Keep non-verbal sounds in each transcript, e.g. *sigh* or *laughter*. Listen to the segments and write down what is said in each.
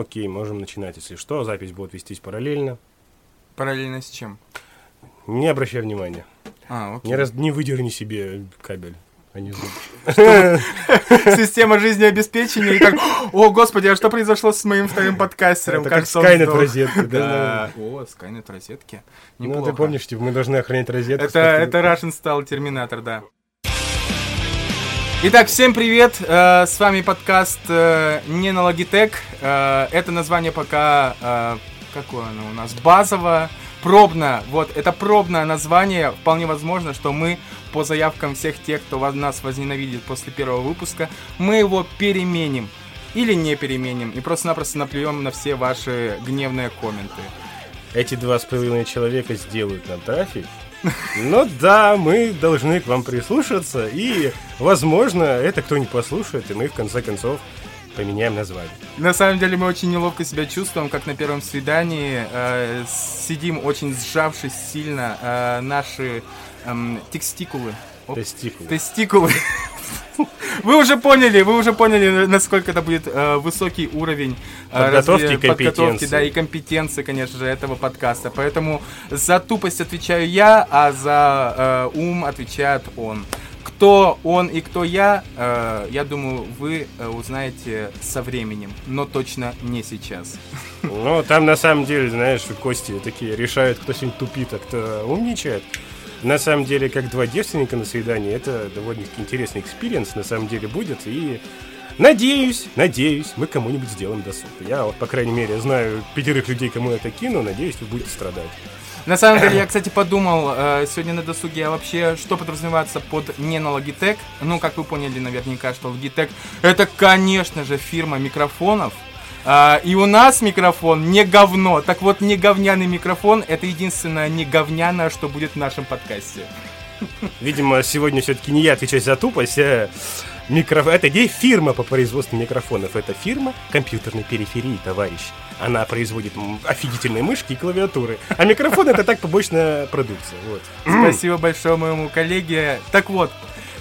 Ну, окей, можем начинать, если что. Запись будет вестись параллельно. Параллельно с чем? Не обращай внимания. А, окей. Не, раз, не выдерни себе кабель. А не зуб. Система жизнеобеспечения. И как, о, господи, а что произошло с моим вторым подкастером? Это как Skynet сдох?» розетка, да? О, Skynet розетки. Ну, ты помнишь, типа, мы должны охранять розетку. Это Russian стал Терминатор, да. Итак, всем привет! Э, с вами подкаст э, не на Logitech. Э, это название пока какое оно у нас? Базово, пробно. Вот, это пробное название. Вполне возможно, что мы по заявкам всех тех, кто нас возненавидит после первого выпуска, мы его переменим. Или не переменим. И просто-напросто наплюем на все ваши гневные комменты. Эти два с половиной человека сделают нам трафик. Ну да, мы должны к вам прислушаться, и, возможно, это кто-нибудь послушает, и мы, в конце концов, поменяем название. На самом деле мы очень неловко себя чувствуем, как на первом свидании. Э, сидим очень сжавшись сильно. Э, наши эм, текстикулы. Оп, Тестикулы. Тестикулы. *laughs* Вы уже поняли, вы уже поняли, насколько это будет э, высокий уровень э, Подготовки разве- и компетенции. подготовки, да, и компетенции, конечно же, этого подкаста. Поэтому за тупость отвечаю я, а за э, ум отвечает он. Кто он и кто я, э, я думаю, вы э, узнаете со временем, но точно не сейчас. Ну, там на самом деле, знаешь, кости такие решают, кто сегодня тупит, а кто умничает. На самом деле, как два девственника на свидании, это довольно-таки интересный experience, на самом деле, будет. И надеюсь, надеюсь, мы кому-нибудь сделаем досуг. Я вот, по крайней мере, знаю пятерых людей, кому это кину, надеюсь, вы будете страдать. На самом деле, я, кстати, подумал э, сегодня на досуге, а вообще, что подразумевается под не на Logitech. Ну, как вы поняли наверняка, что Logitech это, конечно же, фирма микрофонов. А, и у нас микрофон не говно. Так вот, не говняный микрофон это единственное не говняное, что будет в нашем подкасте. Видимо, сегодня все-таки не я отвечаю за тупость, а микро... Это не фирма по производству микрофонов, это фирма компьютерной периферии, товарищ. Она производит офигительные мышки и клавиатуры. А микрофон это так побочная продукция. Вот. *clears throat* Спасибо большое моему коллеге. Так вот,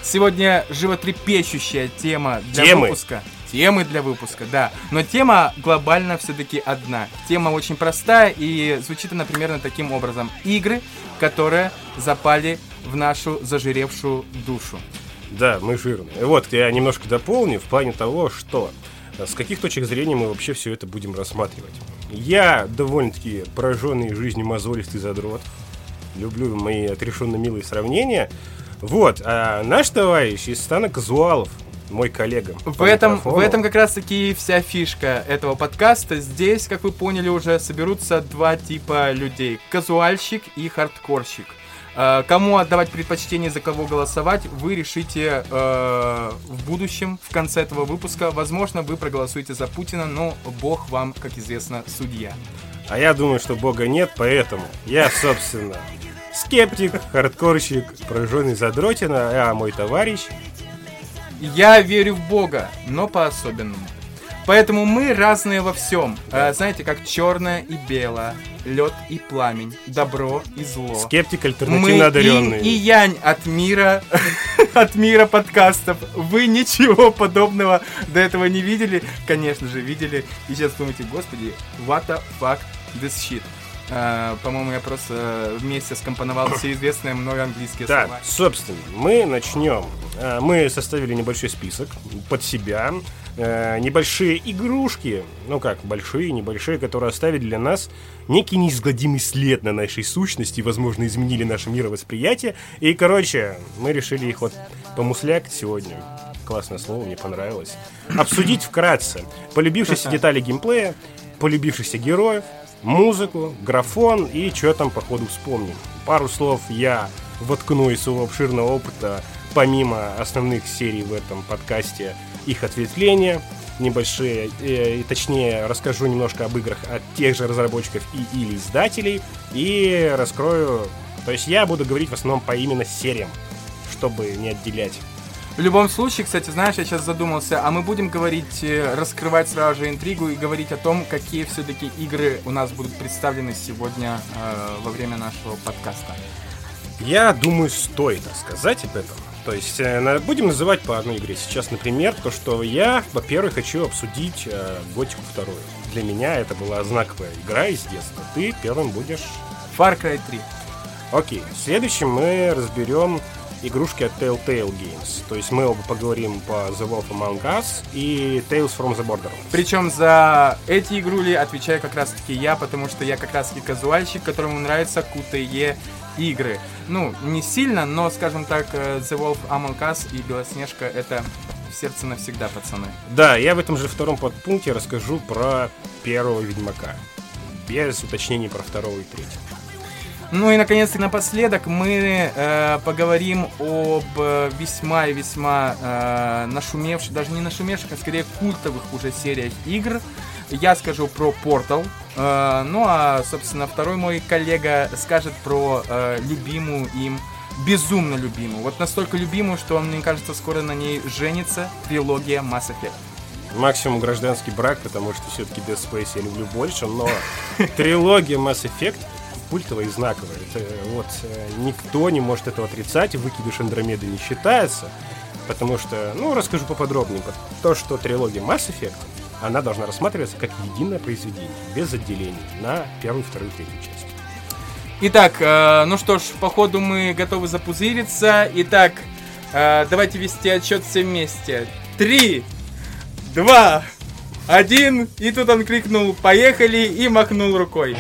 сегодня животрепещущая тема для Темы. выпуска. Темы для выпуска, да. Но тема глобально все-таки одна. Тема очень простая и звучит она примерно таким образом. Игры, которые запали в нашу зажиревшую душу. Да, мы жирные. Вот, я немножко дополню в плане того, что э, с каких точек зрения мы вообще все это будем рассматривать. Я довольно-таки пораженный жизнью мозолистый задрот. Люблю мои отрешенно милые сравнения. Вот, а наш товарищ из стана казуалов, мой коллега. В этом, в этом как раз таки вся фишка этого подкаста. Здесь, как вы поняли уже, соберутся два типа людей. Казуальщик и хардкорщик. Э, Кому отдавать предпочтение, за кого голосовать, вы решите э, в будущем, в конце этого выпуска. Возможно, вы проголосуете за Путина, но бог вам, как известно, судья. А я думаю, что бога нет, поэтому я, собственно, скептик, хардкорщик, пораженный задротина, а мой товарищ Я верю в Бога, но по-особенному. Поэтому мы разные во всем. Э, знаете, как черное и белое, лед и пламень, добро и зло. скептик Мы альтернативно одаренный. инь и янь от мира, *laughs* от мира подкастов. Вы ничего подобного до этого не видели? Конечно же, видели. И сейчас думаете, господи, what the fuck this shit. Э, По-моему, я просто э, вместе скомпоновал все известные мной английские Так, слова. собственно, мы начнем. А, Мы составили небольшой список под себя. э, Небольшие игрушки, ну как, большие, небольшие, которые оставили для нас некий неизгладимый след на нашей сущности, возможно, изменили наше мировосприятие. И, короче, мы решили их вот помуслякать сегодня. Классное слово, мне понравилось. Обсудить вкратце полюбившиеся детали геймплея, полюбившихся героев, музыку, графон и что там по ходу вспомним. Пару слов я воткну из своего обширного опыта, помимо основных серий в этом подкасте, их ответвления небольшие, э, и точнее расскажу немножко об играх от тех же разработчиков и или издателей, и раскрою, то есть я буду говорить в основном по именно сериям, чтобы не отделять. В любом случае, кстати, знаешь, я сейчас задумался, а мы будем говорить, э, раскрывать сразу же интригу и говорить о том, какие все-таки игры у нас будут представлены сегодня э, во время нашего подкаста. Я думаю, стоит сказать об этом. То есть э, будем называть по одной игре. Сейчас, например, то, что я, во-первых, хочу обсудить э, Готику вторую. Для меня это была знаковая игра из детства. Ты первым будешь Far Cry 3. Окей, следующим мы разберем игрушки от Telltale Games. То есть мы оба поговорим по The Wolf Among Us и Tales from the Borderlands. Причем за эти игрули отвечаю как раз таки я, потому что я как раз таки казуальщик, которому нравятся QTE игры. Ну, не сильно, но, скажем так, э, The Wolf Among Us и Белоснежка это в сердце навсегда, пацаны. Да, я в этом же втором подпункте расскажу про первого Ведьмака. Без уточнений про второго и третьего. Ну и наконец-то напоследок мы э, поговорим об э, весьма и весьма э, нашумевших, даже не нашумевших, а скорее культовых уже сериях игр. Я скажу про Portal. э, ну а, собственно, второй мой коллега скажет про э, любимую им, безумно любимую. Вот настолько любимую, что он, мне кажется, скоро на ней женится трилогия Mass Effect. Максимум гражданский брак, потому что все-таки Dead Space я люблю больше, но трилогия Mass Effect культовая и знаковая. Это вот э, никто не может этого отрицать, выкидыш Андромеды не считается, потому что, ну, расскажу поподробнее. То, что трилогия Mass Effect, она должна рассматриваться как единое произведение, без отделений, на первую, вторую, третью часть. Итак, э, ну что ж, походу мы готовы запузыриться. Итак, э, давайте вести отчет все вместе. Три, два, один. И тут он крикнул «Поехали!» и махнул рукой.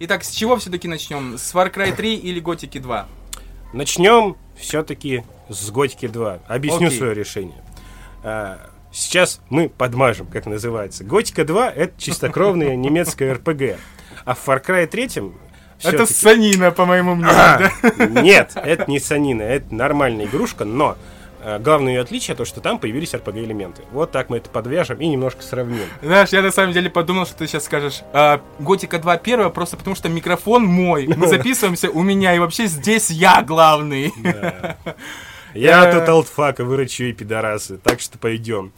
Итак, с чего все-таки начнем? С Far Cry 3 или Готики 2? Начнем все-таки с Готики 2. Объясню Окей. свое решение. А, Сейчас мы подмажем, как называется. Готика 2 это чистокровная *laughs* немецкая РПГ. А в Far Cry 3 Это санина, по моему мнению. да? Нет, это не санина, это нормальная игрушка, но главное ее отличие то, что там появились RPG-элементы. Вот так мы это подвяжем и немножко сравним. Знаешь, я на самом деле подумал, что ты сейчас скажешь а, Готика 2 первая, просто потому что микрофон мой. Мы *laughs* записываемся у меня, и вообще здесь я главный. *laughs* Я Э. тут алтфак, вы рычу и пидорасы, так что пойдем.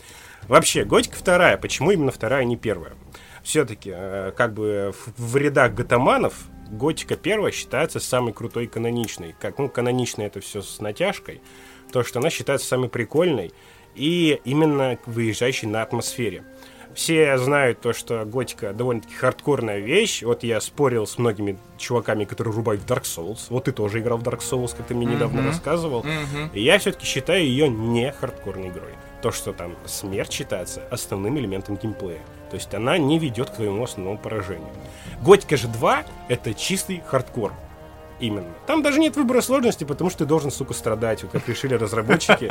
Вообще, Готика вторая, почему именно вторая, а не первая? Все-таки, как бы в, в рядах гатаманов Готика первая считается самой крутой и каноничной. Как, ну, каноничной это все с натяжкой. То, что она считается самой прикольной и именно выезжающей на атмосфере. Все знают то, что готика довольно-таки хардкорная вещь. Вот я спорил с многими чуваками, которые рубают в Dark Souls. Вот ты тоже играл в Dark Souls, как ты мне недавно Мгм. рассказывал. И я все-таки считаю ее не хардкорной игрой. То, что там смерть считается основным элементом геймплея. То есть она не ведет к твоему основному поражению. Готика же 2 это чистый хардкор. Именно. Там даже нет выбора сложности, потому что ты должен, сука, страдать, как решили разработчики.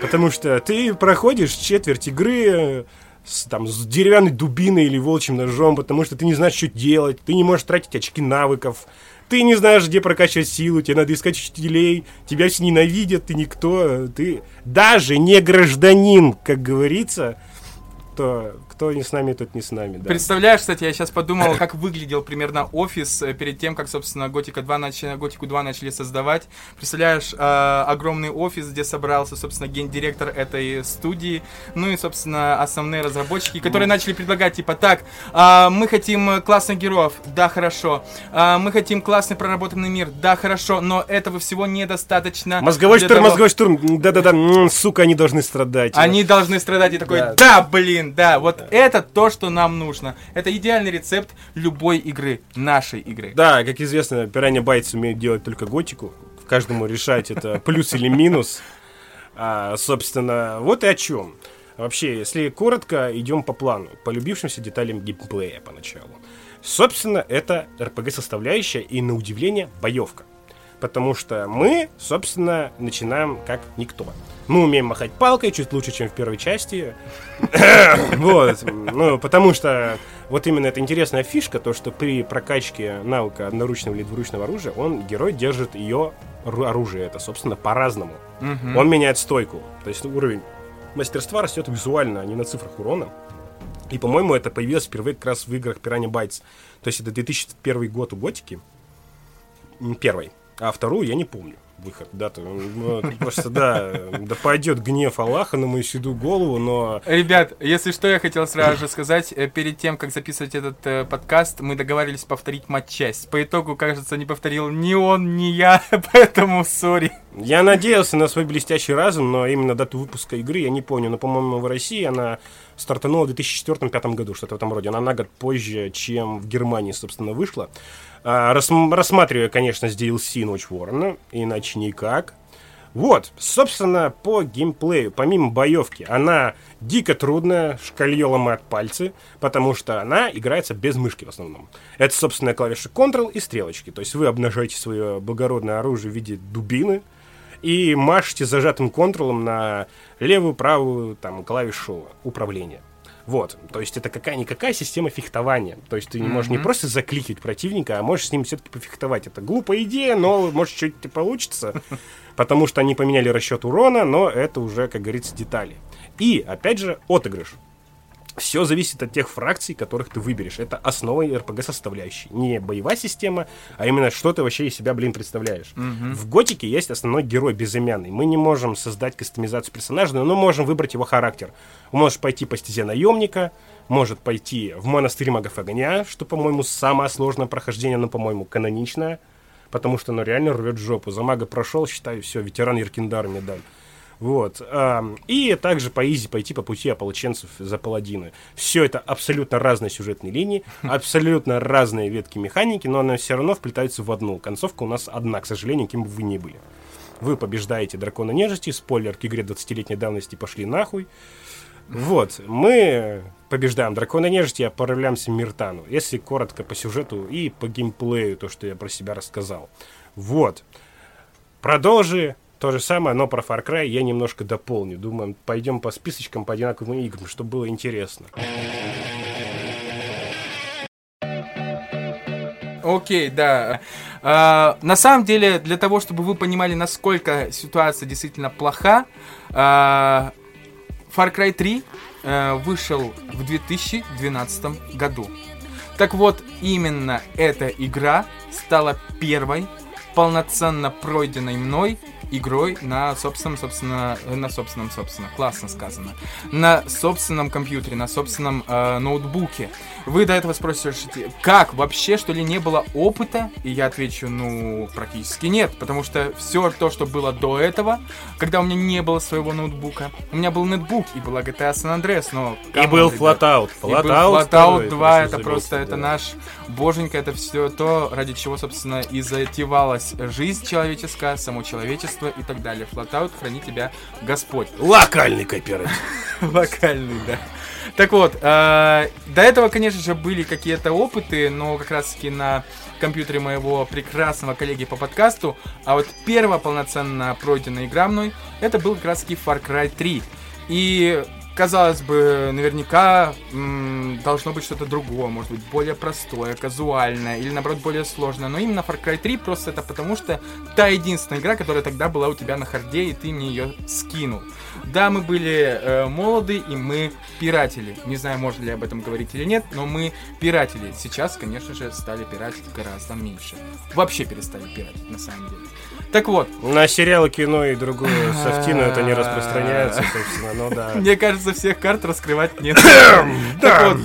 Потому что ты проходишь четверть игры э, с, там, с деревянной дубиной или волчьим ножом, потому что ты не знаешь, что делать, ты не можешь тратить очки навыков, ты не знаешь, где прокачивать силу, тебе надо искать учителей, тебя все ненавидят, ты никто, ты даже не гражданин, как говорится, то кто не с нами, тот не с нами. Да. Представляешь, кстати, я сейчас подумал, как выглядел примерно офис э, перед тем, как, собственно, Готика 2 начали, Готику 2 начали создавать. Представляешь, э, огромный офис, где собрался, собственно, гендиректор этой студии, ну и, собственно, основные разработчики, которые начали предлагать, типа, так, а, мы хотим э, классных героев, да, хорошо. А, мы хотим классный проработанный мир, да, хорошо, но этого всего недостаточно. Мозговой штурм, того- мозговой штурм, да-да-да, сука, они должны страдать. Они должны страдать и такой, Да. да, блин, да, вот это то, что нам нужно. Это идеальный рецепт любой игры, нашей игры. Да, как известно, Piranha Bytes умеют делать только готику. Каждому решать это *laughs* плюс или минус. А, собственно, вот и о чем. Вообще, если коротко, идем по плану, по любившимся деталям геймплея поначалу. Собственно, это RPG-составляющая и, на удивление, боевка. Потому что мы, собственно, начинаем как никто. Мы умеем махать палкой чуть лучше, чем в первой части. *coughs* Вот. Ну, потому что вот именно эта интересная фишка, то, что при прокачке навыка одноручного или двуручного оружия, он, герой, держит ее оружие, это, собственно, по-разному. Он меняет стойку. То есть уровень мастерства растет визуально, а не на цифрах урона. И, по-моему, это появилось впервые как раз в играх Piranha Bytes. То есть это 2001 год у Готики. Первый. А вторую я не помню. выход, да, то, ну, просто, да, да пойдет гнев Аллаха на мою седую голову, но... Ребят, если что, я хотел сразу же сказать, э, перед тем, как записывать этот э, подкаст, мы договаривались повторить матчасть. По итогу, кажется, не повторил ни он, ни я, *laughs* поэтому сори. Я надеялся на свой блестящий разум, но именно дату выпуска игры я не помню, но, по-моему, в России она стартанула в 2004-2005 году, что-то в этом роде. Она на год позже, чем в Германии, собственно, вышла. А, рас- рассматриваю, конечно, с DLC Ночь Ворона, иначе никак. Вот, собственно, по геймплею, помимо боевки, она дико трудная, шкалье ломает пальцы, потому что она играется без мышки в основном. Это, собственно, клавиши Ctrl и стрелочки. То есть вы обнажаете свое благородное оружие в виде дубины и машете зажатым контролом на левую, правую там, клавишу управления. Вот, то есть это какая-никакая система фехтования. То есть ты не можешь не просто закликать противника, а можешь с ним все-таки пофехтовать. Это глупая идея, но может чуть-чуть и получится, *laughs* потому что они поменяли расчет урона, но это уже, как говорится, детали. И, опять же, отыгрыш. Все зависит от тех фракций, которых ты выберешь. Это основа РПГ составляющей. Не боевая система, а именно что ты вообще из себя, блин, представляешь. Мгм. В Готике есть основной герой безымянный. Мы не можем создать кастомизацию персонажа, но можем выбрать его характер. Можешь пойти по стезе наемника, может пойти в монастырь магов огня, что, по-моему, самое сложное прохождение, но, по-моему, каноничное, потому что оно реально рвет жопу. За мага прошел, считаю, все, ветеран Еркиндар медаль. Вот. И также по изи пойти по пути ополченцев за паладины. Все это абсолютно разные сюжетные линии, *laughs* абсолютно разные ветки механики, но они все равно вплетаются в одну. Концовка у нас одна, к сожалению, кем бы вы ни были. Вы побеждаете дракона нежити, спойлер к игре 20-летней давности пошли нахуй. Вот, мы побеждаем дракона нежити, отправляемся в Миртану. Если коротко по сюжету и по геймплею, то, что я про себя рассказал. Вот. Продолжи то же самое, но про Far Cry я немножко дополню. Думаю, пойдем по списочкам, по одинаковым играм, чтобы было интересно. Окей, да. А, на самом деле, для того, чтобы вы понимали, насколько ситуация действительно плоха, а, Far Cry 3 э, вышел в 2012 году. Так вот, именно эта игра стала первой полноценно пройденной мной игрой на собственном, собственно, на собственном, собственно, классно сказано, на собственном компьютере, на собственном э, ноутбуке. Вы до этого спросите, как вообще, что ли, не было опыта? И я отвечу, ну, практически нет, потому что все то, что было до этого, когда у меня не было своего ноутбука, у меня был нетбук и была GTA San Andreas, но... И был. Flatout. И был Flatout, Flatout 2, это просто, это да. наш, боженька, это все то, ради чего, собственно, и затевалась жизнь человеческая, само человечество и так далее. Flatout, храни тебя Господь. Локальный кооператив. *laughs* Локальный, да. Так вот, э, до этого, конечно же, были какие-то опыты, но как раз-таки на компьютере моего прекрасного коллеги по подкасту. А вот первая полноценно пройденная игра мной, это был как раз-таки Far Cry 3. И казалось бы, наверняка м, должно быть что-то другое, может быть, более простое, казуальное, или наоборот более сложное. Но именно Far Cry 3 просто это потому, что та единственная игра, которая тогда была у тебя на харде, и ты мне ее скинул. Да, мы были э, молоды, и мы пиратели. Не знаю, можно ли об этом говорить или нет, но мы пиратели. Сейчас, конечно же, стали пиратить гораздо меньше. Вообще перестали пиратить, на самом деле. Так вот, На сериалы, кино и другую софтину это не распространяется, собственно, ну да. Мне кажется, всех карт раскрывать нет. Так вот,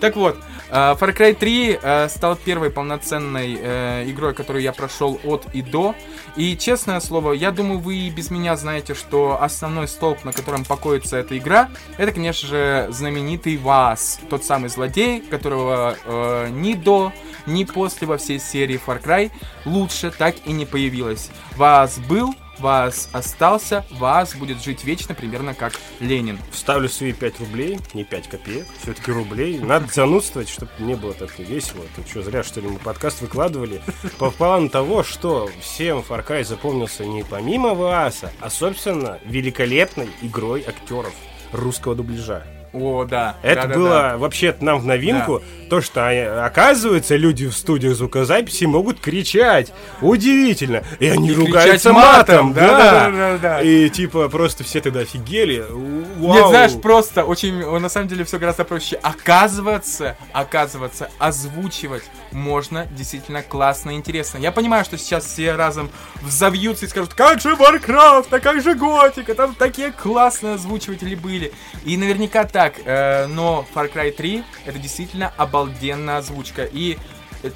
так вот, Far Cry 3 э, стал первой полноценной э, игрой, которую я прошел от и до. И честное слово, я думаю, вы и без меня знаете, что основной столб, на котором покоится эта игра, это, конечно же, знаменитый Вас, тот самый злодей, которого э, ни до, ни после во всей серии Far Cry лучше так и не появилось. Вас был, Вас остался, Вас будет жить вечно, примерно как Ленин. Вставлю свои 5 рублей, не 5 копеек, все-таки рублей. Надо занудствовать, чтобы не было так весело. Тут что, зря, что ли, мы подкаст выкладывали. По плану того, что всем Far Cry запомнился не помимо Вааса, а, собственно, великолепной игрой актеров русского дубляжа. О, да. Это да, да, было да. вообще нам в новинку, то, что а, оказывается люди в студиях звукозаписи могут кричать. Удивительно. И они И ругаются матом, матом, да, да. да, да, да, да. И типа просто все тогда офигели. Вау. Нет, знаешь, просто очень, на самом деле все гораздо проще. Оказывается, оказывается, озвучивать можно действительно классно и интересно. Я понимаю, что сейчас все разом взовьются и скажут, как же Warcraft, а как же Готика, там такие классные озвучиватели были. И наверняка так, э, но Far Cry 3 это действительно обалденная озвучка. И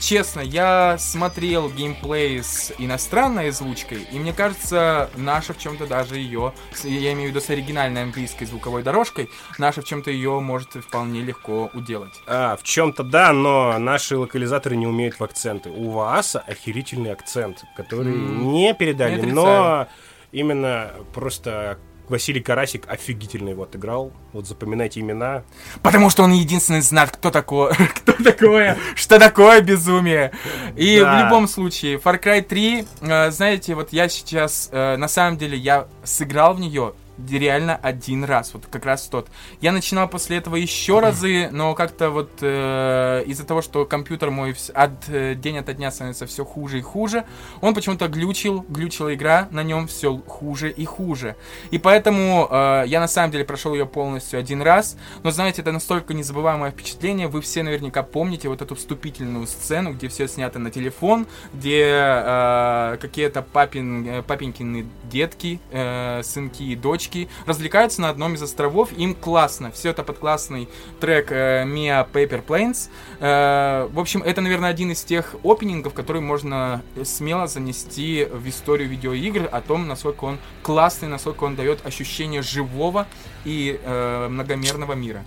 Честно, я смотрел геймплей с иностранной озвучкой, и мне кажется, наша в чем-то даже ее, я имею в виду с оригинальной английской звуковой дорожкой, наша в чем-то ее может вполне легко уделать. А, в чем-то да, но наши локализаторы не умеют в акценты. У Вааса охерительный акцент, который М, не передали, не но именно просто Василий Карасик офигительный вот играл. Вот запоминайте имена. Потому что он единственный знает, кто такое, *laughs* кто такое, что такое безумие. И Да. в любом случае, Far Cry 3, э, знаете, вот я сейчас, э, на самом деле, я сыграл в нее реально один раз, вот как раз тот. Я начинал после этого еще разы, но как-то вот э, из-за того, что компьютер мой от э, день ото дня становится все хуже и хуже, он почему-то глючил, глючила игра, на нем все хуже и хуже. И поэтому э, я на самом деле прошел ее полностью один раз, но знаете, это настолько незабываемое впечатление, вы все наверняка помните вот эту вступительную сцену, где все снято на телефон, где э, какие-то папин, э, папенькины детки, э, сынки и дочки развлекаются на одном из островов, им классно, все это под классный трек э, Mia Paper Planes. Э, в общем, это, наверное, один из тех опенингов, который можно смело занести в историю видеоигр о том, насколько он классный, насколько он дает ощущение живого и э, многомерного мира.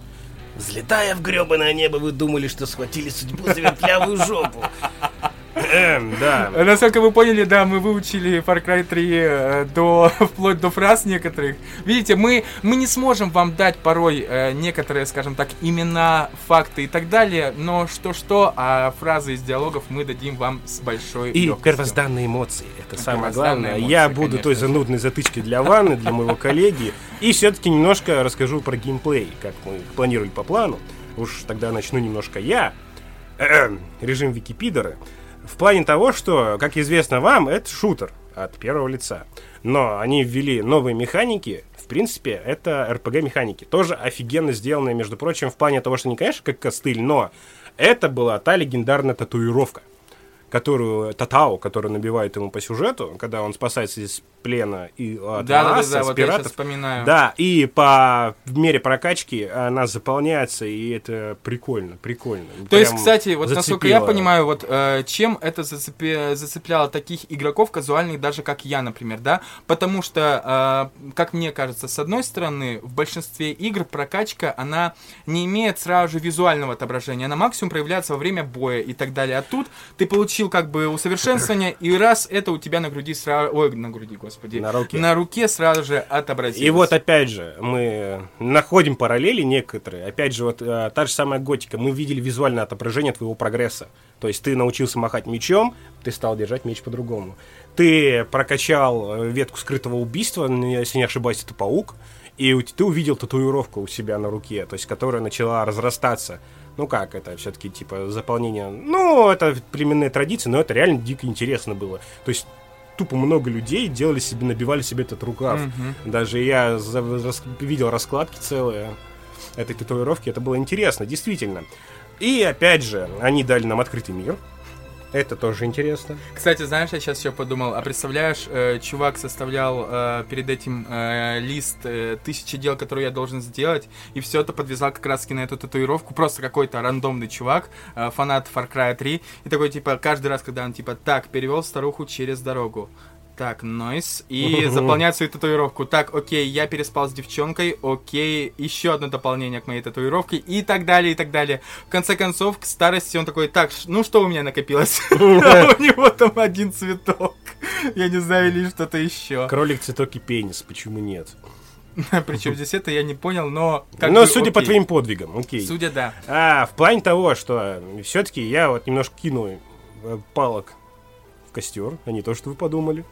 Взлетая в гребаное небо, вы думали, что схватили судьбу за вертлявую жопу. Эм, Да. Э, Насколько вы поняли, да, мы выучили Far Cry 3 э, до, *laughs* вплоть до фраз некоторых. Видите, мы, мы не сможем вам дать порой э, некоторые, скажем так, имена, факты и так далее, но что-что, а фразы из диалогов мы дадим вам с большой И легкостью. первозданные эмоции. Это самое главное. эмоции, Я буду конечно той занудной затычкой для ванны, для моего коллеги. И все-таки немножко расскажу про геймплей, как мы планировали по плану. Уж тогда начну немножко я. Эм, Режим Википидора. В плане того, что, как известно вам, это шутер от первого лица. Но они ввели новые механики. В принципе, это RPG-механики. Тоже офигенно сделанные, между прочим, в плане того, что не, конечно, как костыль, но это была та легендарная татуировка которую Татау, который набивает ему по сюжету, когда он спасается из плена и от Да, да, да, Мааса, да, с вот я вспоминаю. Да, и по мере прокачки она заполняется, и это прикольно, прикольно. То есть, Прям кстати, вот насколько я зацепило. понимаю, вот э, чем это зацепи- зацепляло таких игроков казуальных, даже как я, например, да? Потому что, э, как мне кажется, с одной стороны, в большинстве игр прокачка, она не имеет сразу же визуального отображения, она максимум проявляется во время боя и так далее. А тут ты получил как бы усовершенствование, и раз это у тебя на груди сразу... Ой, на груди, господи. На руке. На руке сразу же отобразилось. И вот опять же, мы находим параллели некоторые. Опять же, вот э, та же самая готика. Мы видели визуальное отображение твоего прогресса. То есть ты научился махать мечом, ты стал держать меч по-другому. Ты прокачал э, ветку скрытого убийства, н- если не ошибаюсь, это паук, и ты увидел татуировку у себя на руке, то есть которая начала разрастаться. Ну как, это все-таки типа заполнение... Ну, это племенные традиции, но это реально дико интересно было. То есть тупо много людей делали себе, набивали себе этот рукав. Мгм. Даже я за- рас- видел раскладки целые этой татуировки. Это было интересно, действительно. И опять же, они дали нам открытый мир. Это тоже интересно. Кстати, знаешь, я сейчас еще подумал, а представляешь, э, чувак составлял э, перед этим э, лист э, тысячи дел, которые я должен сделать, и все это подвязал как раз на эту татуировку, просто какой-то рандомный чувак, э, фанат Far Cry 3, и такой, типа, каждый раз, когда он, типа, так, перевел старуху через дорогу, так, нойс, и заполняет свою татуировку. Так, окей, я переспал с девчонкой, окей, еще одно дополнение к моей татуировке, и так далее, и так далее. В конце концов, к старости он такой, так, ну что у меня накопилось? *laughs* А у него там один цветок. Я не знаю, или что-то еще. Кролик, цветок и пенис, почему нет? *laughs* Причем здесь это я не понял, но... как Но бы судя по окей. твоим подвигам, окей. Судя, да. А, в плане того, что все-таки я вот немножко кинул э, палок в костер, а не то, что вы подумали.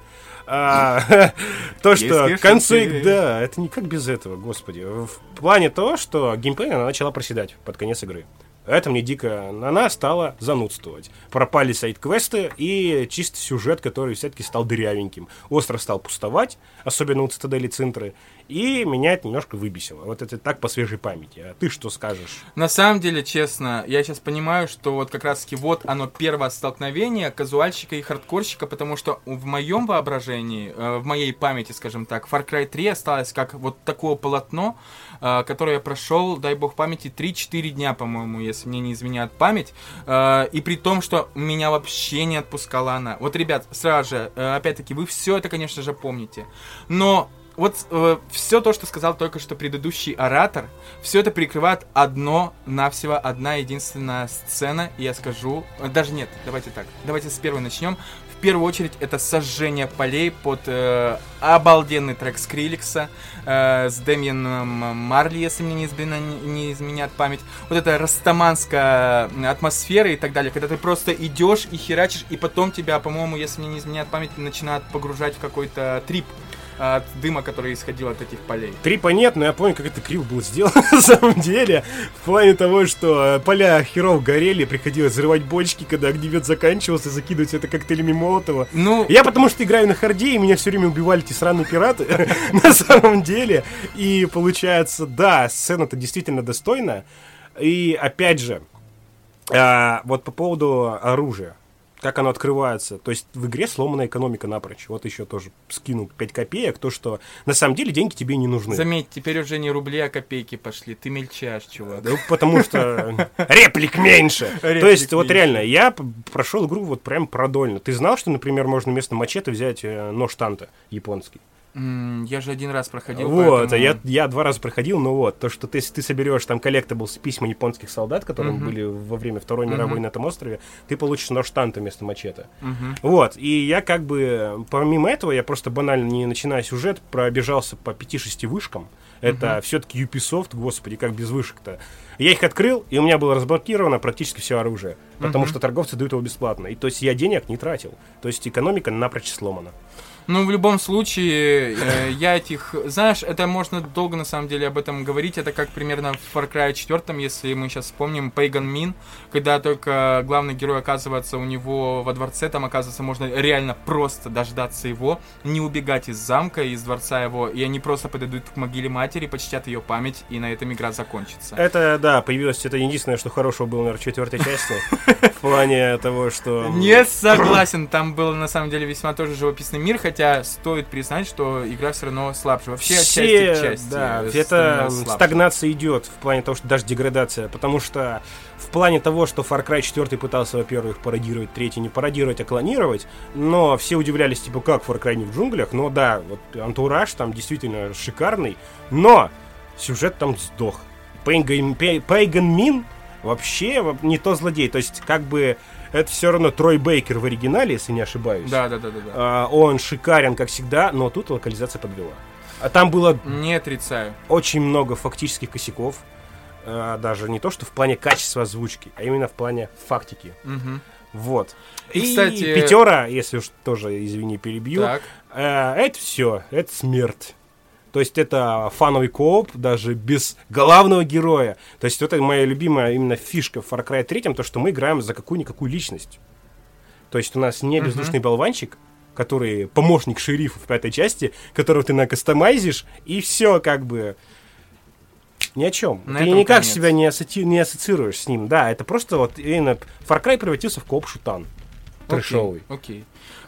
А, *laughs* то, что концы... Да, это никак без этого, господи. В плане того, что геймплей она начала проседать под конец игры. Это мне дико... Она стала занудствовать. Пропали сайт-квесты и чисто сюжет, который все-таки стал дырявеньким. Остров стал пустовать, особенно у Цитадели Цинтры. И меня это немножко выбесило. Вот это так по свежей памяти. А ты что скажешь? На самом деле, честно, я сейчас понимаю, что вот как раз таки вот оно первое столкновение казуальщика и хардкорщика, потому что в моем воображении, э, в моей памяти, скажем так, Far Cry 3 осталось как вот такое полотно, э, которое я прошел, дай бог памяти, 3-4 дня, по-моему, если мне не изменяет память. Э, и при том, что меня вообще не отпускала она. Вот, ребят, сразу же, опять-таки, вы все это, конечно же, помните. Но вот э, все то, что сказал только что предыдущий оратор, все это прикрывает одно навсего одна единственная сцена, и я скажу, э, даже нет, давайте так, давайте с первой начнем. В первую очередь это сожжение полей под э, обалденный трек Скриликса э, с Дэмианом Марли, если мне не, измена, не изменяет память. Вот эта растаманская атмосфера и так далее, когда ты просто идешь и херачишь, и потом тебя, по-моему, если мне не изменяет память, начинают погружать в какой-то трип от дыма, который исходил от этих полей. Три понятно, я помню, как это криво было сделано *laughs* на самом деле. В плане того, что э, поля херов горели, приходилось взрывать бочки, когда огнемет заканчивался, закидывать это коктейлями Молотова. Ну... Я потому что играю на харде, и меня все время убивали эти сраные пираты *laughs* на самом деле. И получается, да, сцена-то действительно достойна. И опять же, а, вот по поводу оружия как оно открывается. То есть в игре сломана экономика напрочь. Вот еще тоже скинул 5 копеек, то, что на самом деле деньги тебе не нужны. Заметь, теперь уже не рубли, а копейки пошли. Ты мельчаешь, чувак. Да, потому что реплик меньше. *laughs* То есть вот реально, я прошел игру вот прям продольно. Ты знал, что, например, можно вместо мачете взять э, нож танто японский? Я же один раз проходил. Вот, поэтому... я, я два раза проходил, но вот, то, что ты, ты соберешь там collectable письма японских солдат, которые uh-huh. были во время Второй uh-huh. мировой на этом острове, ты получишь нож танта вместо мачете. Uh-huh. Вот, и я как бы, помимо этого, я просто банально, не начиная сюжет, пробежался по 5-6 вышкам. Это uh-huh. все-таки Ubisoft, господи, как без вышек-то. Я их открыл, и у меня было разблокировано практически все оружие, потому uh-huh. что торговцы дают его бесплатно. И то есть я денег не тратил. То есть экономика напрочь сломана. Ну, в любом случае, э, я этих... Знаешь, это можно долго, на самом деле, об этом говорить. Это как примерно в Far Cry 4, если мы сейчас вспомним, Pagan Min, когда только главный герой оказывается у него во дворце, там, оказывается, можно реально просто дождаться его, не убегать из замка, из дворца его, и они просто подойдут к могиле матери, почтят ее память, и на этом игра закончится. Это, да, появилось, это единственное, что хорошего было, наверное, в четвертой части, в плане того, что... Не согласен, там был, на самом деле, весьма тоже живописный мир, хотя хотя стоит признать, что игра все равно слабше. Вообще все, части к части. Да, это стагнация идет в плане того, что даже деградация, потому что в плане того, что Far Cry 4 пытался, во-первых, пародировать, третий не пародировать, а клонировать, но все удивлялись, типа, как Far Cry не в джунглях, но да, вот антураж там действительно шикарный, но сюжет там сдох. Пейган Мин вообще не то злодей, то есть как бы это все равно Трой Бейкер в оригинале, если не ошибаюсь. Да, да, да, да. да. А, он шикарен, как всегда, но тут локализация подвела. А там было... Не отрицаю. Очень много фактических косяков. А, даже не то, что в плане качества озвучки, а именно в плане фактики. Угу. Вот. И, И кстати... пятера, если уж тоже, извини, перебью, так. Э, это все, это смерть. То есть это фановый кооп, даже без главного героя. То есть это моя любимая именно фишка в Far Cry 3, то, что мы играем за какую-никакую личность. То есть у нас не бездушный uh-huh. болванчик, который помощник шерифа в пятой части, которого ты накастомайзишь, и все как бы ни о чем. На ты никак конец. себя не, асоци... не ассоциируешь с ним. Да, это просто вот именно Far Cry превратился в кооп-шутан. Трэшовый. Окей.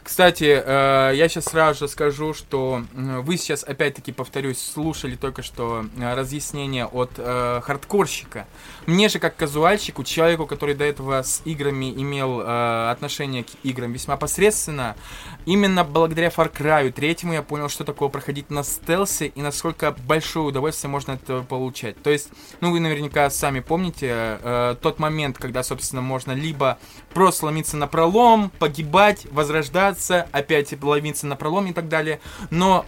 Кстати, э, я сейчас сразу же скажу, что вы сейчас, опять-таки, повторюсь, слушали только что э, разъяснение от э, хардкорщика. Мне же, как казуальщику, человеку, который до этого с играми имел отношение к играм весьма посредственно, именно благодаря Far Cry 3 я понял, что такое проходить на стелсе и насколько большое удовольствие можно от этого получать. То есть, ну, вы наверняка сами помните тот момент, когда, собственно, можно либо просто ломиться на пролом, погибать, возрождаться, опять ловиться на пролом и так далее. Но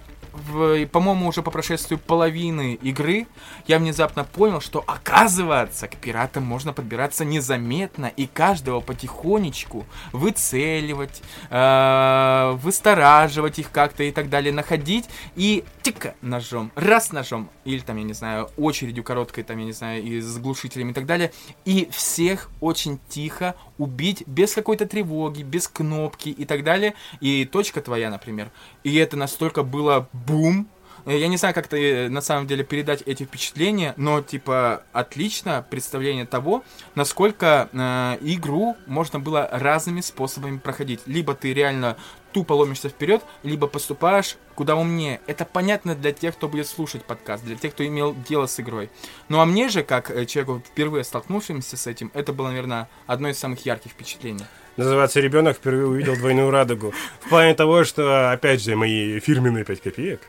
по-моему, уже по прошествию половины игры, я внезапно понял, что оказывается, к пиратам можно подбираться незаметно и каждого потихонечку выцеливать, э, выстораживать их как-то и так далее, находить и тика ножом, раз ножом, или там, я не знаю, очередью короткой, там, я не знаю, и с глушителями и так далее, и всех очень тихо убить без какой-то тревоги, без кнопки и так далее, и точка твоя, например. И это настолько было бум, Э, я не знаю, как ты э, на самом деле передать эти впечатления, но типа отлично представление того, насколько э, игру можно было разными способами проходить. Либо ты реально тупо ломишься вперед, либо поступаешь куда умнее. Это понятно для тех, кто будет слушать подкаст, для тех, кто имел дело с игрой. Ну а мне же, как э, человеку впервые столкнувшимся с этим, это было, наверное, одно из самых ярких впечатлений. Называется «Ребенок впервые увидел двойную радугу». В плане того, что, опять же, мои фирменные 5 копеек,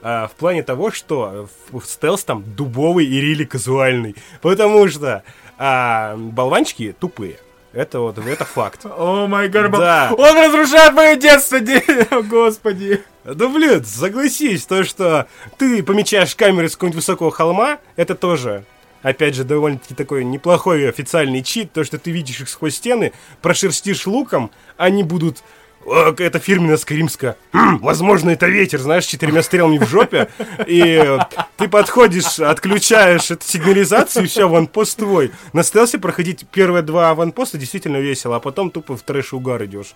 а, в плане того, что стелс там дубовый и рили казуальный. Потому что а, болванчики тупые. Это вот, это факт. О май гад, Да. он разрушает мое детство, *laughs* господи. Да блин, согласись, то, что ты помечаешь камеры с какого-нибудь высокого холма, это тоже, опять же, довольно-таки такой неплохой официальный чит, то, что ты видишь их сквозь стены, прошерстишь луком, они будут... «О, Это фирменная скримска. «Хм, возможно, это ветер, знаешь, четырьмя стрелами в жопе. И ты подходишь, отключаешь эту сигнализацию, и все, ванпост твой. На стелсе проходить первые два ванпоста действительно весело, а потом тупо в трэш угар идешь.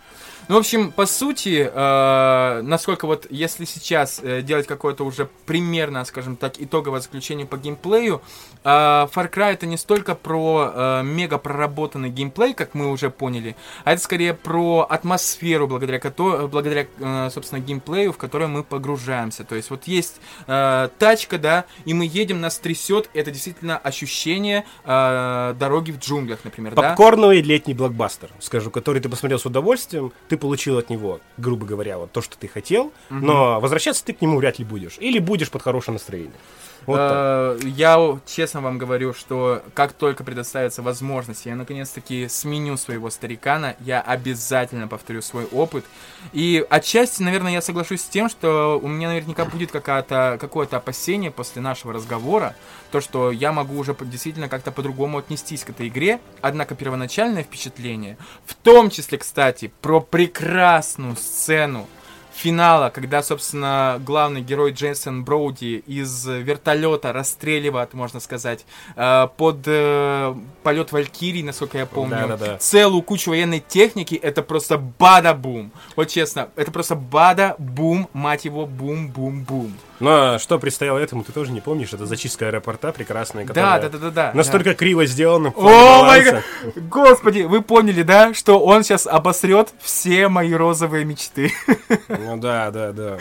Ну, в общем, по сути, э, насколько вот, если сейчас э, делать какое-то уже примерно, скажем так, итоговое заключение по геймплею, э, Far Cry это не столько про э, мега проработанный геймплей, как мы уже поняли, а это скорее про атмосферу, благодаря, которой, благодаря э, собственно, геймплею, в который мы погружаемся. То есть вот есть э, тачка, да, и мы едем, нас трясет, это действительно ощущение э, дороги в джунглях, например, да? Попкорновый летний блокбастер, скажу, который ты посмотрел с удовольствием, ты получил от него, грубо говоря, вот то, что ты хотел, но возвращаться ты к нему вряд ли будешь. Или будешь под хорошее настроение. Э, Я честно вам говорю, что как только предоставится возможность, я наконец-таки сменю своего старикана, я обязательно повторю свой опыт. И отчасти, наверное, я соглашусь с тем, что у меня наверняка будет какая-то, какое-то опасение после нашего разговора, то, что я могу уже действительно как-то по-другому отнестись к этой игре. Однако первоначальное впечатление, в том числе, кстати, про прекрасную сцену финала, когда, собственно, главный герой Джейсон Броуди из вертолета расстреливает, можно сказать, э, под э, полет Валькирии, насколько я помню, Да-да-да. целую кучу военной техники, это просто бада-бум. Вот честно, это просто бада-бум, мать его, бум-бум-бум. Но что предстояло этому, ты тоже не помнишь, это зачистка аэропорта прекрасная, Да, которая да, да, да, да. настолько криво сделана. О май баланса. гад! Господи, вы поняли, да, что он сейчас обосрет все мои розовые мечты. Ну да, да, да.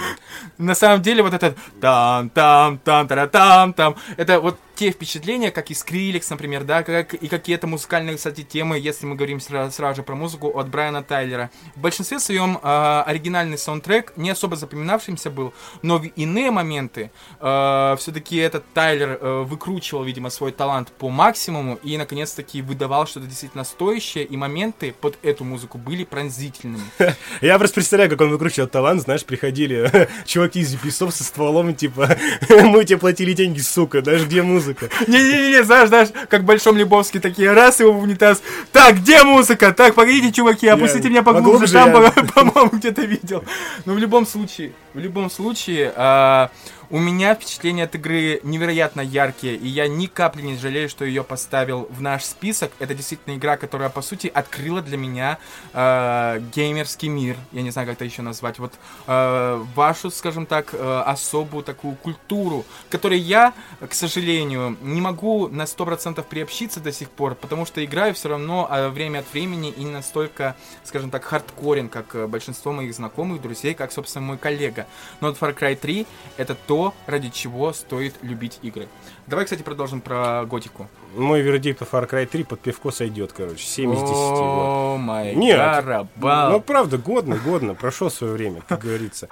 На самом деле вот этот там там там тара там там это вот те впечатления, как и Скриллекс, например, да, как и какие-то музыкальные, кстати, темы, если мы говорим сразу, сразу же про музыку от Брайана Тайлера. В большинстве своем э, оригинальный саундтрек не особо запоминавшимся был, но в иные моменты все-таки этот Тайлер э, выкручивал, видимо, свой талант по максимуму и, наконец-таки, выдавал что-то действительно стоящее, и моменты под эту музыку были пронзительными. *laughs* Я просто представляю, как он выкручивал талант, знаешь, приходили *laughs* чуваки из песов со стволом, типа, *laughs* мы тебе платили деньги, сука, знаешь, где музыка? *laughs* Не-не-не, знаешь, знаешь, как в Большом Лебовске такие, раз его в унитаз. Так, где музыка? Так, погодите, чуваки, опустите меня поглубже, там, *laughs* по-моему, где-то видел. Но в любом случае, в любом случае, а, у меня впечатления от игры невероятно яркие, и я ни капли не жалею, что ее поставил в наш список. Это действительно игра, которая, по сути, открыла для меня а, геймерский мир. Я не знаю, как это еще назвать. Вот а, вашу, скажем так, а, особую такую культуру, которой я, к сожалению, не могу на 100% приобщиться до сих пор, потому что играю все равно а, время от времени и не настолько, скажем так, хардкорен, как э, большинство моих знакомых, друзей, как, собственно, мой коллега. Но вот Far Cry 3 это то, ради чего стоит любить игры. Давай, кстати, продолжим про готику. Мой вердикт Far Cry 3 под пивко сойдет, короче, 7 из 10. вот. О май Нет, гарабал. Ну, правда, годно, годно, прошло свое время, как говорится.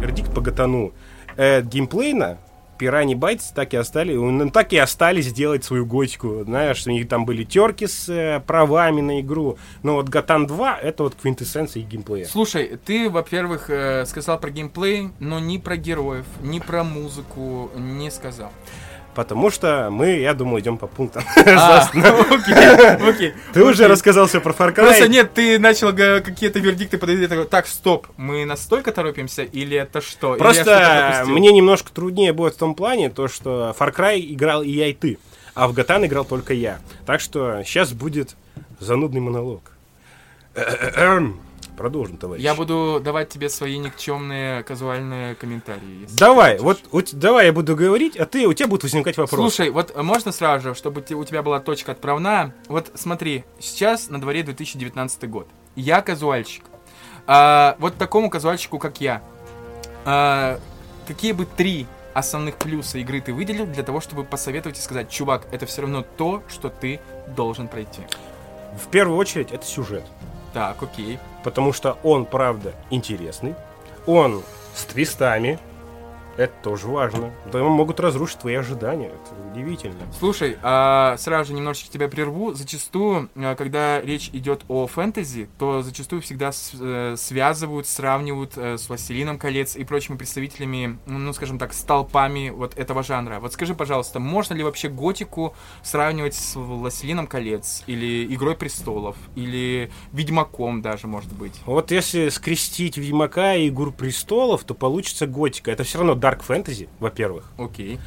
Вердикт по Гатану. Э, геймплейно Пирани Байтс так и остались, ну, так и остались делать свою готику. Знаешь, у них там были терки с э, правами на игру. Но вот Гатан 2 это вот квинтэссенция их геймплея. Слушай, ты, во-первых, э, сказал про геймплей, но ни про героев, ни про музыку не сказал. Потому что мы, я думаю, идем по пунктам. *laughs* А. *laughs* *laughs* Ты уже рассказал все про Far Cry. Просто нет, ты начал какие-то вердикты подойти. такой, Так, стоп, мы настолько торопимся или это что? Просто мне немножко труднее будет в том плане, то что Far Cry играл и я, и ты, а в Гатан играл только я. Так что сейчас будет занудный монолог. Продолжим, товарищ. Я буду давать тебе свои никчемные казуальные комментарии. Давай, вот, вот давай я буду говорить, а ты, у тебя будут возникать вопросы. Слушай, вот можно сразу же, чтобы у тебя была точка отправная? Вот смотри, сейчас на дворе 2019 год. Я казуальщик. А, вот такому казуальщику, как я, а, какие бы три основных плюса игры ты выделил для того, чтобы посоветовать и сказать, чувак, это все равно то, что ты должен пройти. В первую очередь это сюжет, Так, окей. Потому что он, правда, интересный, он с твистами, это тоже важно. Да могут разрушить твои ожидания, это удивительно. Слушай, а, сразу же немножечко тебя прерву. Зачастую, а, когда речь идет о фэнтези, то зачастую всегда э, связывают, сравнивают э, с «Властелином колец» и прочими представителями, ну, скажем так, столпами вот этого жанра. Вот скажи, пожалуйста, можно ли вообще готику сравнивать с «Властелином колец» или «Игрой престолов» или «Ведьмаком» даже, может быть? Вот если скрестить Ведьмака и Игру Престолов, то получится готика. Это все равно дарк фэнтези, во-первых. Окей.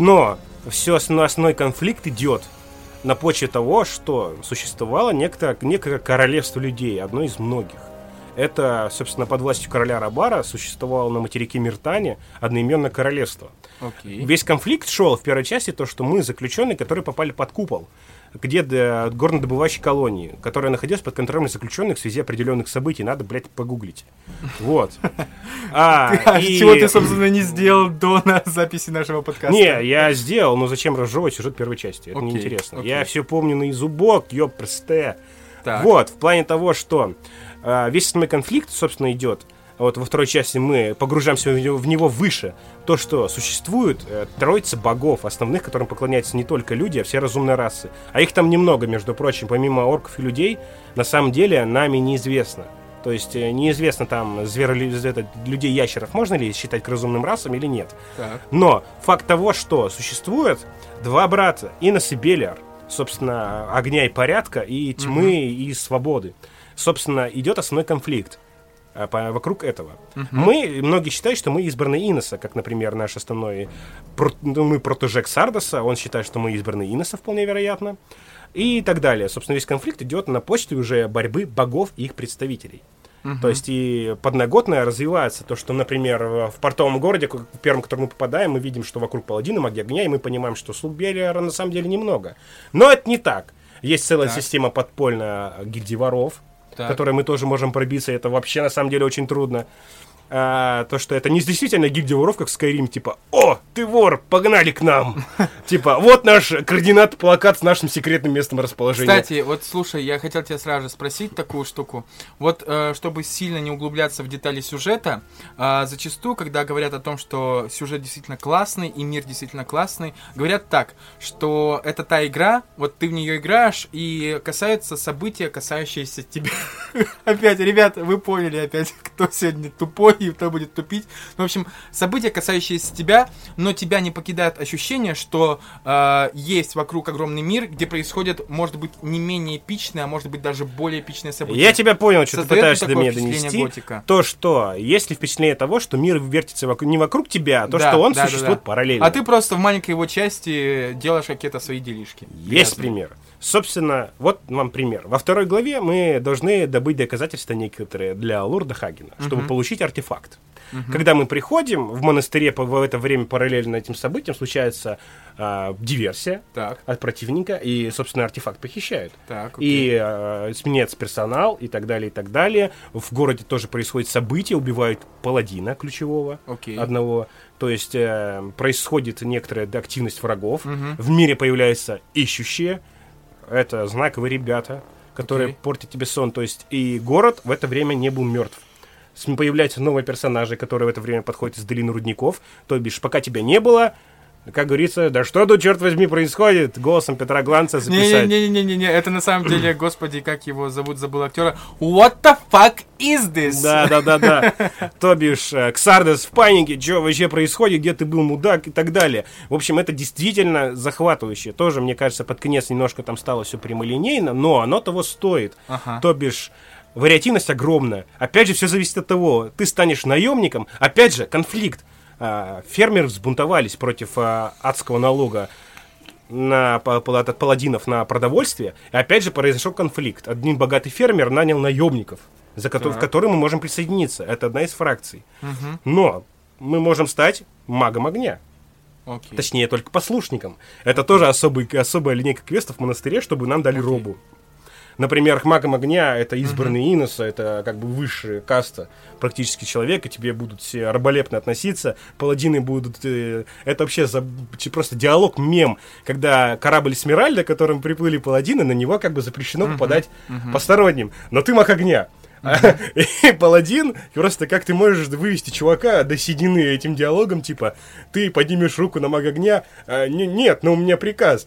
Но все основной конфликт идет на почве того, что существовало некто, некое королевство людей, одно из многих. Это, собственно, под властью короля Рабара существовало на материке Миртане одноименное королевство. Окей. Весь конфликт шел в первой части то, что мы заключенные, которые попали под купол, где до горнодобывающей колонии, которая находилась под контролем заключенных в связи определенных событий. Надо, блядь, погуглить. Вот. *laughs* А, и- Чего ты, собственно, не сделал до *laughs* на записи нашего подкаста? Не, я сделал, но зачем разжевывать сюжет первой части? Это неинтересно. Я все помню на зубок, ёпрсте. Вот, в плане того, что а, весь основной конфликт, собственно, идет. Вот во второй части мы погружаемся в него, в него выше. То, что существует э, троица богов, основных, которым поклоняются не только люди, а все разумные расы. А их там немного, между прочим, помимо орков и людей, на самом деле нами неизвестно. То есть э, неизвестно там зверо, это, людей-ящеров можно ли считать к разумным расам или нет. Так. Но факт того, что существует два брата, Инос и Белиар, собственно, огня и порядка, и тьмы и свободы. Собственно, идет основной конфликт по- вокруг этого. Мы, многие считают, что мы избранные Иноса, как, например, наш основной, ну, мы протежек Сардоса, он считает, что мы избранные Иноса, вполне вероятно, и так далее. Собственно, весь конфликт идет на почте уже борьбы богов и их представителей. То есть и подноготное развивается то, что, например, в портовом городе, в первом, в который мы попадаем, мы видим, что вокруг паладина, магия огня, и мы понимаем, что слуг Белиара на самом деле немного. Но это не так. Есть целая Так. система подпольная гильдии воров, Так. которой мы тоже можем пробиться, это вообще на самом деле очень трудно. А, то, что это не действительно гильдия воров, как в Skyrim, типа, о, ты вор, погнали к нам. *laughs* Типа, вот наш координат, плакат с нашим секретным местом расположения. Кстати, вот слушай, я хотел тебя сразу же спросить такую штуку. Вот, э, чтобы сильно не углубляться в детали сюжета, э, зачастую, когда говорят о том, что сюжет действительно классный и мир действительно классный, говорят так, что это та игра, вот ты в нее играешь, и касаются события, касающиеся тебя. *laughs* Опять, ребят, вы поняли опять, *laughs* кто сегодня тупой *laughs* и кто будет тупить. Ну, в общем, события, касающиеся тебя, но тебя не покидает ощущение, что э, есть вокруг огромный мир, где происходят, может быть, не менее эпичные, а может быть даже более эпичные события. Я тебя понял, что ты Создает ли пытаешься до меня донести. готика? То, что есть ли впечатление того, что мир вертится вокруг- не вокруг тебя, а то, Да, что он да, существует да. параллельно. А ты просто в маленькой его части делаешь какие-то свои делишки. Есть Грязные. пример. Собственно, вот вам пример. Во второй главе мы должны добыть доказательства некоторые для лорда Хагена, чтобы Мгм. получить артефакт. Когда мы приходим в монастыре, в это время параллельно этим событиям случается а, диверсия Так, от противника, и, собственно, артефакт похищают. так, окей. И э, сменяется персонал, и так далее, и так далее. В городе тоже происходит событие, убивают паладина ключевого Окей. одного. То есть э, происходит некоторая активность врагов. Мгм. В мире появляются ищущие. Это знаковые ребята, которые Окей. портят тебе сон. То есть и город в это время не был мертв. Появляются новые персонажи, которые в это время подходят из долины рудников. То бишь, пока тебя не было, как говорится, да что тут, черт возьми, происходит? Голосом Петра Гланца записать. Не-не-не-не-не, это на самом деле, господи, как его зовут, забыл актера. What the fuck is this? Да, да, да, да. То бишь, э, Ксардес в панике, что вообще происходит, где ты был, мудак и так далее. В общем, это действительно захватывающе. Тоже, мне кажется, под конец немножко там стало все прямолинейно, но оно того стоит. Ага. То бишь, вариативность огромная. Опять же, все зависит от того, ты станешь наемником, опять же, конфликт. А, Фермеры взбунтовались против а, адского налога на от паладинов на продовольствие. И опять же произошел конфликт. Один богатый фермер нанял наемников, за кото- Так. к которым мы можем присоединиться. Это одна из фракций. Но мы можем стать магом огня. Окей. Точнее, только послушником. Это тоже особый, особая линейка квестов в монастыре, чтобы нам дали робу. Например, магом огня это избранный Иноса, это как бы высшая каста практически человека, тебе будут все раболепно относиться, паладины будут... э, это вообще за- ч- просто диалог, мем, когда корабль Смиральда, которым приплыли паладины, на него как бы запрещено попадать посторонним. Но ты маг огня. *laughs* И паладин, просто как ты можешь вывести чувака до седины этим диалогом, типа, ты поднимешь руку на мага огня, а, «Не- нет, но у меня приказ.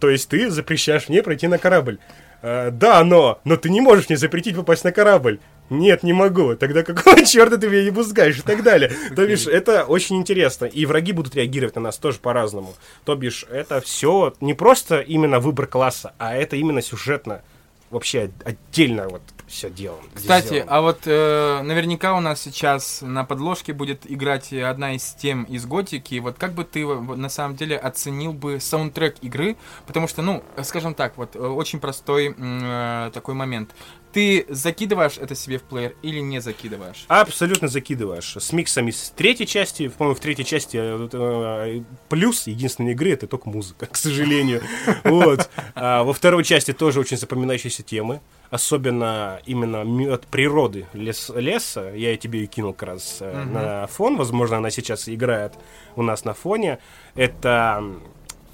То есть ты запрещаешь мне пройти на корабль. «А, да, но, но ты не можешь мне запретить попасть на корабль. Нет, не могу. Тогда какого *laughs* черта ты меня не пускаешь и так далее. *laughs* То бишь, это очень интересно. И враги будут реагировать на нас тоже по-разному. То бишь, это все не просто именно выбор класса, а это именно сюжетно. Вообще отдельно вот все делом. Кстати, сделано. а вот э, наверняка у нас сейчас на подложке будет играть одна из тем из Готики. Вот как бы ты на самом деле оценил бы саундтрек игры? Потому что, ну, скажем так, вот э, очень простой э, такой момент. Ты закидываешь это себе в плеер или не закидываешь? Абсолютно закидываешь. С миксами с третьей части, по-моему, в третьей части э, э, плюс единственной игры это только музыка, к сожалению. *laughs* Вот. А во второй части тоже очень запоминающиеся темы. Особенно именно от природы лес, леса. Я тебе и кинул как раз э, на фон. Возможно, она сейчас играет у нас на фоне. Это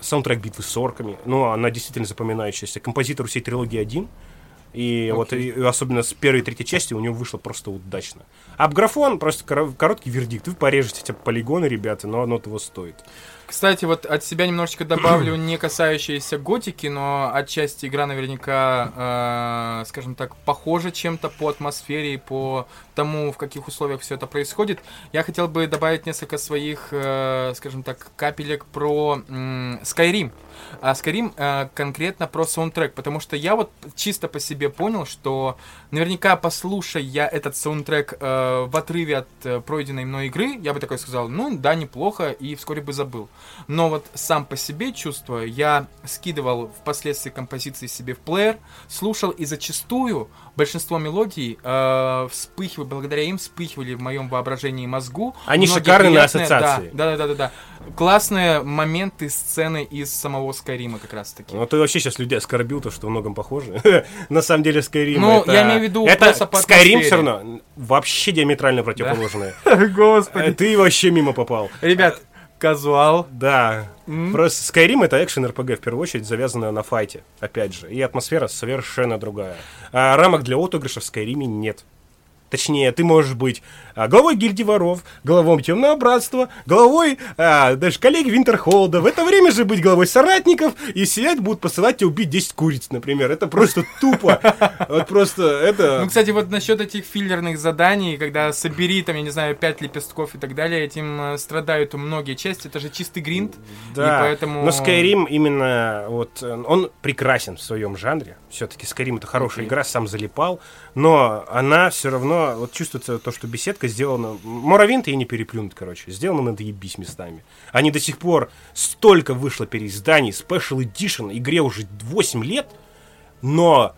саундтрек битвы с орками. Ну, она действительно запоминающаяся. Композитор всей трилогии один. И вот и, особенно с первой и третьей части у него вышло просто удачно. Абграфон просто коро- короткий вердикт. Вы порежете эти полигоны, ребята, но оно того стоит. Кстати, вот от себя немножечко добавлю, *clears throat* не касающиеся готики, но отчасти игра наверняка, э, скажем так, похожа чем-то по атмосфере и по тому, в каких условиях все это происходит. Я хотел бы добавить несколько своих, э, скажем так, капелек про м, Skyrim. А Skyrim э, конкретно про саундтрек, потому что я вот чисто по себе понял, что наверняка послушая я этот саундтрек э, в отрыве от э, пройденной мной игры, я бы такой сказал, ну да, неплохо, и вскоре бы забыл. Но вот сам по себе чувство я скидывал впоследствии композиции себе в плеер, слушал, и зачастую большинство мелодий э, вспыхивали, благодаря им вспыхивали в моем воображении мозгу. Они Многие шикарны на приятные- ассоциации. Да, да, да, да, да. Классные моменты, сцены из самого Скайрима как раз таки. Ну, ты вообще сейчас людей оскорбил, то, что многом похоже. *laughs* На самом деле, Skyrim Ну, это... я имею в виду Это атмосфере. все равно вообще диаметрально противоположное. *laughs* Э, Господи. Ты вообще мимо попал. Ребят, казуал. Да. М? Просто Skyrim это экшен RPG в первую очередь, завязанная на файте, опять же. И атмосфера совершенно другая. А рамок для отыгрыша в Skyrim нет. Точнее, ты можешь быть а, главой гильдии воров, главой темного братства, главой а, даже коллеги Винтерхолда. В это время же быть главой соратников и сидеть будут посылать тебя убить 10 куриц, например. Это просто тупо. Вот просто это... Ну, кстати, вот насчет этих филлерных заданий, когда собери, там, я не знаю, 5 лепестков и так далее, этим э, страдают многие части, это же чистый гринд. Да, и поэтому... но Skyrim именно вот э, он прекрасен в своем жанре. Все-таки Skyrim это хорошая Окей. игра, сам залипал, но она все равно вот чувствуется то, что беседка сделана. Моровинт ей не переплюнуть, короче, сделана надо ебись местами. Они до сих пор столько вышло переизданий, Special Edition, игре уже 8 лет, но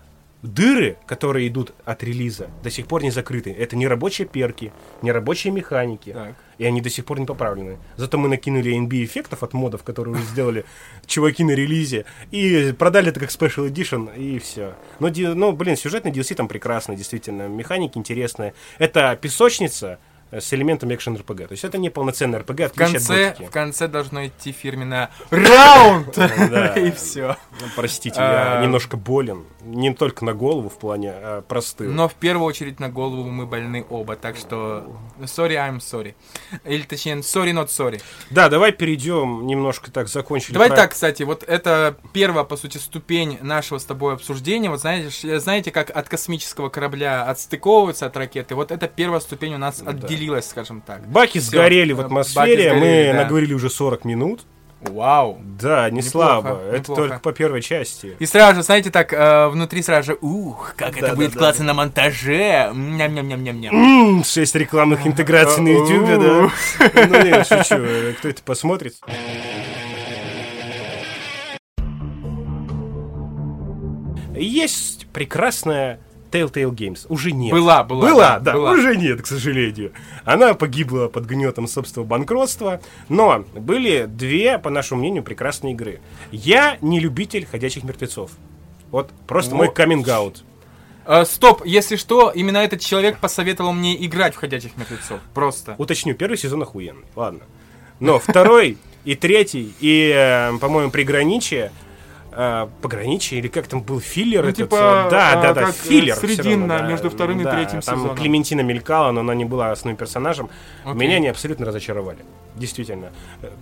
дыры, которые идут от релиза, до сих пор не закрыты. Это не рабочие перки, не рабочие механики. Так. И они до сих пор не поправлены. Зато мы накинули NB эффектов от модов, которые уже сделали *laughs* чуваки на релизе, и продали это как Special Edition, и все. Но, ну, блин, сюжетный DLC там прекрасный, действительно. Механики интересные. Это песочница, э, с элементами экшен РПГ. То есть это не полноценный РПГ, В от конце, готики. в конце должно идти фирменное раунд! *laughs* *laughs* И все. Ну, Простите, я А. немножко болен. Не только на голову в плане а, простыл. Но в первую очередь на голову мы больны оба, так что sorry, I'm sorry. Или точнее, sorry, not sorry. Да, давай перейдем немножко так, закончили. Давай про- так, кстати, вот это первая, по сути, ступень нашего с тобой обсуждения. Вот знаете, знаете, как от космического корабля отстыковываются от ракеты, вот эта первая ступень у нас отделилась, скажем так. Баки Всё, сгорели в атмосфере, сгорели, мы да. наговорили уже 40 минут. Вау. Да, не Неплохо, слабо. Это неплохо. только по первой части. И сразу же, знаете, так э, внутри сразу же, ух, как это Да, будет да, классно на монтаже. Ням-ням-ням-ням-ням. Шесть рекламных интеграций на Ютубе, да. Ну нет, шучу. Кто это посмотрит? Есть прекрасная Telltale Games. Уже нет. Была, была, Была, да, была. уже нет, к сожалению. Она погибла под гнетом собственного банкротства. Но были две, по нашему мнению, прекрасные игры. Я не любитель ходячих мертвецов. Вот просто Во. мой каминг-аут. Э, стоп, если что, именно этот человек посоветовал мне играть в «Ходячих мертвецов». Просто. Уточню, первый сезон охуенный, ладно. Но второй и третий, и, э, по-моему, приграничие, э, пограничие, или как там был филлер Ну, этот? типа, э, да, а, да, да, филлер. срединно равно, да. между вторым и Да, третьим там сезоном. Клементина мелькала, но она не была основным персонажем. Окей. Меня они абсолютно разочаровали. Действительно.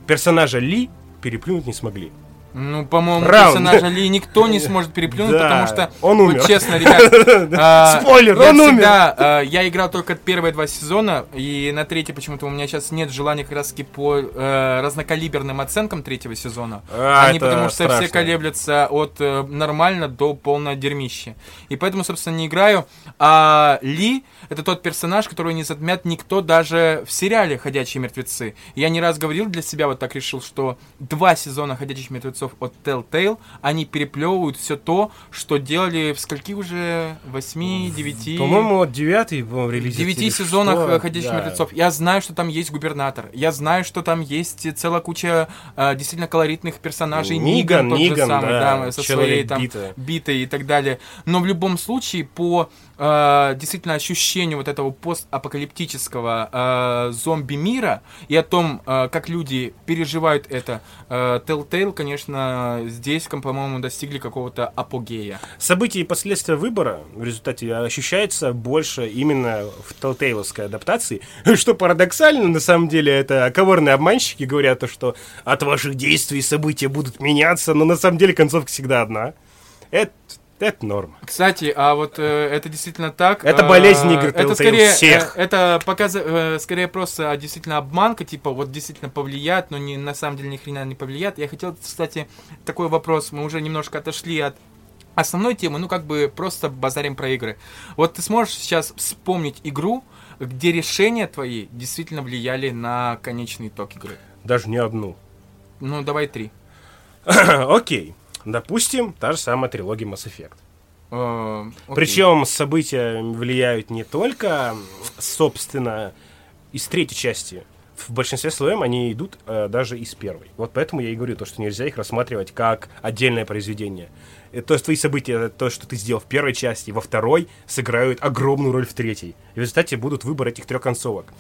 Персонажа Ли переплюнуть не смогли. Ну, по-моему, Раунд. персонажа Ли никто не сможет переплюнуть, Да, потому что, он вот умер. честно, *laughs* ребят, а, Спойлер, он умер. а, я играл только первые два сезона, и на третий почему-то у меня сейчас нет желания как раз по э, разнокалиберным оценкам третьего сезона. А, Они потому что все колеблются от э, нормально до полного дерьмища. И поэтому, собственно, не играю. А Ли — это тот персонаж, которого не затмят никто даже в сериале «Ходячие мертвецы». Я не раз говорил для себя, вот так решил, что два сезона «Ходячих мертвецов» от Telltale, они переплевывают все то, что делали в скольки уже? Восьми, девяти... По-моему, девятый по В релизе. девяти сезонах что? э, «Ходячих Да. мертвецов». Я знаю, что там есть губернатор. Я знаю, что там есть целая куча э, действительно колоритных персонажей. Ниган, Ниган, тот Ниган, же самый, да, да, со своей там битой и так далее. Но в любом случае, по э, действительно ощущению вот этого постапокалиптического э, зомби-мира и о том, э, как люди переживают это, э, Telltale, конечно, здесь, по-моему, достигли какого-то апогея. События и последствия выбора в результате ощущается больше именно в Telltale'овской адаптации, *laughs* что парадоксально, на самом деле, это коварные обманщики говорят, то, что от ваших действий события будут меняться, но на самом деле концовка всегда одна. Это, это норма. Кстати, а вот э, это действительно так. Это э, болезнь игр Это Telltale скорее, всех. э, это показывает, скорее просто а, действительно обманка, типа вот действительно повлияет, но не, на самом деле ни хрена не повлияет. Я хотел, кстати, такой вопрос. Мы уже немножко отошли от основной темы, ну как бы просто базарим про игры. Вот ты сможешь сейчас вспомнить игру, где решения твои действительно влияли на конечный итог игры? Даже не одну. Ну, давай три. *coughs* Окей. Допустим, та же самая трилогия Mass Effect. Э, окей. Причем события влияют не только, собственно, из третьей части. В большинстве своем они идут э, даже из первой. Вот поэтому я и говорю то, что нельзя их рассматривать как отдельное произведение. Э, То есть твои события, то, что ты сделал в первой части, во второй, сыграют огромную роль в третьей. И в результате будут выбор этих трех концовок.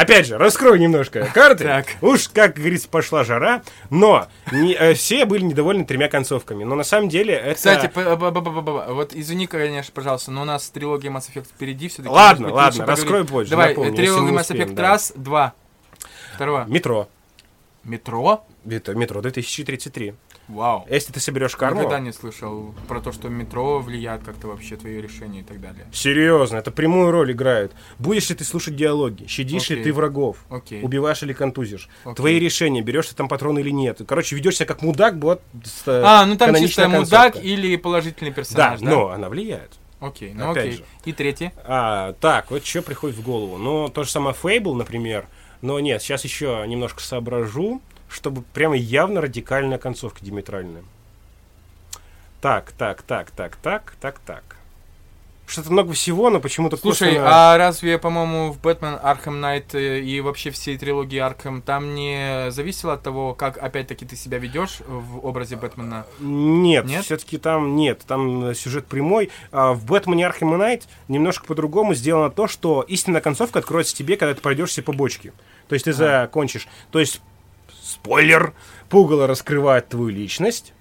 Опять же, раскрою немножко *laughs* карты. Так. Уж, как говорится, пошла жара. Но не- э, все были недовольны тремя концовками. Но на самом деле это... Кстати, вот извини, конечно, пожалуйста, но у нас трилогия Mass Effect впереди все-таки. Ладно, ладно, раскрой позже, Давай, напомню, трилогия Mass Effect да. раз, два. Второго. Метро. Метро? Это метро 2033. Вау. Если ты соберешь карму... Никогда не слышал про то, что метро влияет как-то вообще твои решения и так далее. Серьезно, это прямую роль играет. Будешь ли ты слушать диалоги? Щадишь ли Окей. ты врагов? Окей. Убиваешь или контузишь? Окей. Твои решения, берешь ты там патроны или нет. Короче, ведешь себя как мудак, вот А, ну там чисто мудак или положительный Да, персонаж, да? но она влияет. Окей, ну Опять окей. же. И третий. А, так, вот что приходит в голову. Ну, то же самое Fable, например. Но нет, сейчас еще немножко соображу, чтобы прямо явно радикальная концовка диаметральная. Так, так, так, так, так, так, так. что-то много всего, но почему-то Слушай, косвенно- а разве, по-моему, в Бэтмен Arkham Knight и вообще всей трилогии Arkham там не зависело от того, как опять-таки ты себя ведешь в образе Бэтмена? Нет, Нет? все-таки там нет, там сюжет прямой. А в Бэтмене Arkham Knight немножко по-другому сделано то, что истинная концовка откроется тебе, когда ты пройдешь все побочки. То есть ты закончишь. То есть, спойлер, Пугало раскрывает твою личность.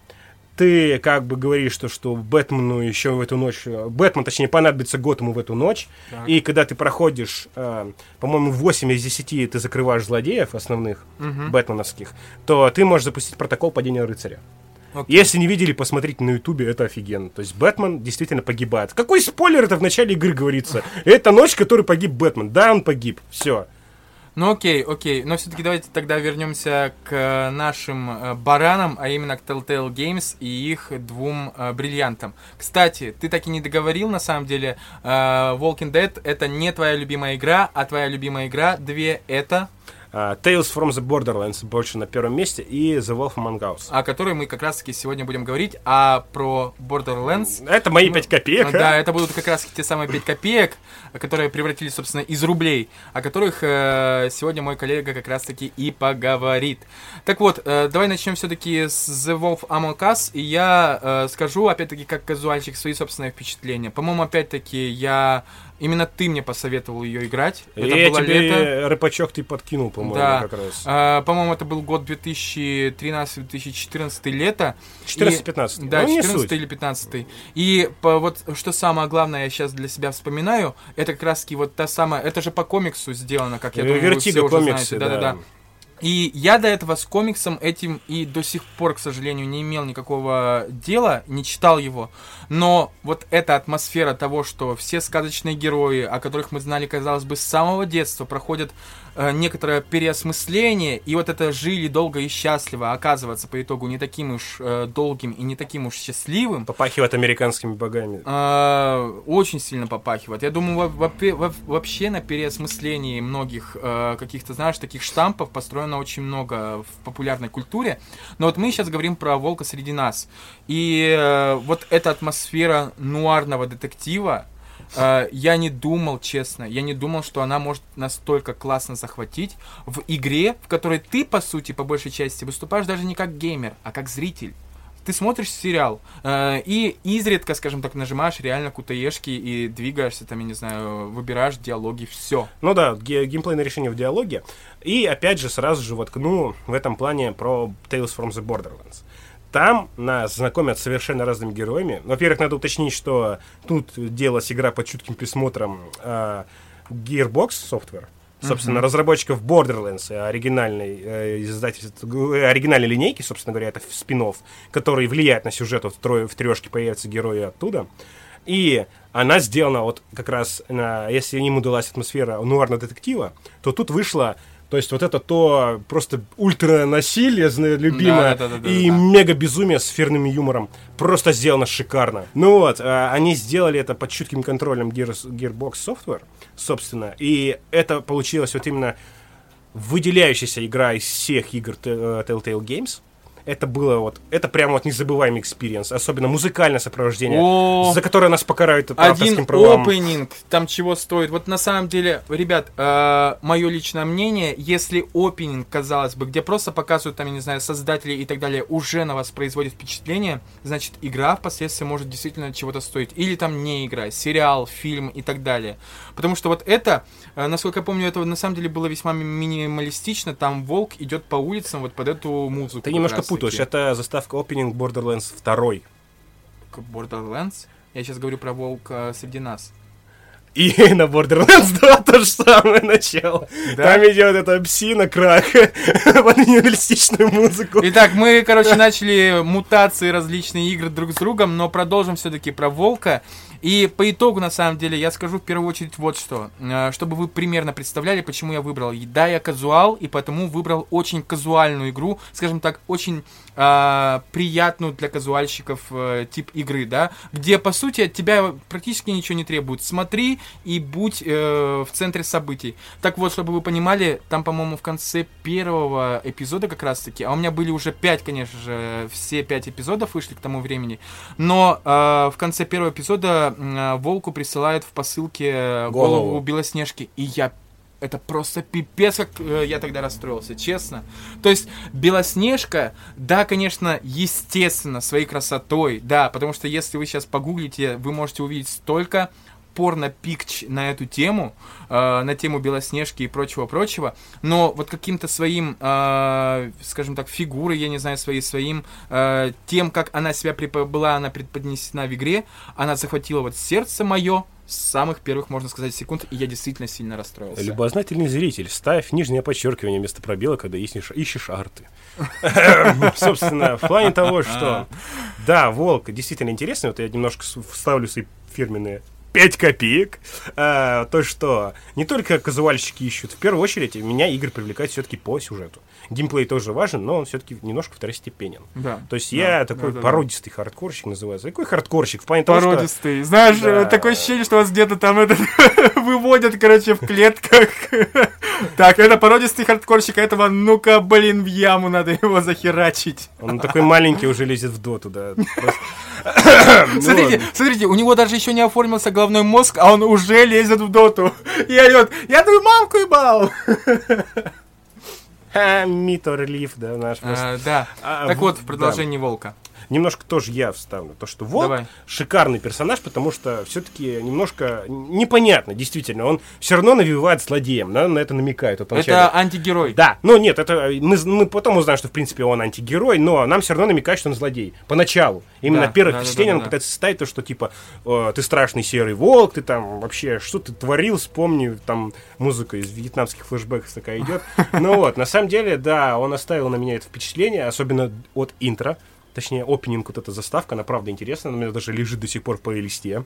Ты как бы говоришь, что, что Бэтмену еще в эту ночь... э, Бэтмен, точнее, понадобится Готэму в эту ночь. Так. И когда ты проходишь, э, по-моему, 8 из 10 ты закрываешь злодеев основных, Мгм. бэтменовских, то ты можешь запустить протокол падения рыцаря. Окей. Если не видели, посмотрите на ютубе, это офигенно. То есть Бэтмен действительно погибает. Какой спойлер это в начале игры говорится? *laughs* Это ночь, в которой погиб Бэтмен. Да, он погиб. Все. Ну окей, окей. Но все-таки давайте тогда вернемся к э, нашим э, баранам, а именно к Telltale Games и их двум э, бриллиантам. Кстати, ты так и не договорил, на самом деле, э, Walking Dead это не твоя любимая игра, а твоя любимая игра две это, Tales from the Borderlands больше на первом месте и The Wolf Among Us. о которой мы как раз-таки сегодня будем говорить, а про Borderlands Это мои Ну, 5 копеек. Ну а? Да, это будут как раз те самые 5 копеек, которые превратились, собственно, из рублей, о которых э, сегодня мой коллега как раз-таки и поговорит. Так вот, э, давай начнем все-таки с The Wolf Among Us, и я э, скажу, опять-таки, как казуальщик, свои собственные впечатления. По-моему, опять-таки, я... Именно ты мне посоветовал ее играть. И Это я было тебе лето. рыбачок ты подкинул, по-моему, Да. как раз. Э, по-моему, это был год 2013-2014 лето. 14-15. Да, Ну, не 14 суть. или 15. И по, вот что самое главное, я сейчас для себя вспоминаю, это как раз вот та самая, это же по комиксу сделано, как я Э, думаю, вы Вертиго уже комиксы, знаете. Да-да-да. И я до этого с комиксом этим и до сих пор, к сожалению, не имел никакого дела, не читал его. Но вот эта атмосфера того, что все сказочные герои, о которых мы знали, казалось бы, с самого детства, проходят некоторое переосмысление, и вот это жили долго и счастливо, а оказывается по итогу не таким уж э, долгим и не таким уж счастливым, Попахивает американскими богами. а, очень сильно попахивает. Я думаю, во- во- во- вообще на переосмыслении многих э, каких-то, знаешь, таких штампов построено очень много в популярной культуре. Но вот мы сейчас говорим про «Волка среди нас». И э, вот эта атмосфера нуарного детектива, э, я не думал, честно, я не думал, что она может настолько классно захватить в игре, в которой ты, по сути, по большей части, выступаешь даже не как геймер, а как зритель ты смотришь сериал э, и изредка, скажем так, нажимаешь реально кутаешки и двигаешься, там, я не знаю, выбираешь диалоги, все. Ну да, ге- геймплейное решение в диалоге. И опять же сразу же воткну в этом плане про Tales from the Borderlands. Там нас знакомят с совершенно разными героями. Во-первых, надо уточнить, что тут делалась игра под чутким присмотром а, Gearbox Software. Собственно, разработчиков Borderlands, э, оригинальной, э, издательств- г- оригинальной линейки, собственно говоря, это спин который влияет на сюжет. Вот в, трое, в трешке появятся герои оттуда. И она сделана вот как раз, на, если им удалась атмосфера нуарного детектива, то тут вышло, то есть вот это то просто ультра насилие, любимое, Да, да, да, да, и да. мега безумие с фирным юмором. Просто сделано шикарно. Ну вот, а, они сделали это под чутким контролем Gears- Gearbox Software, собственно, и это получилось вот именно выделяющаяся игра из всех игр э, Telltale Games. Это было вот, это прямо вот незабываемый experience, особенно музыкальное сопровождение, О, за которое нас покарают по один правам. opening там чего стоит. Вот на самом деле, ребят, мое личное мнение, если opening, казалось бы, где просто показывают, там, я не знаю, создатели и так далее, уже на вас производит впечатление, значит, игра впоследствии может действительно чего-то стоить. Или там не игра, сериал, фильм и так далее. Потому что вот это, э, насколько я помню, это на самом деле было весьма ми- минималистично. Там волк идет по улицам вот под эту музыку. Ты немножко путаешь, это заставка Opening Borderlands 2. К Borderlands? Я сейчас говорю про волка среди нас. И *laughs* на Borderlands 2 то же самое начало. Да? Там идет эта псина, крах, *laughs* под минималистичную музыку. Итак, мы, короче, начали мутации различные игры друг с другом, но продолжим все-таки про Волка. И по итогу, на самом деле, я скажу в первую очередь вот что. Э, Чтобы вы примерно представляли, почему я выбрал. Да, я казуал, и потому выбрал очень казуальную игру, скажем так, очень э, приятную для казуальщиков э, тип игры, да, где, по сути, от тебя практически ничего не требует. Смотри, и будь э, в центре событий. Так вот, чтобы вы понимали, там, по-моему, в конце первого эпизода как раз-таки, а у меня были уже пять, конечно же, все пять эпизодов вышли к тому времени, но э, в конце первого эпизода э, Волку присылают в посылке голову, Голову. Белоснежки, и я это просто пипец, как э, я тогда расстроился, честно. То есть Белоснежка, да, конечно, естественно, своей красотой, да, потому что если вы сейчас погуглите, вы можете увидеть столько порно-пикч на эту тему, э, на тему Белоснежки и прочего-прочего, но вот каким-то своим, э, скажем так, фигурой, я не знаю, своей, своим, э, тем, как она себя препо- была, она предподнесена в игре, она захватила вот сердце мое с самых первых, можно сказать, секунд, и я действительно сильно расстроился. Любознательный зритель, ставь нижнее подчеркивание вместо пробела, когда ищешь, ищешь арты. *laughs* Собственно, в плане того, что... Да, волк действительно интересный. Вот я немножко вставлю свои фирменные 5 копеек. А, то, что не только казуальщики ищут. В первую очередь, меня игры привлекают все-таки по сюжету. Геймплей тоже важен, но он все-таки немножко второстепенен. Да. То есть Да, я да, такой да, да. породистый хардкорщик называется. Какой хардкорщик? В плане того, что... Породистый. Знаешь, Да. такое ощущение, что вас где-то там это *laughs* выводят, короче, в клетках. *laughs* Так, это породистый хардкорщик, а этого, ну-ка, блин, в яму надо его захерачить. Он такой маленький уже лезет в доту, да. *laughs* Смотрите, Вот. смотрите, у него даже еще не оформился головной мозг, а он уже лезет в доту. *laughs* И орет, я твою мамку ебал. Митор Лив, да, наш. А, Да. А, Так вот, в да. продолжении Волка. Немножко тоже я вставлю. То, что Волк Давай. шикарный персонаж, потому что все-таки немножко непонятно, действительно. Он все равно навевает злодеем, да, на это намекает. Вот. Это антигерой. Да, ну нет, это мы, мы потом узнаем, что в принципе он антигерой, но нам все равно намекает, что он злодей. Поначалу. Именно Да, первое да, да, впечатление да, он да. пытается составить то, что типа э, ты страшный серый волк, ты там вообще что ты творил, вспомни, там музыка из вьетнамских флешбеков такая идет. Ну вот, на самом деле, да, он оставил на меня это впечатление, особенно от интро. Точнее, опенинг, вот эта заставка, она правда интересная, она у меня даже лежит до сих пор по листе.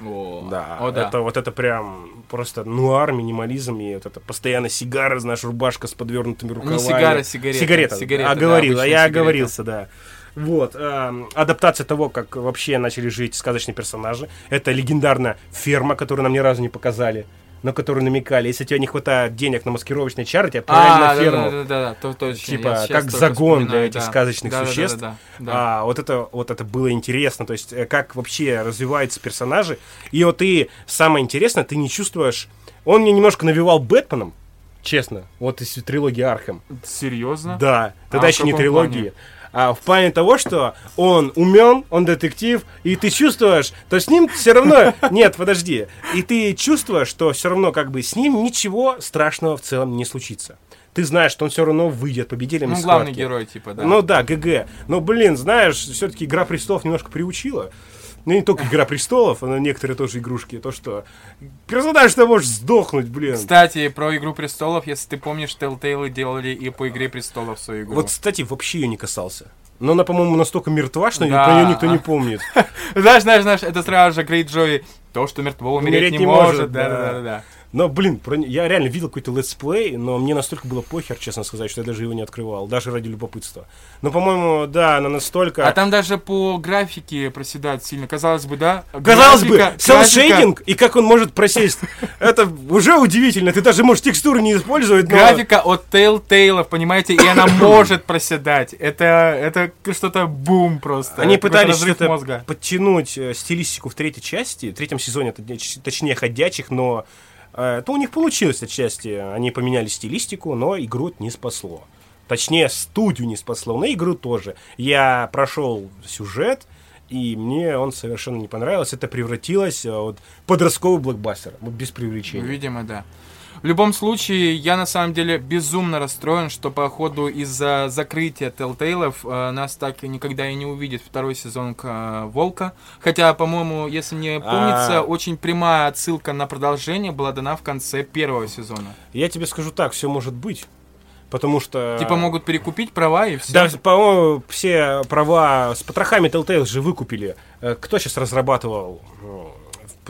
О, Да, О, да. это вот это прям просто нуар, минимализм и вот это постоянно сигара, знаешь, рубашка с подвернутыми рукавами. сигара, сигарета. Сигарета, Сигарета, а да, говорил, а обычная я сигарета. оговорился, да. Вот, эм, адаптация того, как вообще начали жить сказочные персонажи. Это легендарная ферма, которую нам ни разу не показали, на которую намекали. Если тебе не хватает денег на маскировочные чары, тебя отправляют А, на да, ферму. да, да, да, то точно. Типа, как загон для этих да. сказочных Да, да, да, существ. да, да, да. А, вот это вот это было интересно, то есть э, как вообще развиваются персонажи. И вот ты самое интересное, ты не чувствуешь. Он мне немножко навевал Бэтменом, честно, вот из трилогии Архем. Серьезно? Да, тогда А, еще не трилогии. плане? А в плане того, что он умен, он детектив, и ты чувствуешь, то с ним все равно... *laughs* Нет, подожди. И ты чувствуешь, что все равно как бы с ним ничего страшного в целом не случится. Ты знаешь, что он все равно выйдет победителем Ну, из главный схватки. герой, типа, да. Ну да, ГГ. Но, блин, знаешь, все-таки Игра престолов немножко приучила. Ну, не только Игра престолов, но некоторые тоже игрушки. То, что персонаж-то может сдохнуть, блин. Кстати, про Игру Престолов, если ты помнишь, Telltale делали и по Игре Престолов свою игру. Вот, кстати, вообще ее не касался. Но она, по-моему, настолько мертва, что Да. про нее никто не помнит. *laughs* Знаешь, знаешь, знаешь, это сразу же Грейджой. То, что мертво умереть, не, может. Да, да. да, да, да. Но, блин, про я реально видел какой-то летсплей, но мне настолько было похер, честно сказать, что я даже его не открывал, даже ради любопытства. Но, по-моему, да, она настолько... А там даже по графике проседает сильно. Казалось бы, да? Казалось бы, Графика- cel shading, и как он может просесть, *laughs* это уже удивительно. Ты даже можешь текстуры не использовать, но... Графика от Telltale, понимаете, и она может проседать. Это, это что-то бум просто. Они пытались что-то мозга. подтянуть э, стилистику в третьей части, в третьем сезоне, точнее, ходячих, но э, это у них получилось отчасти. Они поменяли стилистику, но игру это не спасло. Точнее, студию не спасло, но игру тоже. Я прошел сюжет, и мне он совершенно не понравился. Это превратилось э, вот, подростковый блокбастер, вот без привлечения. Видимо, да. В любом случае, я на самом деле безумно расстроен, что по ходу из-за закрытия Telltale э, нас так никогда и не увидит второй сезон к, э, Волка. Хотя, по-моему, если мне помнится, А. очень прямая отсылка на продолжение была дана в конце первого сезона. Я тебе скажу так, все может быть. Потому что... Типа могут перекупить права и все. Да, по-моему, все права с потрохами Telltale же выкупили. Э, Кто сейчас разрабатывал?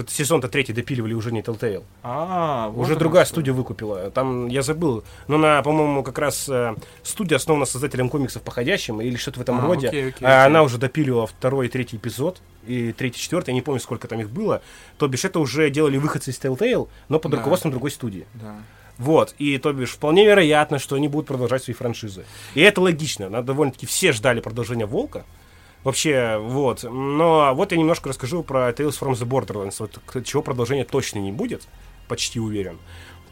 Сезон-то третий допиливали уже не Telltale. А, вот уже другая что. студия выкупила. Там, я забыл, но на, по-моему, как раз э, студия основана создателем комиксов «Походящим» или что-то в этом А, роде. окей, окей, А окей. Она уже допиливала второй и третий эпизод. и третий, четвертый, я не помню, сколько там их было. То бишь, это уже делали выходцы из Telltale, но под Да. руководством другой студии. Да. Вот, и то бишь, вполне вероятно, что они будут продолжать свои франшизы. И это логично, довольно-таки все ждали продолжения Волка. Вообще, вот. Но вот я немножко расскажу про Tales from the Borderlands, вот чего продолжения точно не будет, почти уверен.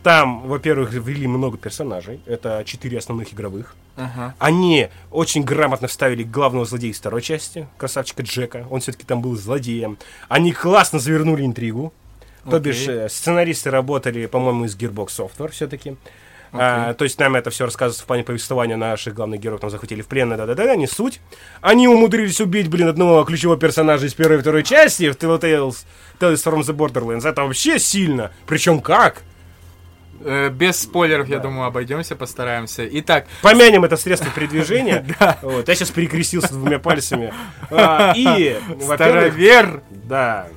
Там, во-первых, ввели много персонажей, это четыре основных игровых. Ага. Они очень грамотно вставили главного злодея из второй части, красавчика Джека. Он все-таки там был злодеем. Они классно завернули интригу. То Окей. бишь, э, сценаристы работали, по-моему, из Gearbox Software все-таки. А, то есть нам это все рассказывается в плане повествования наших главных героев, там захватили в плен, да-да-да, не суть. Они умудрились убить, блин, одного ключевого персонажа из первой и второй части в Telltales, Tales from the Borderlands. Это вообще сильно. Причем как? Э, без спойлеров, я думаю, обойдемся, постараемся. Итак, Помянем это средство *laughs* передвижения. Вот, я сейчас перекрестился двумя *laughs* пальцами. А, И, старовер. да.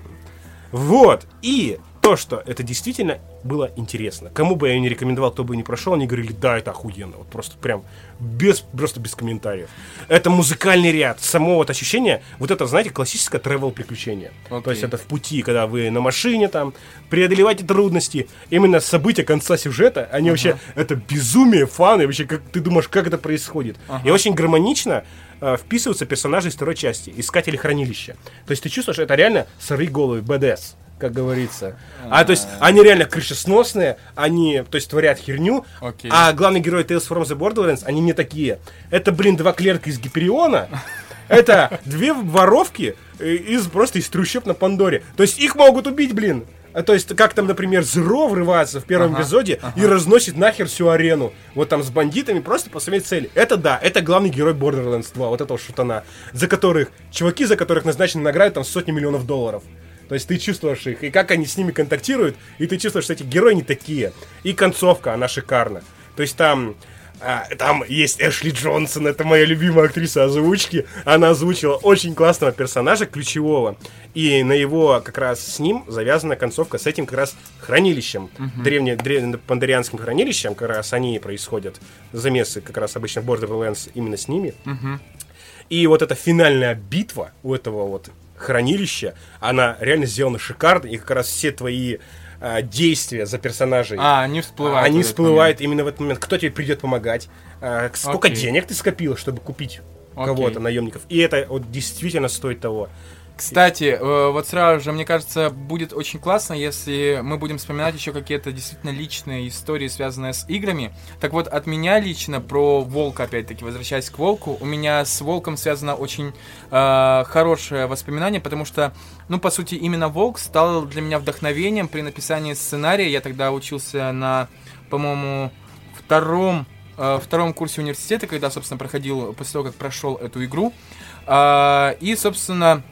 Вот. И то, что это действительно было интересно. Кому бы я не рекомендовал, кто бы не прошел, они говорили, да, это охуенно. Вот просто прям без, просто без комментариев. Это музыкальный ряд. Само вот ощущение, вот это, знаете, классическое travel приключение. То Окей. есть это в пути, когда вы на машине там преодолеваете трудности. Именно события конца сюжета, они вообще, это безумие, фан, и вообще, как ты думаешь, как это происходит. И очень гармонично э, вписываются персонажи из второй части, искатели хранилища. То есть ты чувствуешь, это реально сырые головы, БДС как говорится. А то есть они реально крышесносные, они, то есть творят херню, Окей. а главный герой Tales from the Borderlands, они не такие. Это, блин, два клерка из Гипериона, это две воровки э, из просто из трущоб на Пандоре. То есть их могут убить, блин. А То есть, как там, например, Зеро врывается в первом Ага, эпизоде и разносит нахер всю арену. Вот там с бандитами просто по своей цели. Это да, это главный герой Borderlands 2, вот этого шутана. За которых, чуваки, за которых назначены награды там сотни миллионов долларов. То есть ты чувствуешь их, и как они с ними контактируют, и ты чувствуешь, что эти герои не такие. И концовка, она шикарна. То есть там... а, там есть Эшли Джонсон, это моя любимая актриса озвучки. Она озвучила очень классного персонажа, ключевого. И на его, как раз с ним, завязана концовка с этим как раз хранилищем. Древне, древне пандарианским хранилищем, как раз они происходят. Замесы как раз обычно Borderlands именно с ними. И вот эта финальная битва у этого вот хранилища, она реально сделана шикарно, и как раз все твои а, действия за персонажей, А, они всплывают. они всплывают именно в этот момент. Кто тебе придет помогать? а, сколько Окей. денег ты скопил, чтобы купить кого-то, наемников? И это вот действительно стоит того. Кстати, э, вот сразу же, мне кажется, будет очень классно, если мы будем вспоминать еще какие-то действительно личные истории, связанные с играми. Так вот, от меня лично про Волка, опять-таки, возвращаясь к Волку, у меня с Волком связано очень э, хорошее воспоминание, потому что, ну, по сути, именно Волк стал для меня вдохновением при написании сценария. Я тогда учился на, по-моему, втором э, втором курсе университета, когда, собственно, проходил, после того, как прошел эту игру. А, И, собственно,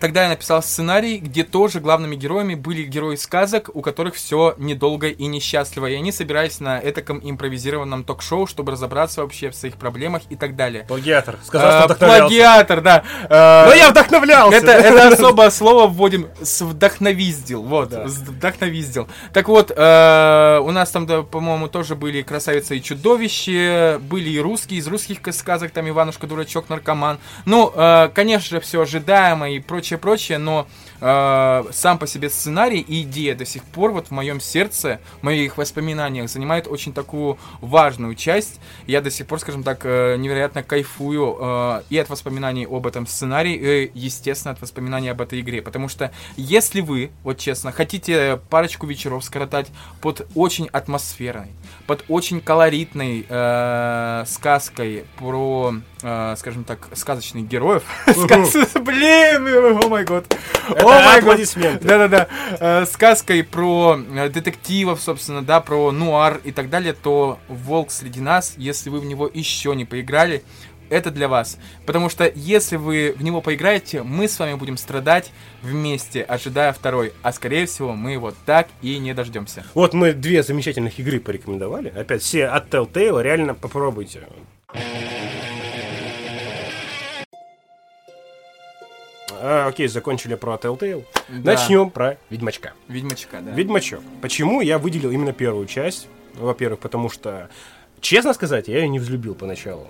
Тогда я написал сценарий, где тоже главными героями были герои сказок, у которых все недолго и несчастливо. И они собирались на этаком импровизированном ток-шоу, чтобы разобраться вообще в своих проблемах и так далее. Плагиатор. Сказал, А, что вдохновлялся. Плагиатор, да. А, Но я вдохновлялся! это, это особое слово вводим с вдохновиздил. Вот, Да. вдохновиздил. Так вот, э, у нас там, да, по-моему, тоже были красавица и чудовище, были и русские, из русских сказок, там Иванушка, дурачок, наркоман. Ну, конечно же, все ожидаемо и прочее, прочее, но э, сам по себе сценарий и идея до сих пор вот в моем сердце, в моих воспоминаниях занимает очень такую важную часть. Я до сих пор, скажем так, э, невероятно кайфую э, и от воспоминаний об этом сценарии, и, естественно, от воспоминаний об этой игре. Потому что если вы, вот честно, хотите парочку вечеров скоротать под очень атмосферной, под очень колоритной э, сказкой про, э, скажем так, сказочных героев. *laughs* Блин, *laughs* о май год. Это Год. аплодисменты. Да-да-да. Э, Сказкой про э, детективов, собственно, да, про нуар и так далее, то «Волк среди нас», если вы в него еще не поиграли, это для вас. Потому что если вы в него поиграете, мы с вами будем страдать вместе, ожидая второй. А скорее всего, мы его так и не дождемся. Вот мы две замечательных игры порекомендовали. Опять все от Telltale, реально попробуйте. А, окей, закончили про Telltale. Да. Начнем про Ведьмачка. Ведьмачка, да. Ведьмачок. Почему я выделил именно первую часть? Во-первых, потому что, честно сказать, я ее не взлюбил поначалу.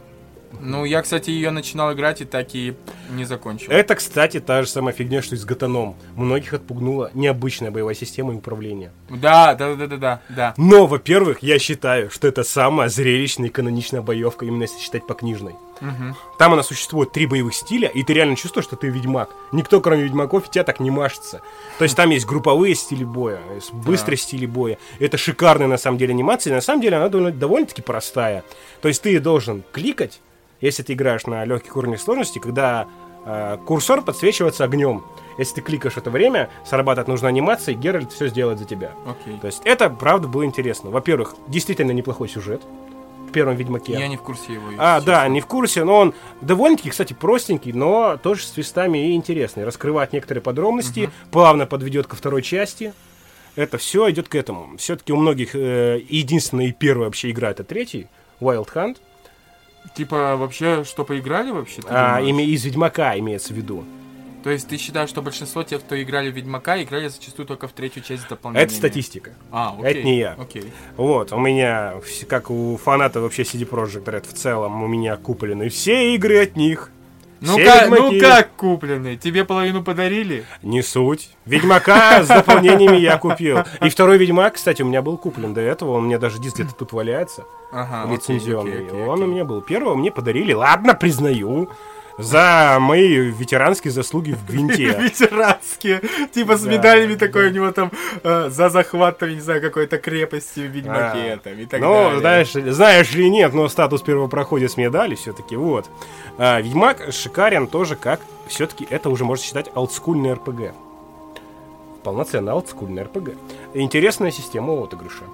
Ну, я, кстати, ее начинал играть и так и не закончил. Это, кстати, та же самая фигня, что и с Гатаном. Многих отпугнула необычная боевая система и управление. Да, да, да, да, да, да. Но, во-первых, я считаю, что это самая зрелищная и каноничная боевка, именно если считать по книжной. Мгм. Там она существует три боевых стиля, и ты реально чувствуешь, что ты ведьмак. Никто, кроме ведьмаков, тебя так не машется. То есть там есть групповые стили боя, есть быстрые стили боя. Это шикарная на самом деле анимация, и на самом деле она довольно- довольно-таки простая. То есть ты должен кликать, если ты играешь на легких уровнях сложности, когда э, курсор подсвечивается огнем. Если ты кликаешь это время, срабатывает нужная анимация, и Геральт все сделает за тебя. Окей. То есть это, правда, было интересно. Во-первых, действительно неплохой сюжет первом Ведьмаке. Я не в курсе его. А, да, не в курсе, но он довольно-таки, кстати, простенький, но тоже с твистами и интересный. Раскрывает некоторые подробности, плавно подведет ко второй части. Это все идет к этому. Все-таки у многих э, единственная и первая вообще игра это третий, Wild Hunt. Типа, вообще, что поиграли вообще? А, име- из Ведьмака имеется в виду. То есть ты считаешь, что большинство тех, кто играли в Ведьмака, играли зачастую только в третью часть дополнения? Это статистика. А, окей. Это не я. Окей. Вот, у меня, как у фаната вообще CD Projekt Red в целом, у меня куплены все игры от них. Ну как, ну как купленный? Тебе половину подарили? Не суть. Ведьмака с дополнениями я купил. И второй Ведьмак, кстати, у меня был куплен до этого. Он у меня даже диск где-то тут валяется. Ага, лицензионный. окей, окей, Он окей. у меня был. Первого мне подарили. Ладно, признаю. За мои ветеранские заслуги в Гвинте. *laughs* Ветеранские, типа с Да, медалями да. такой у него там э, за захват, там, не знаю, какой-то крепости в Ведьмаке А. там и так Ну, далее. знаешь, ли- знаешь ли нет, но статус первопроходец мне дали все-таки, вот. А, Ведьмак шикарен тоже как, все-таки это уже можно считать олдскульный РПГ. Полноценно олдскульный РПГ. Интересная система отыгрыша.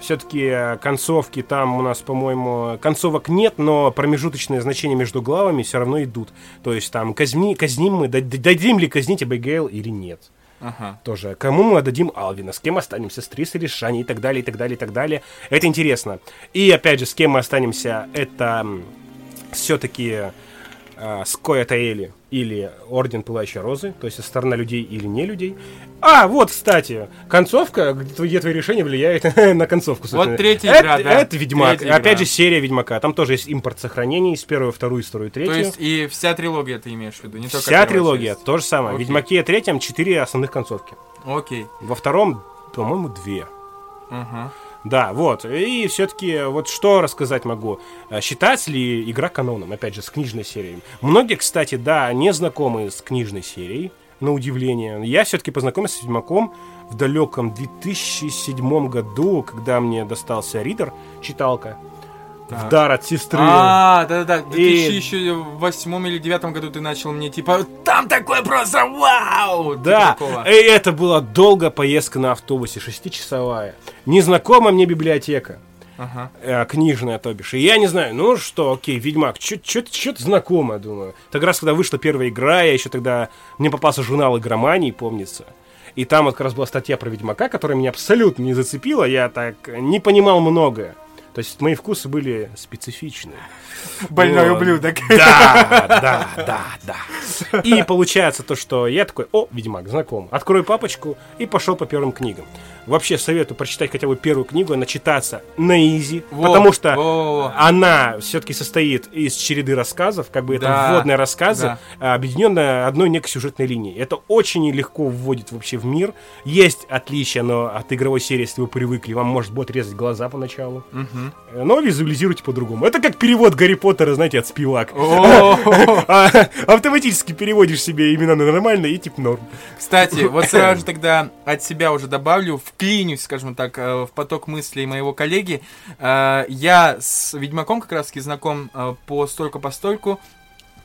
Все-таки концовки там у нас, по-моему, концовок нет, но промежуточные значения между главами все равно идут. То есть там казни, казним мы, дад- дадим ли казнить Эбигейл или нет Ага. тоже. Кому мы отдадим Алвина, с кем останемся, с Трис или Шани и так далее, и так далее, и так далее. Это интересно. И опять же, с кем мы останемся, это все-таки с Коэтаэли или Орден Пылающей Розы, то есть сторона людей или не людей. А, вот, кстати, концовка, где, твои решения влияют *laughs* на концовку. собственно. третья это, игра, да. Это Ведьмак. Третья Опять игра. же, серия Ведьмака. Там тоже есть импорт сохранений с первой, вторую, вторую, третью. То есть и вся трилогия ты имеешь в виду, не только Вся трилогия, часть? то же самое. В Окей. Ведьмаке третьем четыре основных концовки. Окей. Во втором, по-моему, две. Ага. Да, вот. И все-таки вот что рассказать могу. Э, Считается ли игра каноном, опять же, с книжной серией? Многие, кстати, да, не знакомы с книжной серией, на удивление. Я все-таки познакомился с Ведьмаком в далеком 2007 году, когда мне достался Ридер, читалка, в дар от сестры. А, да-да-да, в И- 2008 или 2009 году ты начал мне, типа, там такое просто вау! Типа Да, и это была долгая поездка на автобусе, шестичасовая. Незнакомая мне библиотека. Ага. э, книжная, то бишь. И я не знаю, ну что, окей, Ведьмак, что-то знакомое, думаю. Так раз, когда вышла первая игра, я еще тогда... Мне попался журнал игромании, помнится. И там вот как раз была статья про Ведьмака, которая меня абсолютно не зацепила. Я так не понимал многое. То есть мои вкусы были специфичные. Больной Вот. ублюдок. Да, *laughs* да, да, да. И получается то, что я такой, о, Ведьмак, знаком. Открою папочку и пошел по первым книгам. Вообще советую прочитать хотя бы первую книгу, начитаться на изи, Во, потому что во. она все-таки состоит из череды рассказов, как бы это Да, вводные рассказы, да. а, объединенные одной некой сюжетной линией. Это очень легко вводит вообще в мир. Есть отличия, но от игровой серии, если вы привыкли, вам может будет резать глаза поначалу. Э, Но визуализируйте по-другому. Это как перевод Гарри Поттера, знаете, от спивак. *laughs* А, Автоматически переводишь себе имена на нормально и типа норм. Кстати, вот *laughs* сразу же тогда от себя уже добавлю, вклинюсь, скажем так, э, в поток мыслей моего коллеги. Э, Я с Ведьмаком как раз-таки знаком э, постольку-постольку,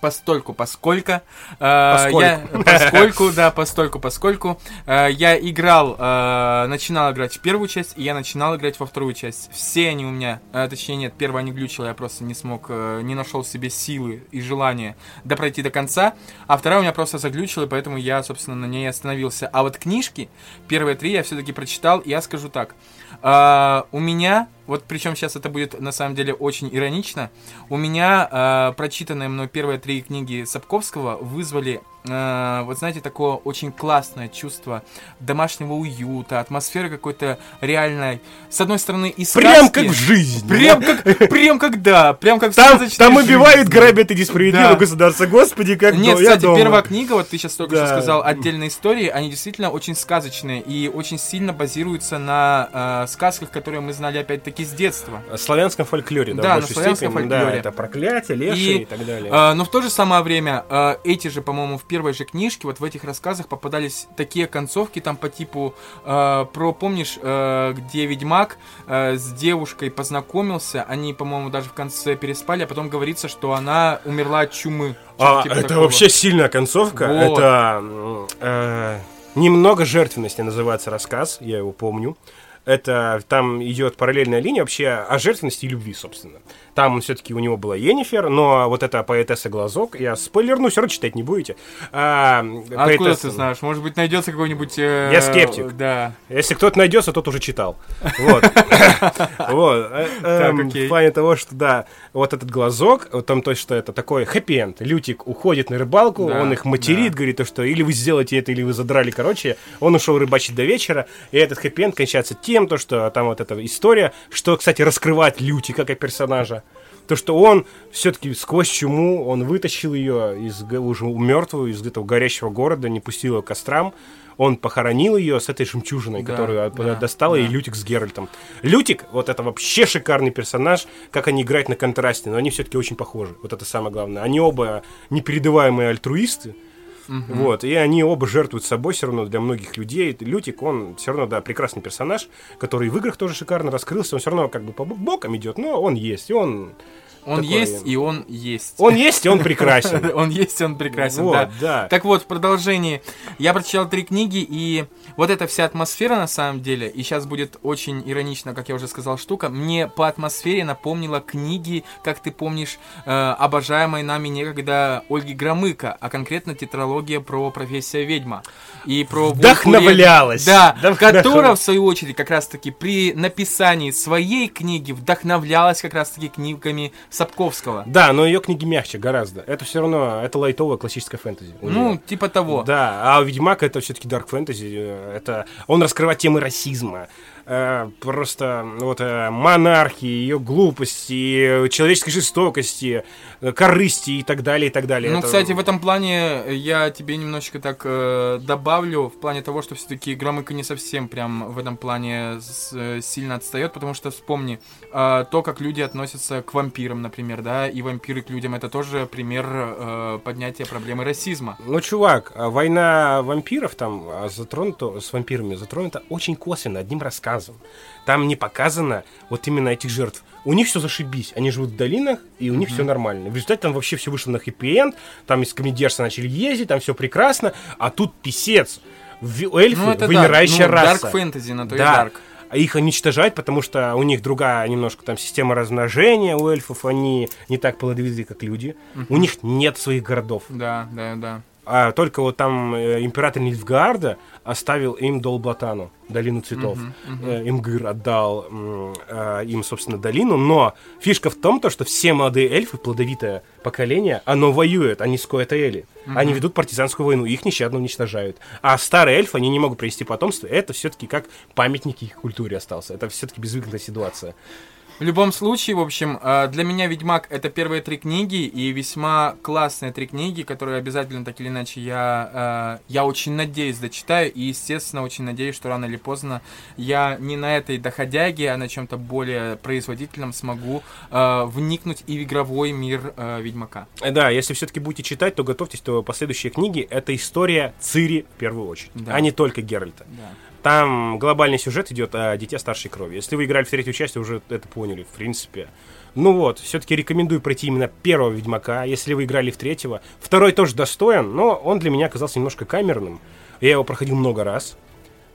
постольку, поскольку. Э, Я, поскольку, да, постольку, поскольку. Э, Я играл, э, начинал играть в первую часть, и я начинал играть во вторую часть. Все они у меня, э, точнее нет, первая не глючила, я просто не смог, э, не нашел в себе силы и желания допройти до конца. А вторая у меня просто заглючила, и поэтому я, собственно, на ней остановился. А вот книжки, первые три я все-таки прочитал, и я скажу так. У меня, вот причем сейчас это будет на самом деле очень иронично, у меня а, прочитанные мной первые три книги Сапковского вызвали э, вот знаете, такое очень классное чувство домашнего уюта, атмосферы какой-то реальной, с одной стороны, и сказки. Прям как в жизни. Прям как, прям как да, прям как в Там, там убивают, грабят и несправедливо Да. государство. Господи, как Нет, до- кстати, первая книга, вот ты сейчас только Да. что сказал, отдельные истории, они действительно очень сказочные и очень сильно базируются на э, сказках, которые мы знали опять-таки с детства. О славянском фольклоре, да, Да, в на славянском степени. Да, фольклоре. это проклятие, лешие и, И, так далее. Э, но в то же самое время э, эти же, по-моему, в первой же книжке, вот в этих рассказах попадались такие концовки там по типу э, про, помнишь, э, где ведьмак э, с девушкой познакомился, они, по-моему, даже в конце переспали, а потом говорится, что она умерла от чумы. А, типа это такого. вообще сильная концовка. Вот. Это э, немного жертвенности называется рассказ, я его помню. Это там идет параллельная линия вообще о жертвенности и любви, собственно. Там все-таки у него была Енифер, но вот эта поэтесса Глазок, я спойлерну, все равно читать не будете. А, А откуда поэтесса- ты знаешь? Может быть, найдется какой-нибудь... э, Я скептик. Да. Если кто-то найдется, тот уже читал. Вот. *laughs* Вот. Э, эм. В плане того, что да, вот этот глазок, вот там то, что это такой хэппи-энд. Лютик уходит на рыбалку, он их материт, говорит, то, что или вы сделаете это, или вы задрали. Короче, он ушел рыбачить до вечера, и этот хэппи-энд кончается тем, то, что там вот эта история, что, кстати, раскрывает Лютика как персонажа. То, что он все-таки сквозь чуму, он вытащил ее из уже мертвую, из этого горящего города, не пустил ее к кострам. Он похоронил ее с этой жемчужиной, Да, которую от- да, достала да. и Лютик с Геральтом. Лютик, вот это вообще шикарный персонаж, как они играют на контрасте, но они все-таки очень похожи. Вот это самое главное. Они оба непередаваемые альтруисты. Вот, и они оба жертвуют собой все равно для многих людей. Лютик, он все равно, да, прекрасный персонаж, который в играх тоже шикарно раскрылся. Он все равно как бы по бок- бокам идет, но он есть, и он... Он Такое. есть, и он есть. Он есть, и он прекрасен. *laughs* Он есть, и он прекрасен, Вот, да. да. Так вот, в продолжении. Я прочитал три книги, и вот эта вся атмосфера, на самом деле, и сейчас будет очень иронично, как я уже сказал, штука, мне по атмосфере напомнила книги, как ты помнишь, э, обожаемой нами некогда Ольги Громыка, а конкретно тетралогия про профессия ведьма. И про Вдохновлялась. Да, *laughs* которая, в свою очередь, как раз-таки при написании своей книги вдохновлялась как раз-таки книгами Сапковского. Да, но ее книги мягче гораздо. Это все равно, это лайтовая классическая фэнтези. Ну, типа того. Да, а Ведьмак это все-таки дарк фэнтези. Это он раскрывает темы расизма. Э, Просто ну, вот э, монархии, ее глупости, человеческой жестокости, э, корысти и так далее, и так далее. Ну, Это- кстати, в этом плане я тебе немножечко так э, добавлю, в плане того, что все-таки Громыко не совсем прям в этом плане с- сильно отстает, потому что вспомни, э, то, как люди относятся к вампирам, например, да, и вампиры к людям, это тоже пример э, поднятия проблемы расизма. Ну, чувак, а война вампиров там а, затронута, с вампирами затронута очень косвенно, одним рассказом. Там не показано вот именно этих жертв. У них все зашибись. Они живут в долинах, и у них все нормально. В результате там вообще все вышло на хэппи-энд, там из комедерса начали ездить, там все прекрасно, а тут писец. Эльфы, Ну, это вымирающая да, ну, раса. дарк фэнтези, на то и Да. дарк. А их уничтожать, потому что у них другая немножко там система размножения у эльфов, они не так плодовиты, как люди. У них нет своих городов. Да, да, да. А только вот там э, император Нильфгаарда оставил им Долблатану, долину цветов. Э, Имгыр отдал м, э, им, собственно, долину. Но фишка в том, то, что все молодые эльфы, плодовитое поколение, оно воюет, они с Коэтаэли. Они ведут партизанскую войну, их нещадно уничтожают. А старые эльфы, они не могут привести потомство. Это все-таки как памятник их культуре остался. Это все-таки безвыходная ситуация. В любом случае, в общем, э, для меня Ведьмак это первые три книги и весьма классные три книги, которые обязательно так или иначе я, э, я очень надеюсь дочитаю и, естественно, очень надеюсь, что рано или поздно я не на этой доходяге, а на чем-то более производительном смогу э, вникнуть и в игровой мир Ведьмака. Э, Да, если все-таки будете читать, то готовьтесь, то последующие книги это история Цири в первую очередь, Да. а не только Геральта. Да. Там глобальный сюжет идет о дите старшей крови. Если вы играли в третью часть, уже это поняли, в принципе. Ну вот, все-таки рекомендую пройти именно первого Ведьмака, если вы играли в третьего. Второй тоже достоин, но он для меня оказался немножко камерным. Я его проходил много раз.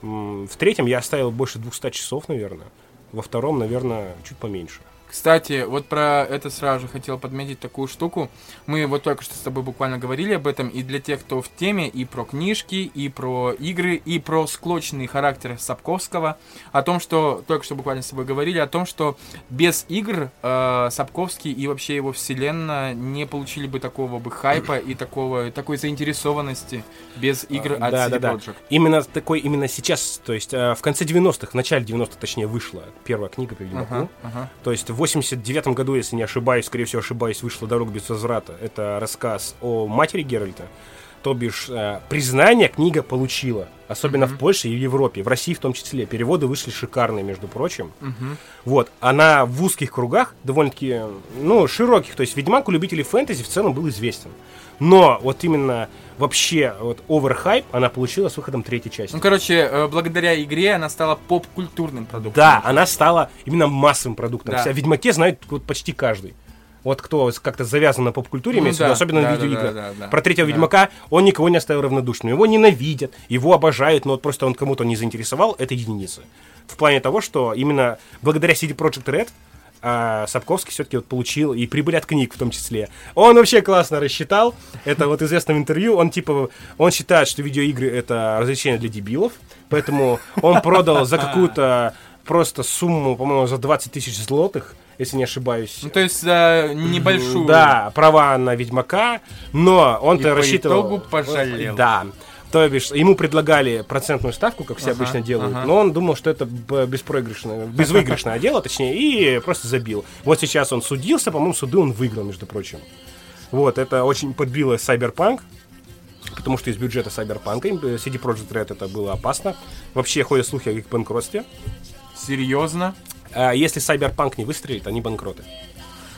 В третьем я оставил больше 200 часов, наверное. Во втором, наверное, чуть поменьше. Кстати, вот про это сразу же хотел подметить такую штуку. Мы вот только что с тобой буквально говорили об этом, и для тех, кто в теме, и про книжки, и про игры, и про склочный характер Сапковского, о том, что, только что буквально с тобой говорили, о том, что без игр э, Сапковский и вообще его вселенная не получили бы такого бы хайпа и такого, такой заинтересованности без игр от да, CD да, да. Projekt. Именно такой, именно сейчас, то есть э, в конце 90-х, в начале 90-х, точнее, вышла первая книга по Ведьмаку. Ага, ага. То есть в 89 году, если не ошибаюсь, скорее всего ошибаюсь, вышла «Дорога без возврата». Это рассказ о матери Геральта. То бишь, э, признание книга получила. Особенно в Польше и в Европе. В России в том числе. Переводы вышли шикарные, между прочим. Мгм. Вот. Она в узких кругах, довольно-таки, ну, широких. То есть Ведьмак у любителей фэнтези в целом был известен. Но вот именно вообще вот оверхайп она получила с выходом третьей части. Ну, короче, э, благодаря игре она стала поп-культурным продуктом. Да, она стала именно массовым продуктом. Да. О Ведьмаке знает вот почти каждый. Вот кто как-то завязан на поп-культуре, Ну да, особенно да, на видеоиграх. да, да, да. Про третьего Да. Ведьмака он никого не оставил равнодушным. Его ненавидят, его обожают, но вот просто он кому-то не заинтересовал, это единица. В плане того, что именно благодаря CD Projekt Red а, Сапковский все-таки вот получил и прибыль от книг в том числе. Он вообще классно рассчитал. Это вот известном интервью. Он типа, он считает, что видеоигры это развлечение для дебилов, поэтому он продал за какую-то просто сумму, по-моему, за 20 тысяч злотых, если не ошибаюсь. Ну, то есть за небольшую. Да, права на Ведьмака, но он-то по рассчитывал... итогу пожалел. Да. То бишь, ему предлагали процентную ставку, как все Ага, обычно делают, ага. но он думал, что это беспроигрышное, безвыигрышное дело, точнее, и просто забил. Вот сейчас он судился, по-моему, суды он выиграл, между прочим. Вот, это очень подбило Cyberpunk, потому что из бюджета Cyberpunk э, CD Projekt Red это было опасно. Вообще ходят слухи о их банкротстве. Серьезно? А если Cyberpunk не выстрелит, они банкроты.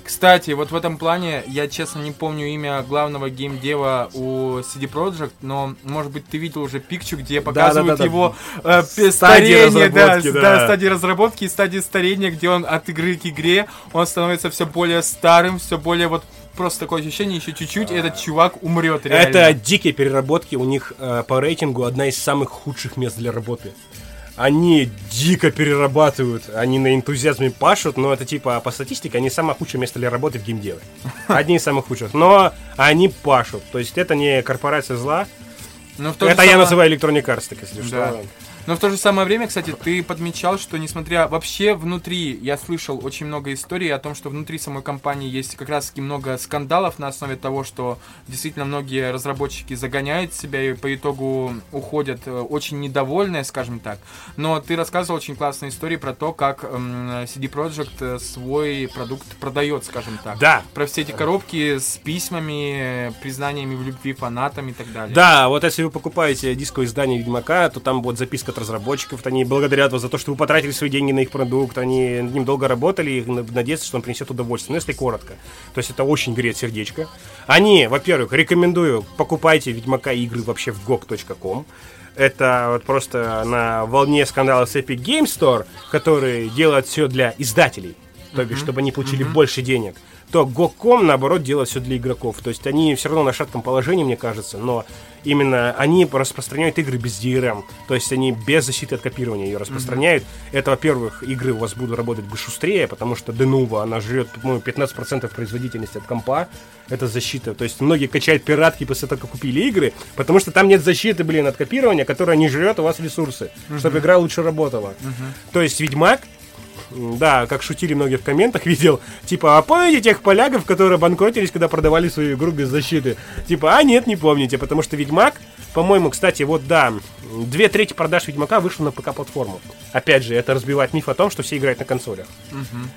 Кстати, вот в этом плане, я честно не помню имя главного геймдева у CD Projekt, но, может быть, ты видел уже пикчу, где показывают да, да. его э, Стадии старение, да, да. да, стадии разработки и стадии старения, где он от игры к игре, он становится все более старым, все более вот просто такое ощущение, еще чуть-чуть, и этот чувак умрет реально. Это дикие переработки, у них э, по рейтингу одна из самых худших мест для работы. Они дико перерабатывают, они на энтузиазме пашут, но это типа по статистике они самое худшее место для работы в геймдеве. *laughs* Одни из самых худших. Но они пашут. То есть это не корпорация зла. Но это я называю Electronic Arts, так если Да. что. Но в то же самое время, кстати, ты подмечал, что несмотря вообще внутри, я слышал очень много историй о том, что внутри самой компании есть как раз таки много скандалов на основе того, что действительно многие разработчики загоняют себя и по итогу уходят э, очень недовольные, скажем так. Но ты рассказывал очень классные истории про то, как м, CD Projekt э, свой продукт продает, скажем так. Да. Про все эти коробки с письмами, признаниями в любви фанатам и так далее. Да, вот если вы покупаете дисковое издание Ведьмака, то там будет записка от разработчиков, они благодарят вас за то, что вы потратили свои деньги на их продукт, они над ним долго работали и на- надеются, что он принесет удовольствие. Ну, если коротко. То есть это очень греет сердечко. Они, во-первых, рекомендую, покупайте Ведьмака игры вообще в gog.com. Это вот просто на волне скандала с Epic Game Store, который делает все для издателей, то бишь, чтобы они получили больше денег то GOG.com, наоборот, делает все для игроков. То есть они все равно на шатком положении, мне кажется, но именно они распространяют игры без DRM. То есть они без защиты от копирования ее распространяют. Это, во-первых, игры у вас будут работать быстрее, потому что Denuvo, она жрет, по-моему, 15% производительности от компа. Это защита. То есть многие качают пиратки после того, как купили игры, потому что там нет защиты, блин, от копирования, которая не жрет у вас ресурсы, чтобы игра лучше работала. То есть Ведьмак Да, как шутили многие в комментах, *laughs* видел. Типа, а помните тех поляков, которые банкротились, когда продавали свою игру без защиты? Типа, а нет, не помните, потому что Ведьмак, по-моему, кстати, вот да, две трети продаж Ведьмака вышло на ПК-платформу. Опять же, это разбивает миф о том, что все играют на консолях.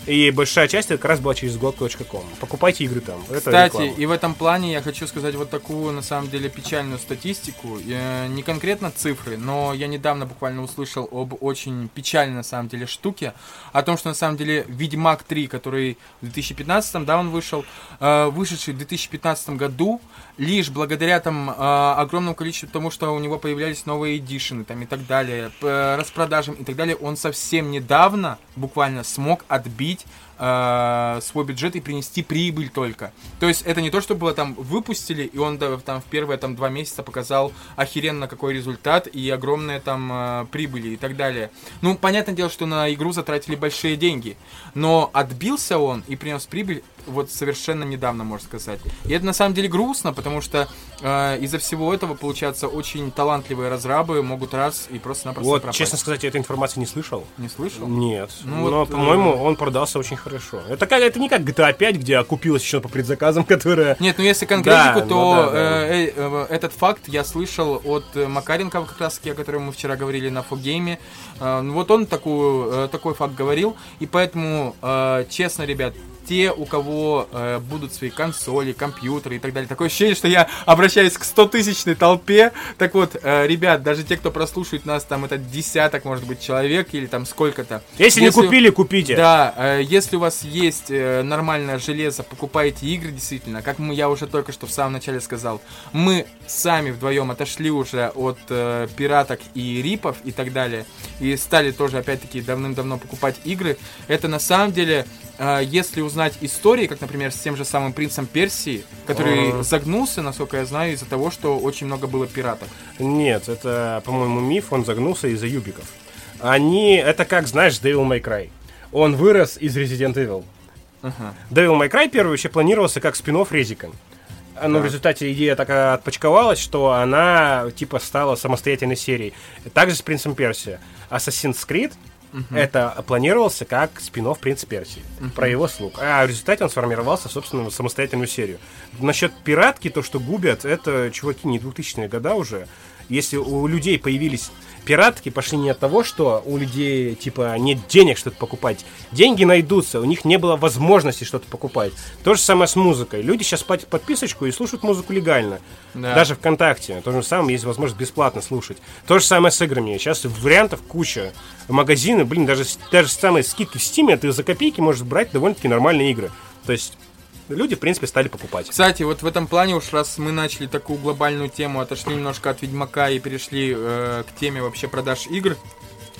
И большая часть как раз была через GOG.com. Покупайте игры там. Это Кстати, реклама. и в этом плане я хочу сказать вот такую, на самом деле, печальную статистику. Э, Не конкретно цифры, но я недавно буквально услышал об очень печальной, на самом деле, штуке. О том, что, на самом деле, Ведьмак 3, который в 2015, да, он вышел, э, вышедший в 2015 году, лишь благодаря там э, огромному количеству потому что у него появлялись новые эдишены там и так далее, распродажам и так далее, он совсем недавно буквально смог отбить э, свой бюджет и принести прибыль только. То есть это не то, что было там выпустили, и он там в первые там два месяца показал охеренно какой результат и огромные там э, прибыли и так далее. Ну, понятное дело, что на игру затратили большие деньги, но отбился он и принес прибыль вот совершенно недавно, можно сказать. И это на самом деле грустно, потому что э, из-за всего этого, получается, очень талантливые разрабы могут раз и просто-напросто Вот, пропасть. честно сказать, я этой информации не слышал. Не слышал? Нет. Ну Но, вот, э, по-моему, он продался очень хорошо. Это, как, это не как GTA 5, где окупилась еще по предзаказам, *laughs* которая... Нет, ну если конкретику, Да, то ну да, да. э, э, э, этот факт я слышал от э, Макаренко, как раз таки, о котором мы вчера говорили на фогейме. Э, ну вот он такую, э, такой факт говорил, и поэтому, э, честно, ребят, те, у кого э, будут свои консоли, компьютеры и так далее. Такое ощущение, что я обращаюсь к 100-тысячной толпе. Так вот, э, ребят, даже те, кто прослушает нас, там это десяток, может быть, человек или там сколько-то. Если, не купили, купите. Да, э, если у вас есть э, нормальное железо, покупайте игры действительно. Как мы, я уже только что в самом начале сказал, мы сами вдвоем отошли уже от э, пираток и рипов и так далее. И стали тоже, опять-таки, давным-давно покупать игры. Это на самом деле, если узнать истории, как, например, с тем же самым принцем Персии, который Ага. загнулся, насколько я знаю, из-за того, что очень много было пиратов. Нет, это, по-моему, миф, он загнулся из-за юбиков. Они, это как, знаешь, Devil May Cry. Он вырос из Resident Evil. Ага. Devil May Cry первый вообще планировался как спин Резика. Но в Так. результате идея такая отпочковалась, что она типа стала самостоятельной серией. Также с Принцем Персия. Assassin's Creed это планировался как спин Принц Персии. Про его слуг. А в результате он сформировался, собственно, в самостоятельную серию. Насчет пиратки, то, что губят, это, чуваки, не 2000-е года уже. Если у людей появились пиратки, пошли не от того, что у людей, типа, нет денег что-то покупать. Деньги найдутся, у них не было возможности что-то покупать. То же самое с музыкой. Люди сейчас платят подписочку и слушают музыку легально. Да. Даже ВКонтакте. То же самое есть возможность бесплатно слушать. То же самое с играми. Сейчас вариантов куча. Магазины, блин, даже, даже самые скидки в Стиме, ты за копейки можешь брать довольно-таки нормальные игры. То есть люди, в принципе, стали покупать. Кстати, вот в этом плане уж раз мы начали такую глобальную тему, отошли немножко от Ведьмака и перешли э, к теме вообще продаж игр.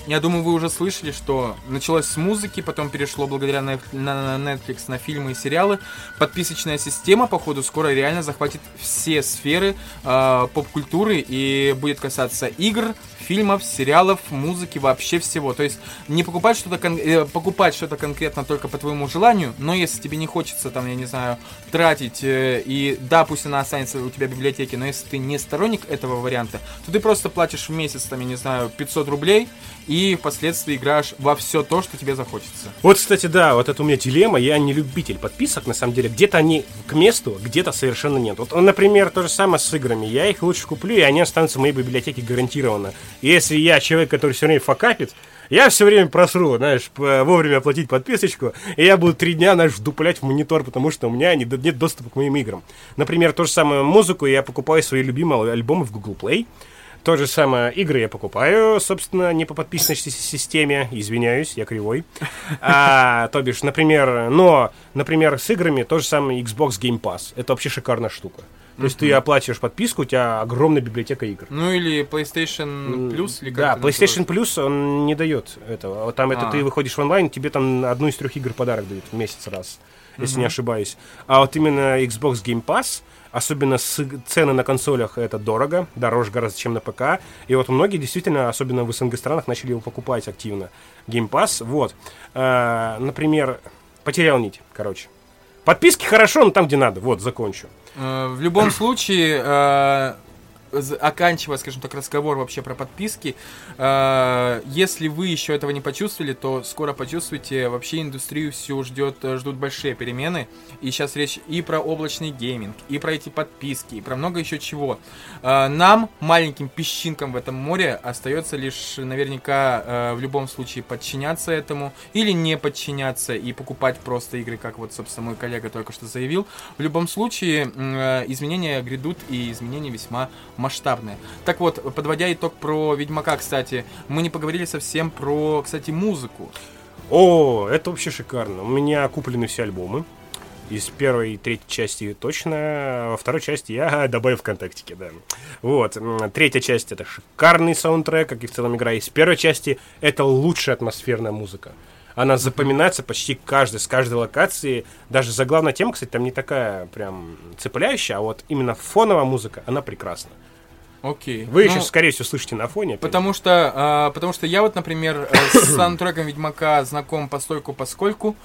Я думаю, вы уже слышали, что началось с музыки, потом перешло благодаря на Netflix на фильмы и сериалы. Подписочная система, походу, скоро реально захватит все сферы э, поп-культуры и будет касаться игр, фильмов, сериалов, музыки, вообще всего. То есть не покупать что-то кон- э, покупать что-то конкретно только по твоему желанию, но если тебе не хочется там, я не знаю, тратить э, и да, пусть она останется у тебя в библиотеке, но если ты не сторонник этого варианта, то ты просто платишь в месяц там, я не знаю, 500 рублей и впоследствии играешь во все то, что тебе захочется. Вот, кстати, да, вот это у меня дилемма. Я не любитель подписок, на самом деле. Где-то они к месту, где-то совершенно нет. Вот, например, то же самое с играми. Я их лучше куплю, и они останутся в моей библиотеке гарантированно. Если я человек, который все время факапит, я все время просру, знаешь, вовремя оплатить подписочку, и я буду три дня, знаешь, вдуплять в монитор, потому что у меня не- нет доступа к моим играм. Например, то же самое музыку я покупаю свои любимые альбомы в Google Play. То же самое игры я покупаю, собственно, не по подписочной си- системе, извиняюсь, я кривой. *laughs* А, то бишь, например, но, например, с играми то же самое Xbox Game Pass. Это вообще шикарная штука. То есть ты оплачиваешь подписку, у тебя огромная библиотека игр. Ну или PlayStation Plus, или как Да, это PlayStation? Plus он не дает этого. Там это А. ты выходишь в онлайн, тебе там одну из трех игр подарок дают в месяц раз, если не ошибаюсь. А вот именно Xbox Game Pass, особенно с цены на консолях, это дорого, дороже гораздо, чем на ПК. И вот многие действительно, особенно в СНГ странах, начали его покупать активно. Game Pass, вот. А, например, потерял нить, короче. Подписки хорошо, но там, где надо. Вот, закончу. Э, В любом случае, э, оканчивая, скажем так, разговор вообще про подписки, э, если вы еще этого не почувствовали, то скоро почувствуете. Вообще индустрию всю ждет, э, ждут большие перемены. И сейчас речь и про облачный гейминг, и про эти подписки, и про много еще чего. Э, Нам, маленьким песчинкам в этом море, остается лишь наверняка в любом случае подчиняться этому или не подчиняться и покупать просто игры, как вот, собственно, мой коллега только что заявил. В любом случае, изменения грядут, и изменения весьма масштабные. Так вот, подводя итог про Ведьмака, кстати, мы не поговорили совсем про, кстати, музыку. О, это вообще шикарно. У меня куплены все альбомы. Из первой и третьей части точно, во второй части я *laughs* добавил ВКонтактике, да. Вот. Третья часть это шикарный саундтрек, как и в целом игра. Из первой части это лучшая атмосферная музыка. Она запоминается почти каждой, с каждой локации. Даже заглавная тема, кстати, там не такая прям цепляющая, а вот именно фоновая музыка, она прекрасна. Окей. Вы ну, еще, скорее всего, слышите на фоне. Потому что, а, потому что я вот, например, э, с *clears throat* саундтреком Ведьмака знаком постольку поскольку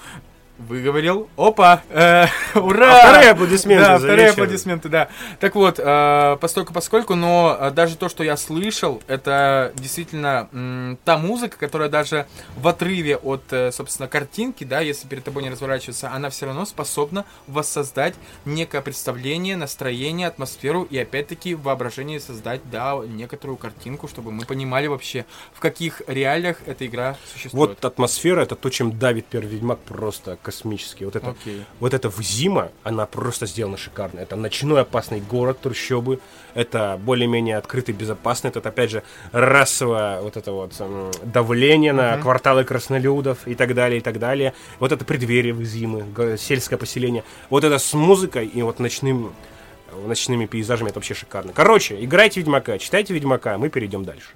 Выговорил. Опа! Э, *laughs* ура! А вторые аплодисменты. Да, вторые аплодисменты, да. Так вот, э, постольку поскольку, но э, даже то, что я слышал, это действительно м, та музыка, которая даже в отрыве от, э, собственно, картинки, да, если перед тобой не разворачивается, она все равно способна воссоздать некое представление, настроение, атмосферу и, опять-таки, воображение создать, да, некоторую картинку, чтобы мы понимали вообще, в каких реалиях эта игра существует. Вот атмосфера, это то, чем давит первый Ведьмак просто космический. Вот это, okay. вот это зима, она просто сделана шикарно. Это ночной опасный город трущобы, это более-менее открытый, безопасный. Это, опять же, расовое вот это вот давление uh-huh. на кварталы краснолюдов и так далее, и так далее. Вот это преддверие зимы, сельское поселение. Вот это с музыкой и вот ночным ночными пейзажами, это вообще шикарно. Короче, играйте Ведьмака, читайте Ведьмака, мы перейдем дальше.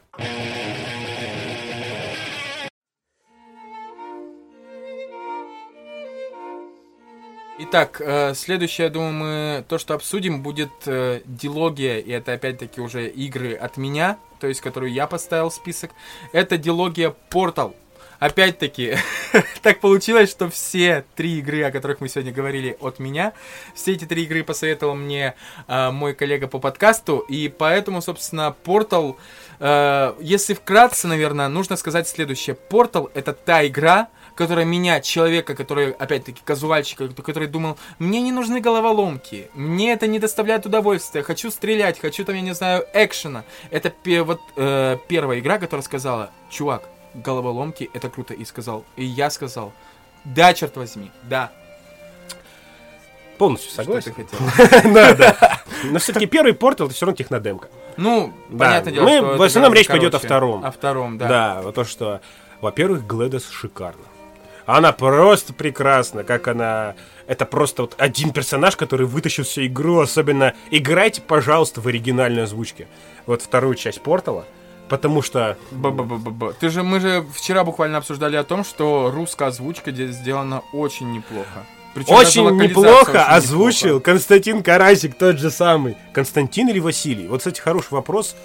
Итак, э, следующее, я думаю, мы то, что обсудим, будет э, дилогия, и это опять-таки уже игры от меня, то есть, которую я поставил в список. Это дилогия Portal. Опять-таки, *laughs* так получилось, что все три игры, о которых мы сегодня говорили, от меня. Все эти три игры посоветовал мне э, мой коллега по подкасту, и поэтому, собственно, Portal, э, если вкратце, наверное, нужно сказать следующее. Portal — это та игра, которая меня, человека, который, опять-таки, казуальщика, который думал, мне не нужны головоломки, мне это не доставляет удовольствия, хочу стрелять, хочу там, я не знаю, экшена. Это вот э, первая игра, которая сказала, чувак, головоломки, это круто, и сказал, и я сказал, да, черт возьми, да. Полностью согласен. Что? *laughs* Да, да. Но все-таки первый портал это все равно технодемка. Ну, понятное дело, Мы, в основном речь пойдет о втором. О втором, да. Да, вот то, что, во-первых, Гледес шикарно. Она просто прекрасна, как она... Это просто вот один персонаж, который вытащил всю игру. Особенно играйте, пожалуйста, в оригинальной озвучке. Вот вторую часть Портала. Потому что... Б-б-б-б-б. Ты же, мы же вчера буквально обсуждали о том, что русская озвучка здесь сделана очень неплохо. Причем очень неплохо очень озвучил неплохо. Константин Карасик, тот же самый. Константин или Василий? Вот, кстати, хороший вопрос.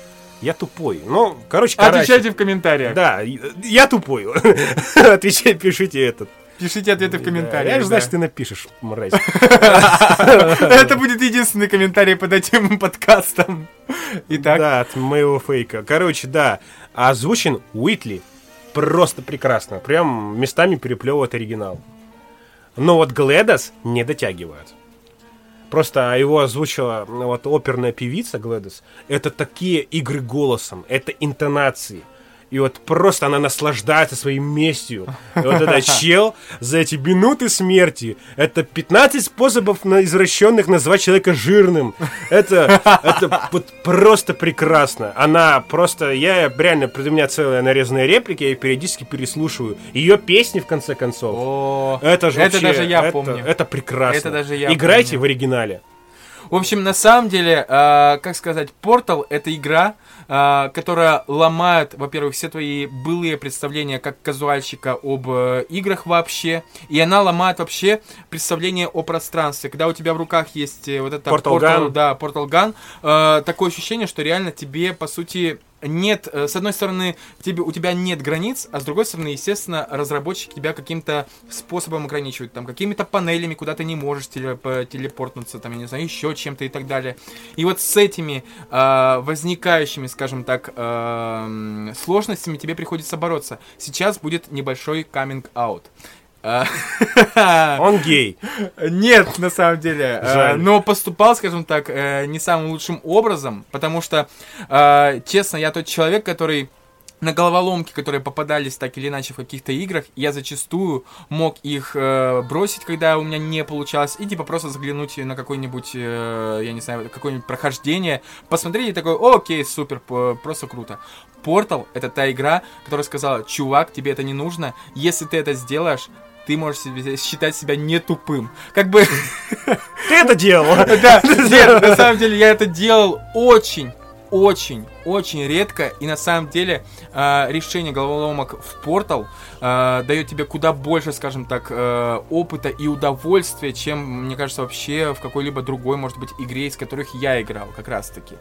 Я тупой. Ну, короче, Карасик. Отвечайте в комментариях. Да, я тупой. *laughs* Отвечайте, пишите этот. Пишите ответы в комментариях. Я же знаю, что ты напишешь, мразь. *laughs* Это будет единственный комментарий под этим подкастом. Итак. Да, от моего фейка. Короче, да, озвучен Уитли просто прекрасно. Прям местами переплевывает оригинал. Но вот Гледас не дотягивает. Просто его озвучила ну, вот оперная певица Глэдис. Это такие игры голосом, это интонации – и вот просто она наслаждается своей местью. И вот этот *laughs* чел за эти минуты смерти, это 15 способов на извращенных назвать человека жирным. Это, это вот просто прекрасно. Она просто, я реально, у меня целая нарезанная реплики, я периодически переслушиваю. Ее песни, в конце концов. О, это же Это вообще, даже я это, помню. Это прекрасно. Это даже я Играйте помню. в оригинале. В общем, на самом деле, э, как сказать, Portal это игра, э, которая ломает, во-первых, все твои былые представления как казуальщика об э, играх вообще, и она ломает вообще представление о пространстве. Когда у тебя в руках есть э, вот это Portal, Portal Gun, да, Portal Gun, э, такое ощущение, что реально тебе, по сути, нет, э, с одной стороны, тебе, у тебя нет границ, а с другой стороны, естественно, разработчики тебя каким-то способом ограничивают, там, какими-то панелями, куда ты не можешь теле, телепортнуться, там, я не знаю, еще чем-то и так далее. И вот с этими э, возникающими, скажем так, э, сложностями тебе приходится бороться. Сейчас будет небольшой каминг-аут. *laughs* Он гей. Нет, на самом деле. Э, Жаль. Но поступал, скажем так, э, не самым лучшим образом, потому что, э, честно, я тот человек, который на головоломки, которые попадались так или иначе в каких-то играх, я зачастую мог их э, бросить, когда у меня не получалось, и типа просто заглянуть на какой-нибудь, э, я не знаю, какое-нибудь прохождение, посмотреть и такой, окей, супер, просто круто. Portal — это та игра, которая сказала, чувак, тебе это не нужно, если ты это сделаешь, ты можешь себе, считать себя не тупым. Как бы... Ты это делал? *laughs* Да, *laughs* нет, на самом деле я это делал очень очень, очень редко. И на самом деле э, решение головоломок в портал э, дает тебе куда больше, скажем так, э, опыта и удовольствия, чем, мне кажется, вообще в какой-либо другой, может быть, игре, из которых я играл, как раз таки.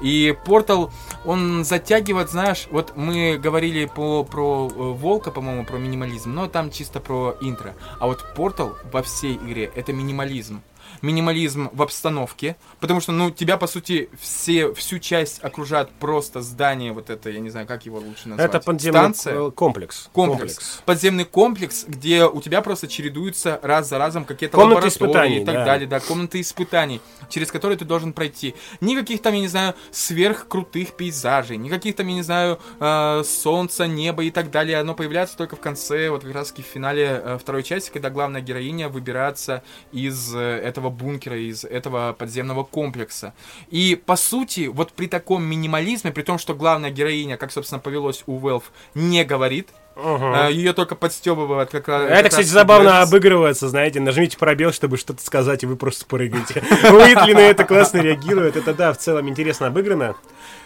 И портал, он затягивает, знаешь, вот мы говорили по, про э, Волка, по-моему, про минимализм, но там чисто про интро. А вот портал во всей игре это минимализм минимализм в обстановке, потому что, ну, тебя, по сути, все, всю часть окружает просто здание, вот это, я не знаю, как его лучше назвать. Это подземный Станция. комплекс. комплекс. Комплекс. Подземный комплекс, где у тебя просто чередуются раз за разом какие-то лаборатории испытаний, и так да. далее, да, комнаты испытаний, через которые ты должен пройти. Никаких там, я не знаю, сверхкрутых пейзажей, никаких там, я не знаю, э, солнца, неба и так далее. Оно появляется только в конце, вот как раз в финале э, второй части, когда главная героиня выбирается из э, этого бункера, из этого подземного комплекса. И, по сути, вот при таком минимализме, при том, что главная героиня, как, собственно, повелось у Велф, не говорит, Угу. Ее только подстебывают. Как, Это, как кстати, забавно Грэвис. обыгрывается, знаете. Нажмите пробел, чтобы что-то сказать, и вы просто прыгаете. *laughs* Уитли на это классно реагирует. Это, да, в целом интересно обыграно.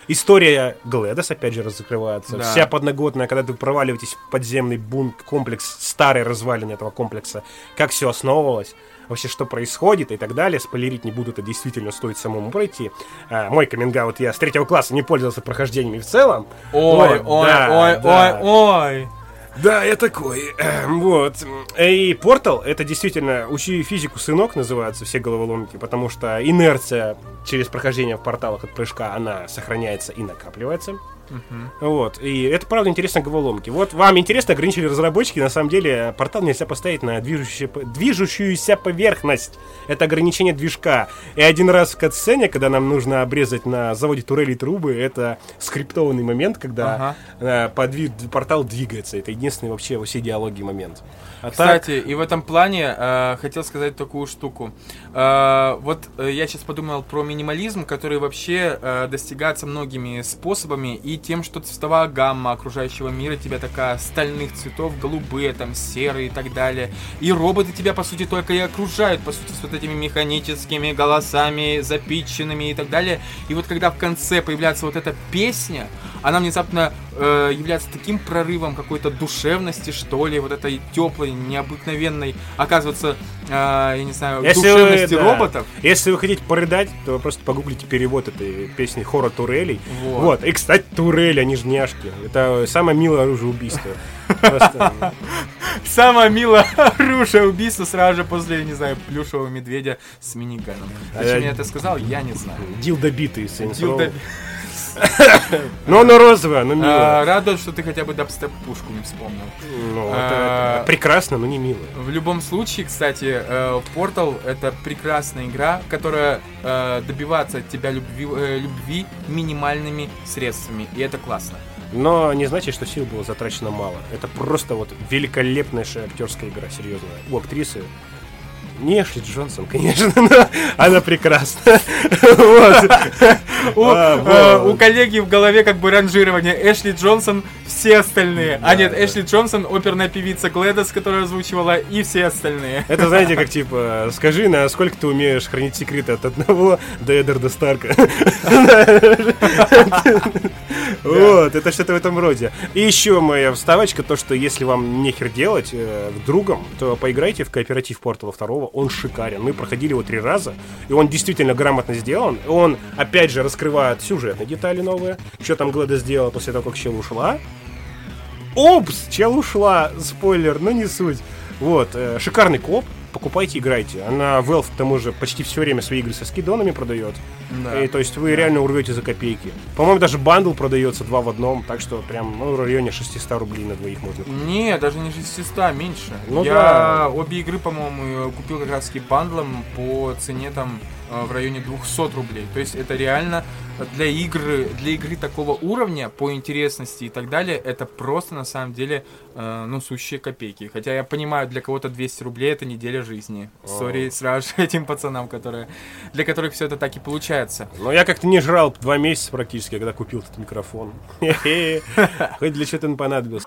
История Гледос, опять же, разокрывается. Да. Вся подноготная, когда вы проваливаетесь в подземный бунт, комплекс, старый развалин этого комплекса, как все основывалось вообще что происходит и так далее. Спойлерить не буду, это действительно стоит самому пройти. А, мой каминг я с третьего класса не пользовался прохождениями в целом. Ой, вот, ой, да, ой, да. ой, ой. Да, я такой. Эм, вот. И портал, это действительно учи физику сынок называются все головоломки, потому что инерция через прохождение в порталах от прыжка, она сохраняется и накапливается. Угу. Вот. И это, правда, интересно головоломки. Вот вам интересно, ограничили разработчики. На самом деле, портал нельзя поставить на движущуюся, движущуюся поверхность. Это ограничение движка. И один раз в катсцене, когда нам нужно обрезать на заводе турели трубы, это скриптованный момент, когда ага. Э, подвиг, портал двигается. Это единственный вообще во всей диалоге момент. А Кстати, так... и в этом плане э, хотел сказать такую штуку. Э, вот э, я сейчас подумал про минимализм, который вообще э, достигается многими способами и тем, что цветовая гамма окружающего мира тебя такая стальных цветов, голубые, там, серые и так далее. И роботы тебя, по сути, только и окружают, по сути, с вот этими механическими голосами, запитченными и так далее. И вот когда в конце появляется вот эта песня, она внезапно э, является таким прорывом какой-то душевности, что ли, вот этой теплой, необыкновенной, оказывается, э, я не знаю, Если душевности вы, да. роботов. Если вы хотите порыдать, то вы просто погуглите перевод этой песни хора турелей. Вот. вот. И, кстати, турели, они же няшки. Это самое милое оружие убийства. Самое милое оружие убийства сразу же после, не знаю, плюшевого медведя с миниганом. А чем я это сказал, я не знаю. Дил добитый, но оно розовое, оно милое. А, радует, что ты хотя бы дабстеп-пушку не вспомнил. Ну, это, прекрасно, но не мило. В любом случае, кстати, э, Portal — это прекрасная игра, которая э, добивается от тебя любви, э, любви минимальными средствами, и это классно. Но не значит, что сил было затрачено мало. Это просто вот великолепная актерская игра, серьезно. У актрисы не Эшли Джонсон, конечно, *laughs* но она прекрасна. *laughs* А, у коллеги в голове как бы ранжирование. Эшли Джонсон, все остальные. А нет, Эшли Джонсон, оперная певица Глэдос, которая озвучивала, и все остальные. Это, знаете, как *laughs* типа, скажи, насколько ты умеешь хранить секреты от одного до Эддарда Старка. Вот, это что-то в этом роде. И еще моя вставочка, то, что если вам нехер делать э, другом, то поиграйте в кооператив Портала 2 он шикарен. Мы проходили его три раза, и он действительно грамотно сделан. Он, опять же, раскрывает сюжетные детали новые. Что там Глэда сделала после того, как Чел ушла. Опс, Чел ушла, спойлер, но не суть. Вот, э, шикарный кооп, покупайте, играйте. Она Valve, к тому же, почти все время свои игры со скидонами продает. Да. И, то есть вы да. реально урвете за копейки. По-моему, даже бандл продается два в одном, так что прям ну, в районе 600 рублей на двоих можно купить. Не, даже не 600, меньше. Ну, Я да. обе игры, по-моему, купил как раз таки бандлом по цене там в районе 200 рублей. То есть это реально для игры, для игры такого уровня по интересности и так далее, это просто на самом деле, э, ну, сущие копейки. Хотя я понимаю, для кого-то 200 рублей это неделя жизни. Сори *laughs* сразу же этим пацанам, которые, для которых все это так и получается. Но я как-то не жрал два месяца практически, когда купил этот микрофон. *laughs* Хоть для чего-то он понадобился.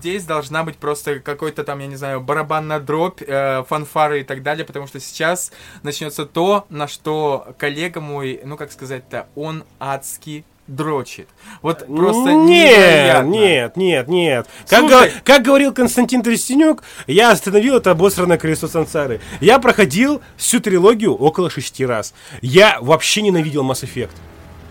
Здесь должна быть просто какой-то там, я не знаю, барабанная дробь, э, фанфары и так далее, потому что сейчас начнется то, на что коллега мой, ну как сказать-то, он адски дрочит. Вот просто нет, нет, нет, нет. Как, го- как говорил Константин Тростенюк, я остановил это обосранное колесо сансары. Я проходил всю трилогию около шести раз. Я вообще ненавидел Mass Effect.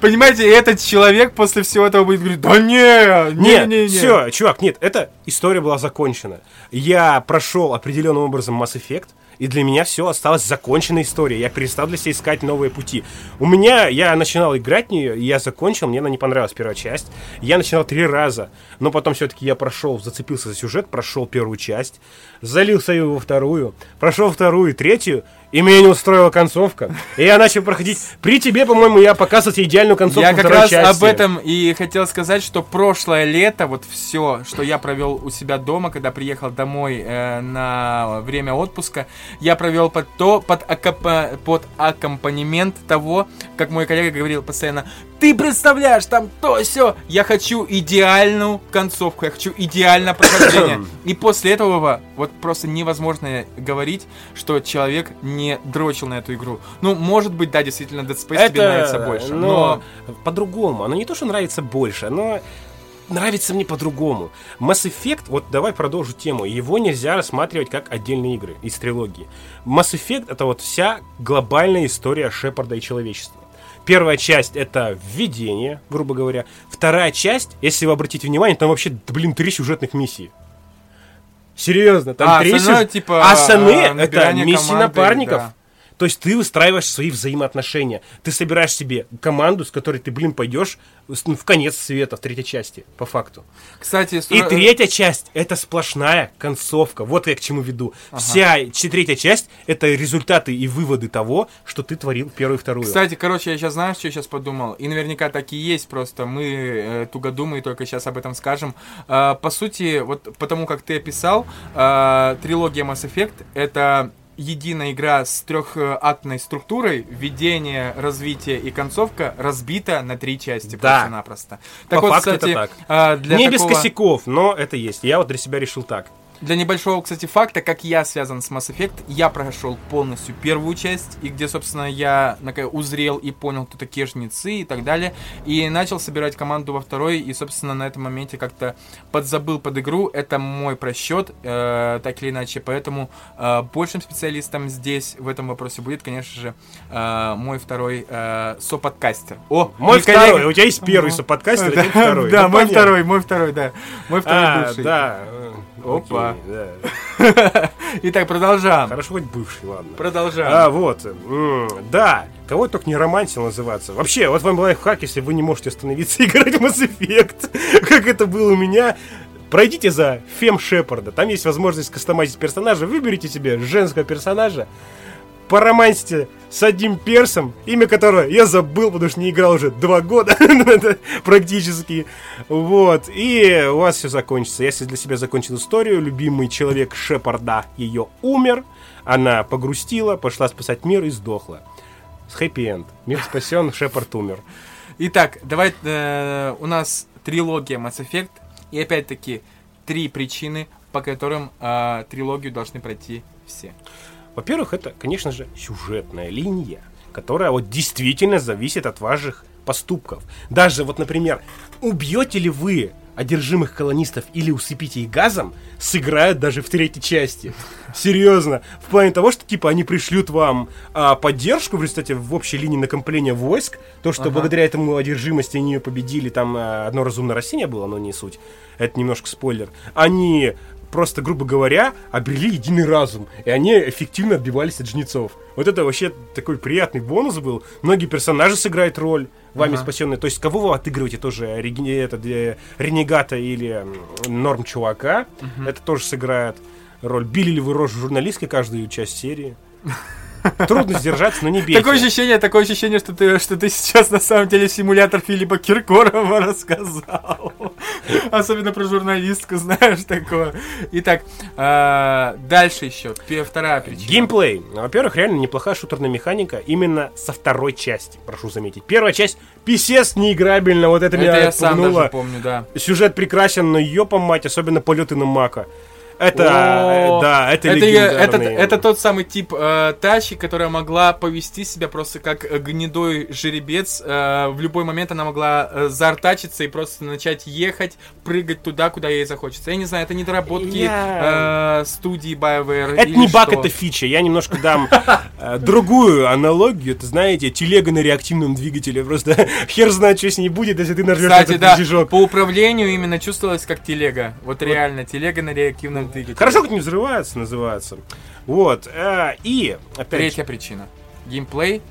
Понимаете, этот человек после всего этого будет говорить, да не, не, Нет, не, не. все, чувак, нет, эта история была закончена. Я прошел определенным образом Mass Effect, и для меня все осталось законченной историей. Я перестал для себя искать новые пути. У меня, я начинал играть в нее, и я закончил, мне она не понравилась первая часть. Я начинал три раза, но потом все-таки я прошел, зацепился за сюжет, прошел первую часть, залился ее во вторую, прошел вторую и третью, и меня не устроила концовка. И я начал проходить. При тебе, по-моему, я показывал тебе идеальную концовку Я как раз части. об этом и хотел сказать, что прошлое лето, вот все, что я провел у себя дома, когда приехал домой э, на время отпуска, я провел под то, под, акапа- под аккомпанемент того, как мой коллега говорил постоянно, ты представляешь, там то все, я хочу идеальную концовку, я хочу идеальное прохождение. *coughs* И после этого вот просто невозможно говорить, что человек не дрочил на эту игру. Ну, может быть, да, действительно, Dead Space тебе нравится больше, но... но по-другому. Оно не то, что нравится больше, оно нравится мне по-другому. Mass Effect, вот давай продолжу тему, его нельзя рассматривать как отдельные игры из трилогии. Mass Effect это вот вся глобальная история Шепарда и человечества. Первая часть это введение, грубо говоря. Вторая часть, если вы обратите внимание, там вообще, блин, три сюжетных миссии. Серьезно, там А, сюж- типа, а остальные а, это миссии команды, напарников. да. То есть ты выстраиваешь свои взаимоотношения. Ты собираешь себе команду, с которой ты, блин, пойдешь ну, в конец света, в третьей части, по факту. Кстати, И стро- третья часть это сплошная концовка. Вот я к чему веду. Вся ч- третья часть это результаты и выводы того, что ты творил первую и вторую. Кстати, короче, я сейчас знаешь, что я сейчас подумал? И наверняка так и есть, просто мы э, тугодумы и только сейчас об этом скажем. А, по сути, вот потому как ты описал, а, трилогия Mass Effect — это единая игра с трехактной структурой, введение, развитие и концовка разбита на три части Да. просто-напросто. Так По вот, факту это кстати, так. а, для Не без такого- косяков, но это есть. Я вот для себя решил так. Для небольшого, кстати, факта, как я связан с Mass Effect, я прошел полностью первую часть, и где, собственно, я наконец, узрел и понял, кто такие жнецы и так далее, и начал собирать команду во второй, и, собственно, на этом моменте как-то подзабыл под игру, это мой просчет, э, так или иначе, поэтому э, большим специалистом здесь в этом вопросе будет, конечно же, э, мой второй э, соподкастер. О, Мой не коллега- второй. У тебя есть первый соподкастер, а *laughs* Да, второй. Да, Ну, мой понятно. второй, мой второй, да. Мой второй А, бывший. да. Опа. окей, да. *laughs* Итак, продолжаем. Хорошо, хоть бывший, ладно. Продолжаем. А, вот. м, Да. Кого только не романтил называться. Вообще, вот вам лайфхак, если вы не можете остановиться и играть в Mass Effect, *laughs* как это было у меня. Пройдите за Фем Шепарда. Там есть возможность кастомизить персонажа. Выберите себе женского персонажа. Поромансите с одним персом, имя которого я забыл, потому что не играл уже два года *laughs* Это практически. Вот. И у вас все закончится. Если для себя закончил историю, любимый человек Шепарда ее умер, она погрустила, пошла спасать мир и сдохла. С хэппи-энд. Мир спасен, Шепард умер. Итак, давай э, у нас трилогия Mass Effect. И опять-таки три причины, по которым э, трилогию должны пройти все. Во-первых, это, конечно же, сюжетная линия, которая вот действительно зависит от ваших поступков. Даже вот, например, убьете ли вы одержимых колонистов или усыпите их газом, сыграют даже в третьей части. Серьезно. В плане того, что типа они пришлют вам а, поддержку в результате в общей линии накопления войск, то, что Ага. благодаря этому одержимости они ее победили, там а, одно разумное растение было, но не суть. Это немножко спойлер. Они просто, грубо говоря, обрели единый разум. И они эффективно отбивались от жнецов. Вот это вообще такой приятный бонус был. Многие персонажи сыграют роль, вами Ага. спасенные. То есть, кого вы отыгрываете тоже, реги- этот, э, ренегата или норм чувака, это тоже сыграет роль. Били ли вы рожу журналистки каждую часть серии? *laughs* Трудно сдержаться, но не бейте. Такое ощущение, такое ощущение, что ты, что ты сейчас на самом деле симулятор Филиппа Киркорова рассказал. Особенно про журналистку, знаешь, такое. Итак, а, дальше еще. Вторая причина. Геймплей. Во-первых, реально неплохая шутерная механика именно со второй части, прошу заметить. Первая часть писец неиграбельно, вот это, Это меня я сам даже помню, да. Сюжет прекрасен, но ёпа мать, особенно полеты на Мака. Это, О, да, это, это, я- это, легендарный. это тот самый тип э, тачки, которая могла повести себя просто как э, гнедой жеребец. Э, в любой момент она могла э, заортачиться и просто начать ехать, прыгать туда, куда ей захочется. Я не знаю, это недоработки Я- э, студии BioWare. Это не баг, это фича. Я немножко дам другую аналогию. Это, знаете, телега на реактивном двигателе. Просто *laughs* хер знает, что с ней будет, если ты нажмешь Кстати, этот да, по управлению именно чувствовалось как телега. Вот реально, телега на реактивном двигателе. Хорошо, как не взрывается, называется. Вот. э, И, опять Третья причина. Геймплей.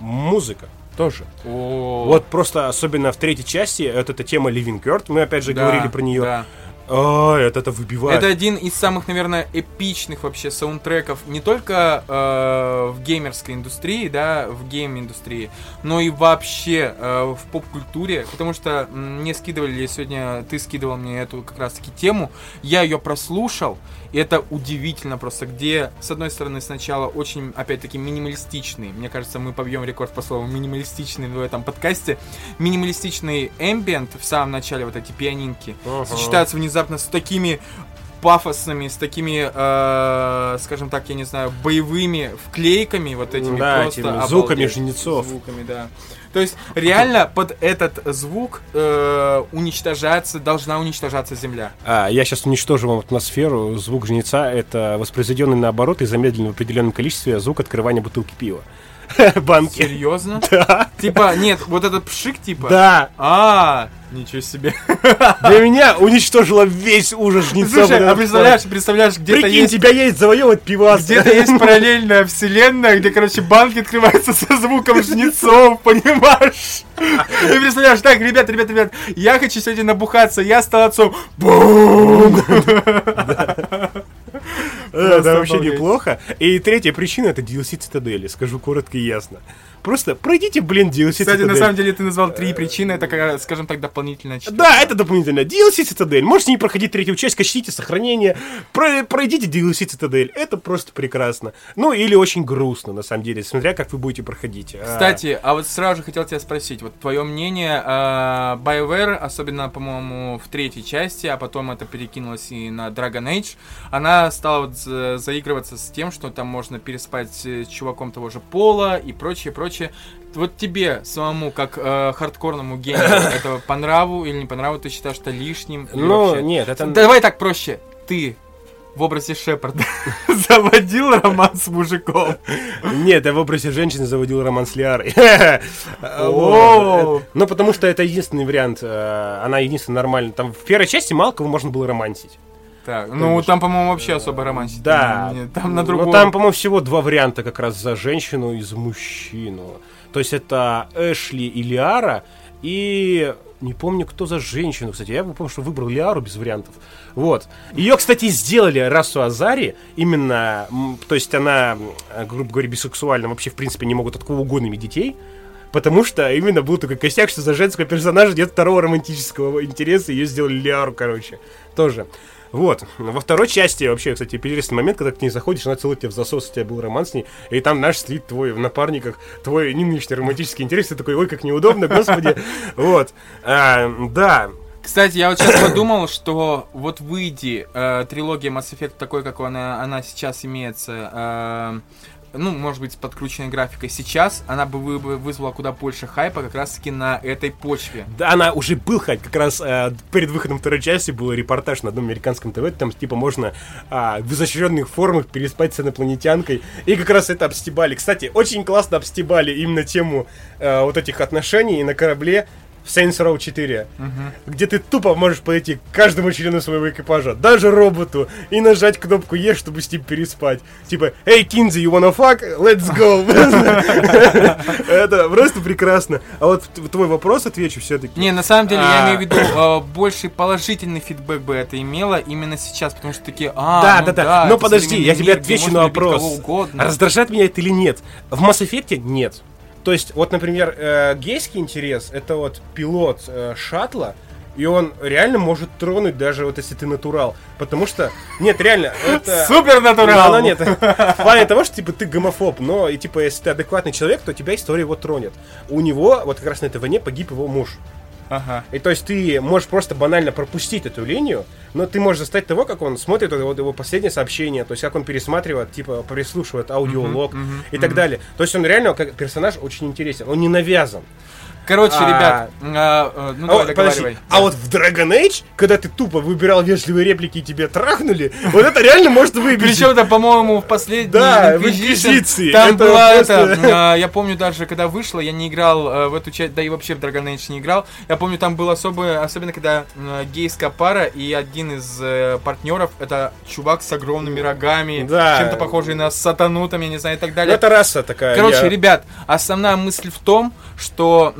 музыка тоже. О, Вот просто, особенно в третьей части, это эта тема Living Kurt, мы опять же да, говорили про нее. да. А, это, это выбивает. Это один из самых, наверное, эпичных вообще саундтреков не только э, в геймерской индустрии, да, в гейм-индустрии, но и вообще э, в поп-культуре, потому что мне скидывали сегодня, ты скидывал мне эту как раз-таки тему, я ее прослушал, и это удивительно просто, где, с одной стороны, сначала очень, опять-таки, минималистичный, мне кажется, мы побьем рекорд по слову минималистичный в этом подкасте, минималистичный эмбиент в самом начале, вот эти пианинки, Ага. сочетаются внезапно с такими пафосными, с такими, э, скажем так, я не знаю, боевыми вклейками, вот этими Да, просто этими обалдеть. звуками жнецов. Звуками, да. То есть реально под этот звук э, уничтожаться, должна уничтожаться земля. А, я сейчас уничтожу вам атмосферу. Звук жнеца — это воспроизведенный наоборот и замедленный в определенном количестве звук открывания бутылки пива. *laughs* Банки. Серьезно? *laughs* Да. Типа, нет, вот этот пшик, типа. Да. А, ничего себе. *laughs* Для меня уничтожило весь ужас жнеца. Слушай, а представляешь, представляешь, где-то Прикинь, есть тебя есть завоевывать пивас. Где-то есть параллельная вселенная, где, короче, банки открываются со звуком жнецов, понимаешь? И представляешь, так, ребят, ребят, ребят, я хочу сегодня набухаться, я стал отцом. Бум! Это Просто вообще неплохо. И третья причина это DLC Цитадели, скажу коротко и ясно. Просто пройдите, блин, DLC Кстати, на Цитадель. самом деле ты назвал три причины, это, скажем так, дополнительная четвертая. Да, это дополнительно. DLC Цитадель. Можете не проходить третью часть, качните сохранение. Про- пройдите DLC Цитадель. Это просто прекрасно. Ну, или очень грустно, на самом деле, смотря как вы будете проходить. А, Кстати, а вот сразу же хотел тебя спросить, вот твое мнение, э, BioWare, особенно, по-моему, в третьей части, а потом это перекинулось и на Dragon Age, она стала вот за- заигрываться с тем, что там можно переспать с чуваком того же пола и прочее, прочее. Вот тебе самому, как э, хардкорному геймеру, *coughs* это по нраву или не по нраву, ты считаешь это лишним? Ну, вообще? нет, это... Давай так проще. Ты в образе Шепарда *laughs* заводил роман с мужиком. Нет, я в образе женщины заводил роман с Лиарой. *laughs* Ну, потому что это единственный вариант. э, Она единственная нормальная. Там в первой части мало кого можно было романсить. Так, ну там, по-моему, вообще особо романтики. Да. Не, Там на другом. Ну, там, по-моему, всего два варианта как раз за женщину и за мужчину. То есть это Эшли и Лиара, и не помню, кто за женщину, кстати. Я помню, что выбрал Лиару без вариантов. Вот. Ее, кстати, сделали расу Азари, именно, то есть она, грубо говоря, бисексуальна, вообще, в принципе, не могут от кого угодно иметь детей. Потому что именно был такой косяк, что за женского персонажа нет второго романтического интереса, ее сделали Лиару, короче. Тоже. Вот. Во второй части вообще, кстати, интересный момент, когда ты к ней заходишь, она целует тебя в засос, у тебя был роман с ней, и там наш стоит твой в напарниках, твой не нынешний романтический интерес, ты такой, ой, как неудобно, господи. *laughs* Вот. А, Да. Кстати, я вот сейчас подумал, что вот выйди э, трилогия Mass Effect такой, как она, она сейчас имеется, э, ну, может быть, с подкрученной графикой сейчас, она бы вы- бы вызвала куда больше хайпа как раз-таки на этой почве. Да, она уже был хайп, как раз э, перед выходом второй части был репортаж на одном американском ТВ, там типа можно а, в изощренных формах переспать с инопланетянкой, и как раз это обстебали. Кстати, очень классно обстебали именно тему э, вот этих отношений на корабле, в Saints Row 4, где ты тупо можешь подойти к каждому члену своего экипажа, даже роботу, и нажать кнопку Е, чтобы с ним переспать. Типа, эй, Кинзи, you wanna fuck? Let's go! *laughs* Это просто прекрасно. А вот твой вопрос отвечу все-таки. Не, на самом деле, я А. имею в виду, э, больше положительный фидбэк бы это имело именно сейчас, потому что такие, а, Да, ну да, да. Но подожди, я тебе отвечу на вопрос. Раздражает меня это или нет? В Mass Effect нет. То есть, вот, например, э, гейский интерес, это вот пилот э, шаттла, и он реально может тронуть, даже вот если ты натурал. Потому что, нет, реально, это... *laughs* Супер натурал! Ну, нет, *laughs* в плане того, что, типа, ты гомофоб, но, и, типа, если ты адекватный человек, то тебя история его тронет. У него, вот как раз на этой войне погиб его муж. Ага. И то есть ты можешь просто банально пропустить эту линию, но ты можешь застать того, как он смотрит вот, его последнее сообщение, то есть как он перессматривает, типа переслушивает аудиолог и так далее. То есть он реально как персонаж очень интересен, он не навязан. Короче, А. ребят, а, э, ну А давай договаривай. а вот в Dragon Age, когда ты тупо выбирал вежливые реплики и тебя трахнули, вот это реально может выбить. Причем это, по-моему, в последней Да, в Инквизиции. Там была это. Я помню даже, когда вышло, я не играл э, в эту часть, да и вообще в Dragon Age не играл. Я помню, там был особый, особенно когда гейская пара и один из э, партнеров это чувак с огромными рогами, чем-то похожий на сатану, там, я не знаю, и так Ну, далее. это раса такая. Короче, ребят, основная мысль в том, что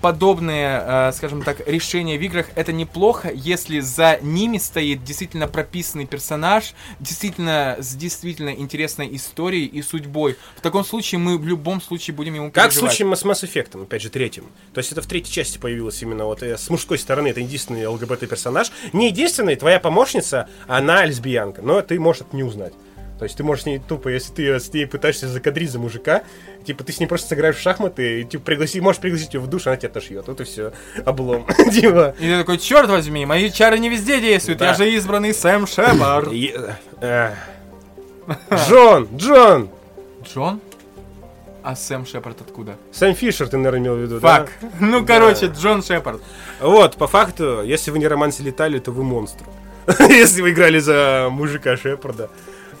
подобные, э, скажем так, решения в играх это неплохо, если за ними стоит действительно прописанный персонаж, действительно с действительно интересной историей и судьбой. В таком случае мы в любом случае будем ему Как в переживать. случае с Mass Effect, опять же, третьим. То есть это в третьей части появилось именно вот э, с мужской стороны, это единственный ЛГБТ-персонаж. Не единственный, твоя помощница, она лесбиянка, но ты можешь это не узнать. То есть ты можешь с ней тупо, если ты с ней пытаешься закадрить за мужика, типа ты с ней просто сыграешь в шахматы, и, типа, пригласи, можешь пригласить ее в душ, она тебя отошьет. Вот и все. Облом. *laughs* Типа. И ты такой, черт возьми, мои чары не везде действуют, Да. я же избранный Сэм Шепард. Э, Джон! Джон! Джон? А Сэм Шепард откуда? Сэм Фишер ты, наверное, имел в виду, да? Фак. *laughs* Ну, короче, Джон Шепард. Вот, по факту, если вы не романсе летали, то вы монстр. *laughs* Если вы играли за мужика Шепарда.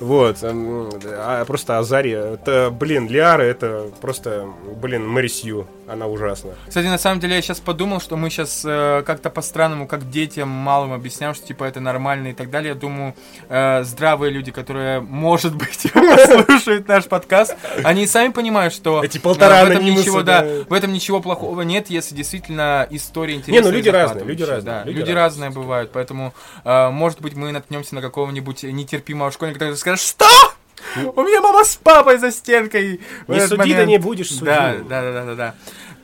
Вот, эм, а просто Азария, это, блин, Лиара, это просто, блин, Мэри Сью, она ужасна. Кстати, на самом деле я сейчас подумал, что мы сейчас как-то по-странному, как детям малым объясняем, что типа это нормально и так далее. Я думаю, э, здравые люди, которые, может быть, *laughs* послушают наш подкаст, они сами понимают, что Эти полтора э, в этом ничего, да. в этом ничего плохого нет, если действительно история интересная. Не, ну люди разные, люди разные, люди разные бывают, поэтому, э, может быть, мы наткнемся на какого-нибудь нетерпимого школьника, который скажет, что? У меня мама с папой за стенкой. Не суди, да момент. не будешь судим. Да, да, да, да, да, да.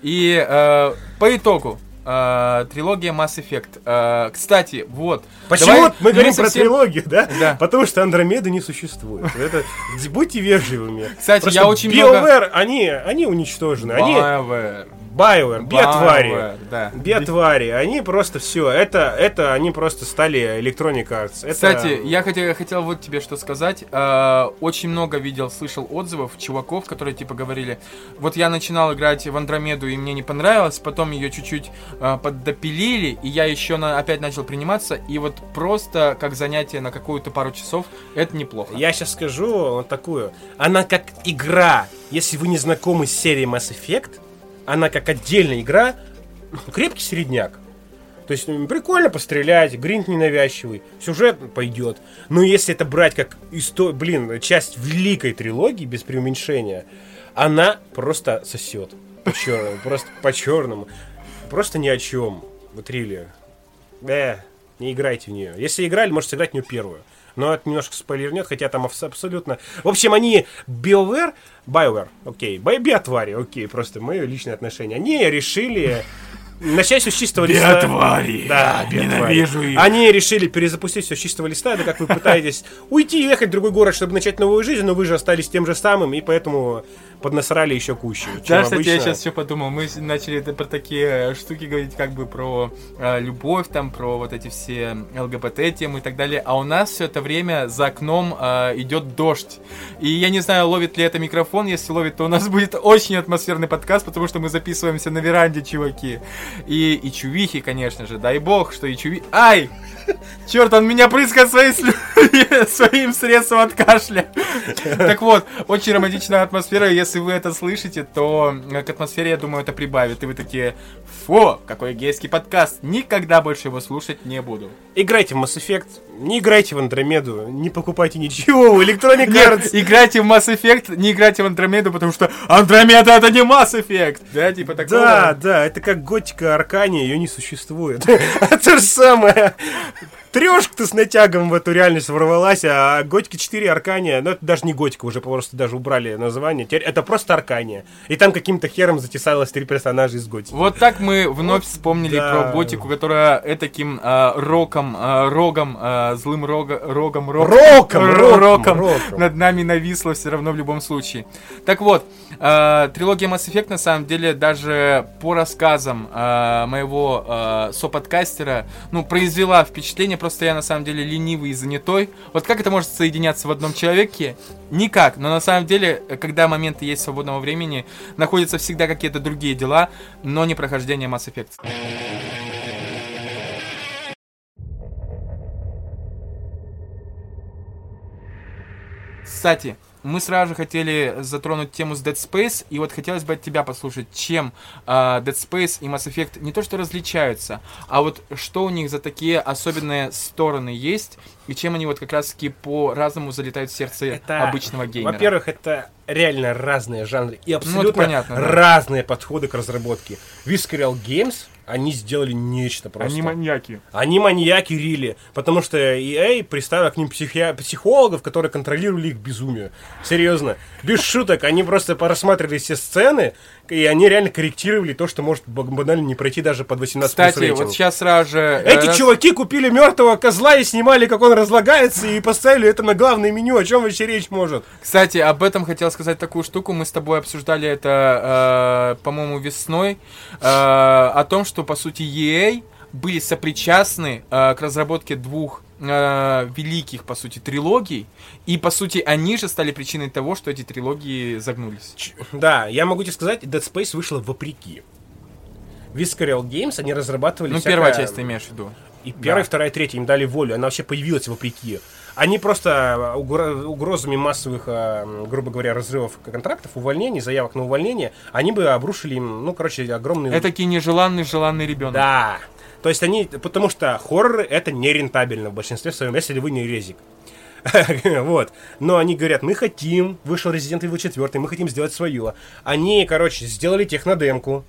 И э, по итогу, э, трилогия Mass Effect. Э, кстати, вот. Почему давай мы говорим про совсем- трилогию, да? Да. Потому что Андромеды не существует. Это, будьте вежливыми. Кстати, я очень много- BioWare, они, они уничтожены. Они, BioWare. Биотвари. BioWare, да. Биотвари, они просто все, это, это они просто стали Electronic Arts. Это- Кстати, я хотел, хотел вот тебе что сказать. Э, очень много видел, слышал отзывов чуваков, которые типа говорили, вот я начинал играть в Андромеду и мне не понравилось, потом ее чуть-чуть э, поддопилили, и я еще на, опять начал приниматься, и вот просто как занятие на какую-то пару часов, это неплохо. Я сейчас скажу вот такую. Она как игра, если вы не знакомы с серией Mass Effect, она как отдельная игра, крепкий середняк. То есть прикольно пострелять, гринт ненавязчивый, сюжет пойдет. Но если это брать как исто... блин, часть великой трилогии, без преуменьшения, она просто сосет. По черному, просто по черному. Просто ни о чем. Вот триллер. Э, не играйте в нее. Если играли, можете сыграть в нее первую. Но это немножко спойлернет, хотя там абс- абсолютно... В общем, они BioWare, BioWare, окей, Би- биотвари, окей, просто мое личное отношение. Они решили начать все с чистого листа. Биотвари. Да, биотвари. Ненавижу их. Они решили перезапустить все с чистого листа, это как вы пытаетесь уйти и ехать в другой город, чтобы начать новую жизнь, но вы же остались тем же самым, и поэтому поднасрали еще кучу. Да, кстати, я обычно. сейчас все подумал. Мы начали про такие э, штуки говорить, как бы про э, любовь, там, про вот эти все ЛГБТ темы и так далее. А у нас все это время за окном э, идет дождь. И я не знаю, ловит ли это микрофон. Если ловит, то у нас *laughs* будет очень атмосферный подкаст, потому что мы записываемся на веранде, чуваки. И, и чувихи, конечно же. Дай бог, что и чуви... Ай! *laughs* Черт, он меня прыскает своей слю- *laughs* своим средством от кашля. Так вот, очень романтичная атмосфера. Если если вы это слышите, то э, к атмосфере, я думаю, это прибавит. И вы такие, фу, какой гейский подкаст. Никогда больше его слушать не буду. Играйте в Mass Effect, не играйте в Андромеду, не покупайте ничего у Electronic Arts. Нет, играйте в Mass Effect, не играйте в Андромеду, потому что Андромеда это не Mass Effect. Да, типа такого. Да, да, это как готика Аркания, ее не существует. *laughs* То же самое. Трешка-то с натягом в эту реальность ворвалась, а Готика 4 Аркания, ну это даже не Готика, уже просто даже убрали название, теперь это просто Аркания. И там каким-то хером затесалось три персонажа из Готики. Вот так мы вновь вспомнили да. про Готику, которая этаким э, роком, э, рогом, э, злым рога, рогом, рог- Роком, р- роком, роком роком. над нами нависла все равно в любом случае. Так вот, э, трилогия Mass Effect на самом деле даже по рассказам э, моего э, соподкастера, ну, произвела впечатление, просто я на самом деле ленивый и занятой. Вот как это может соединяться в одном человеке? Никак, но на самом деле, когда моменты есть свободного времени, находятся всегда какие-то другие дела, но не прохождение Mass Effect. Кстати, мы сразу же хотели затронуть тему с Dead Space, и вот хотелось бы от тебя послушать, чем э, Dead Space и Mass Effect не то что различаются, а вот что у них за такие особенные стороны есть, и чем они вот как раз-таки по-разному залетают в сердце Это, обычного геймера. Во-первых, это реально разные жанры и абсолютно понятно, да. разные подходы к разработке. Visceral Games, они сделали нечто просто. Они маньяки. Они маньяки Рили, потому что EA приставила к ним психи- психологов, которые контролировали их безумие. Серьезно. Без шуток, они просто порассматривали все сцены, и они реально корректировали то, что может банально не пройти даже под 18 Кстати, рейтинг. вот сейчас сразу же... э, Эти раз- чуваки купили мертвого козла и снимали, как он разлагается, и поставили это на главное меню. О чем вообще речь может? Кстати, об этом хотел сказать такую штуку. Мы с тобой обсуждали это, э, по-моему, весной. э, о том, что, по сути, EA были сопричастны э, к разработке двух э, великих, по сути, трилогий. И, по сути, они же стали причиной того, что эти трилогии загнулись. Ч- Да, я могу тебе сказать, Dead Space вышла вопреки. Visceral Games, они разрабатывали Ну, всякое- первая часть ты имеешь в виду. И первая, Да. вторая, третья им дали волю. Она вообще появилась вопреки. Они просто угро- угрозами массовых, а, грубо говоря, разрывов контрактов, увольнений, заявок на увольнение, они бы обрушили им, ну, короче, огромный... Это нежеланный, желанный ребенок. Да. То есть они... Потому что хорроры это нерентабельно в большинстве своем, если вы не резик. *laughs* вот. Но они говорят, мы хотим, вышел Resident Evil 4, мы хотим сделать свое. Они, короче, сделали технодемку.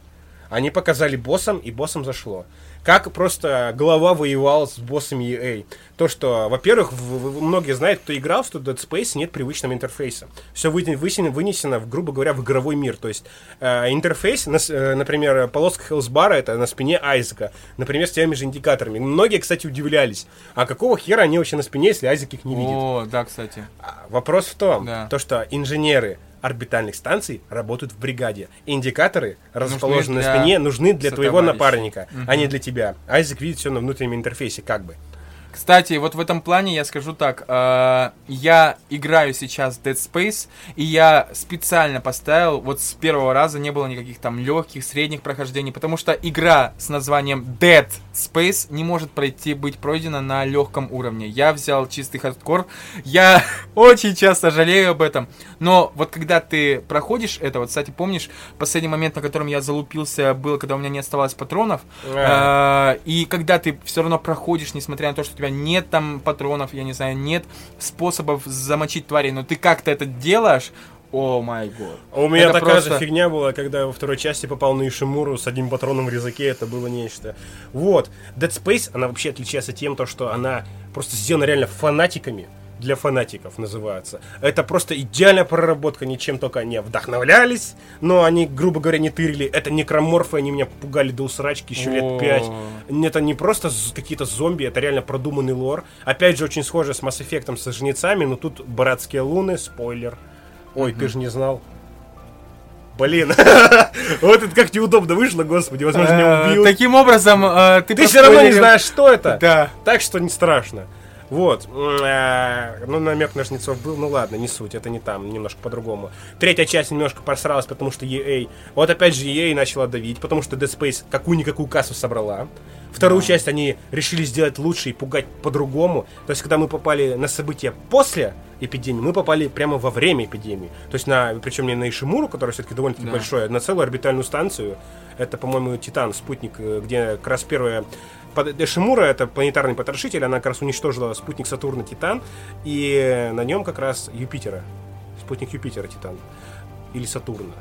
Они показали боссам, и боссам зашло. Как просто голова воевала с боссами EA. То, что, во-первых, многие знают, кто играл, что в Dead Space нет привычного интерфейса. Все вынесено, вынесено в, грубо говоря, в игровой мир. То есть э, интерфейс, на э, например, полоска Хелсбара это на спине Айзека. Например, с теми же индикаторами. Многие, кстати, удивлялись. А какого хера они вообще на спине, если Айзек их не видит? О, да, кстати. А Вопрос в том, Да. то, что инженеры орбитальных станций работают в бригаде. Индикаторы, расположенные для на спине, нужны для твоего напарника, а не для тебя. Айзек видит все на внутреннем интерфейсе, как бы. Кстати, вот в этом плане я скажу так. э, я играю сейчас Dead Space, и я специально поставил, вот с первого раза не было никаких там легких, средних прохождений, потому что игра с названием Dead Space не может пройти, быть пройдена на легком уровне. Я взял чистый хардкор, я *laughs* очень часто жалею об этом, но вот когда ты проходишь это, вот, кстати, помнишь, последний момент, на котором я залупился, был, когда у меня не оставалось патронов, а, и когда ты все равно проходишь, несмотря на то, что тебя нет там патронов, я не знаю, нет способов замочить тварей, но ты как-то это делаешь, о май год. А У меня Это такая просто- же фигня была, когда я во второй части попал на Ишимуру с одним патроном в резаке, это было нечто. Вот. Dead Space, она вообще отличается тем, то, что она просто сделана реально фанатиками, для фанатиков называется. Это просто идеальная проработка, ничем только не вдохновлялись, но они, грубо говоря, не тырили. Это некроморфы, они меня пугали до усрачки еще лет пять. Это не просто какие-то зомби, это реально продуманный лор. Опять же, очень схоже с Mass Effect со жнецами, но тут братские луны, спойлер. Ой, ты же не знал. Блин, *laughs* вот это как неудобно вышло, господи, возможно, меня Э, убьют. Таким образом, э, ты Ты все равно не знаешь, что это. Да. Так что не страшно. Вот. Э, ну, намек на жнецов был, ну ладно, не суть, это не там, немножко по-другому. Третья часть немножко просралась, потому что EA... Вот опять же EA начала давить, потому что Dead Space какую-никакую кассу собрала. Вторую часть они решили сделать лучше и пугать по-другому. То есть, когда мы попали на события после эпидемии, мы попали прямо во время эпидемии. То есть, на, причем не на Ишимуру, которая все-таки довольно-таки Да. большой, а на целую орбитальную станцию. Это, по-моему, Титан, спутник, э, где как раз первая Эшимура это планетарный потрошитель, она как раз уничтожила спутник Сатурна Титан, и на нем как раз Юпитера. Спутник Юпитера Титан. Или Сатурна.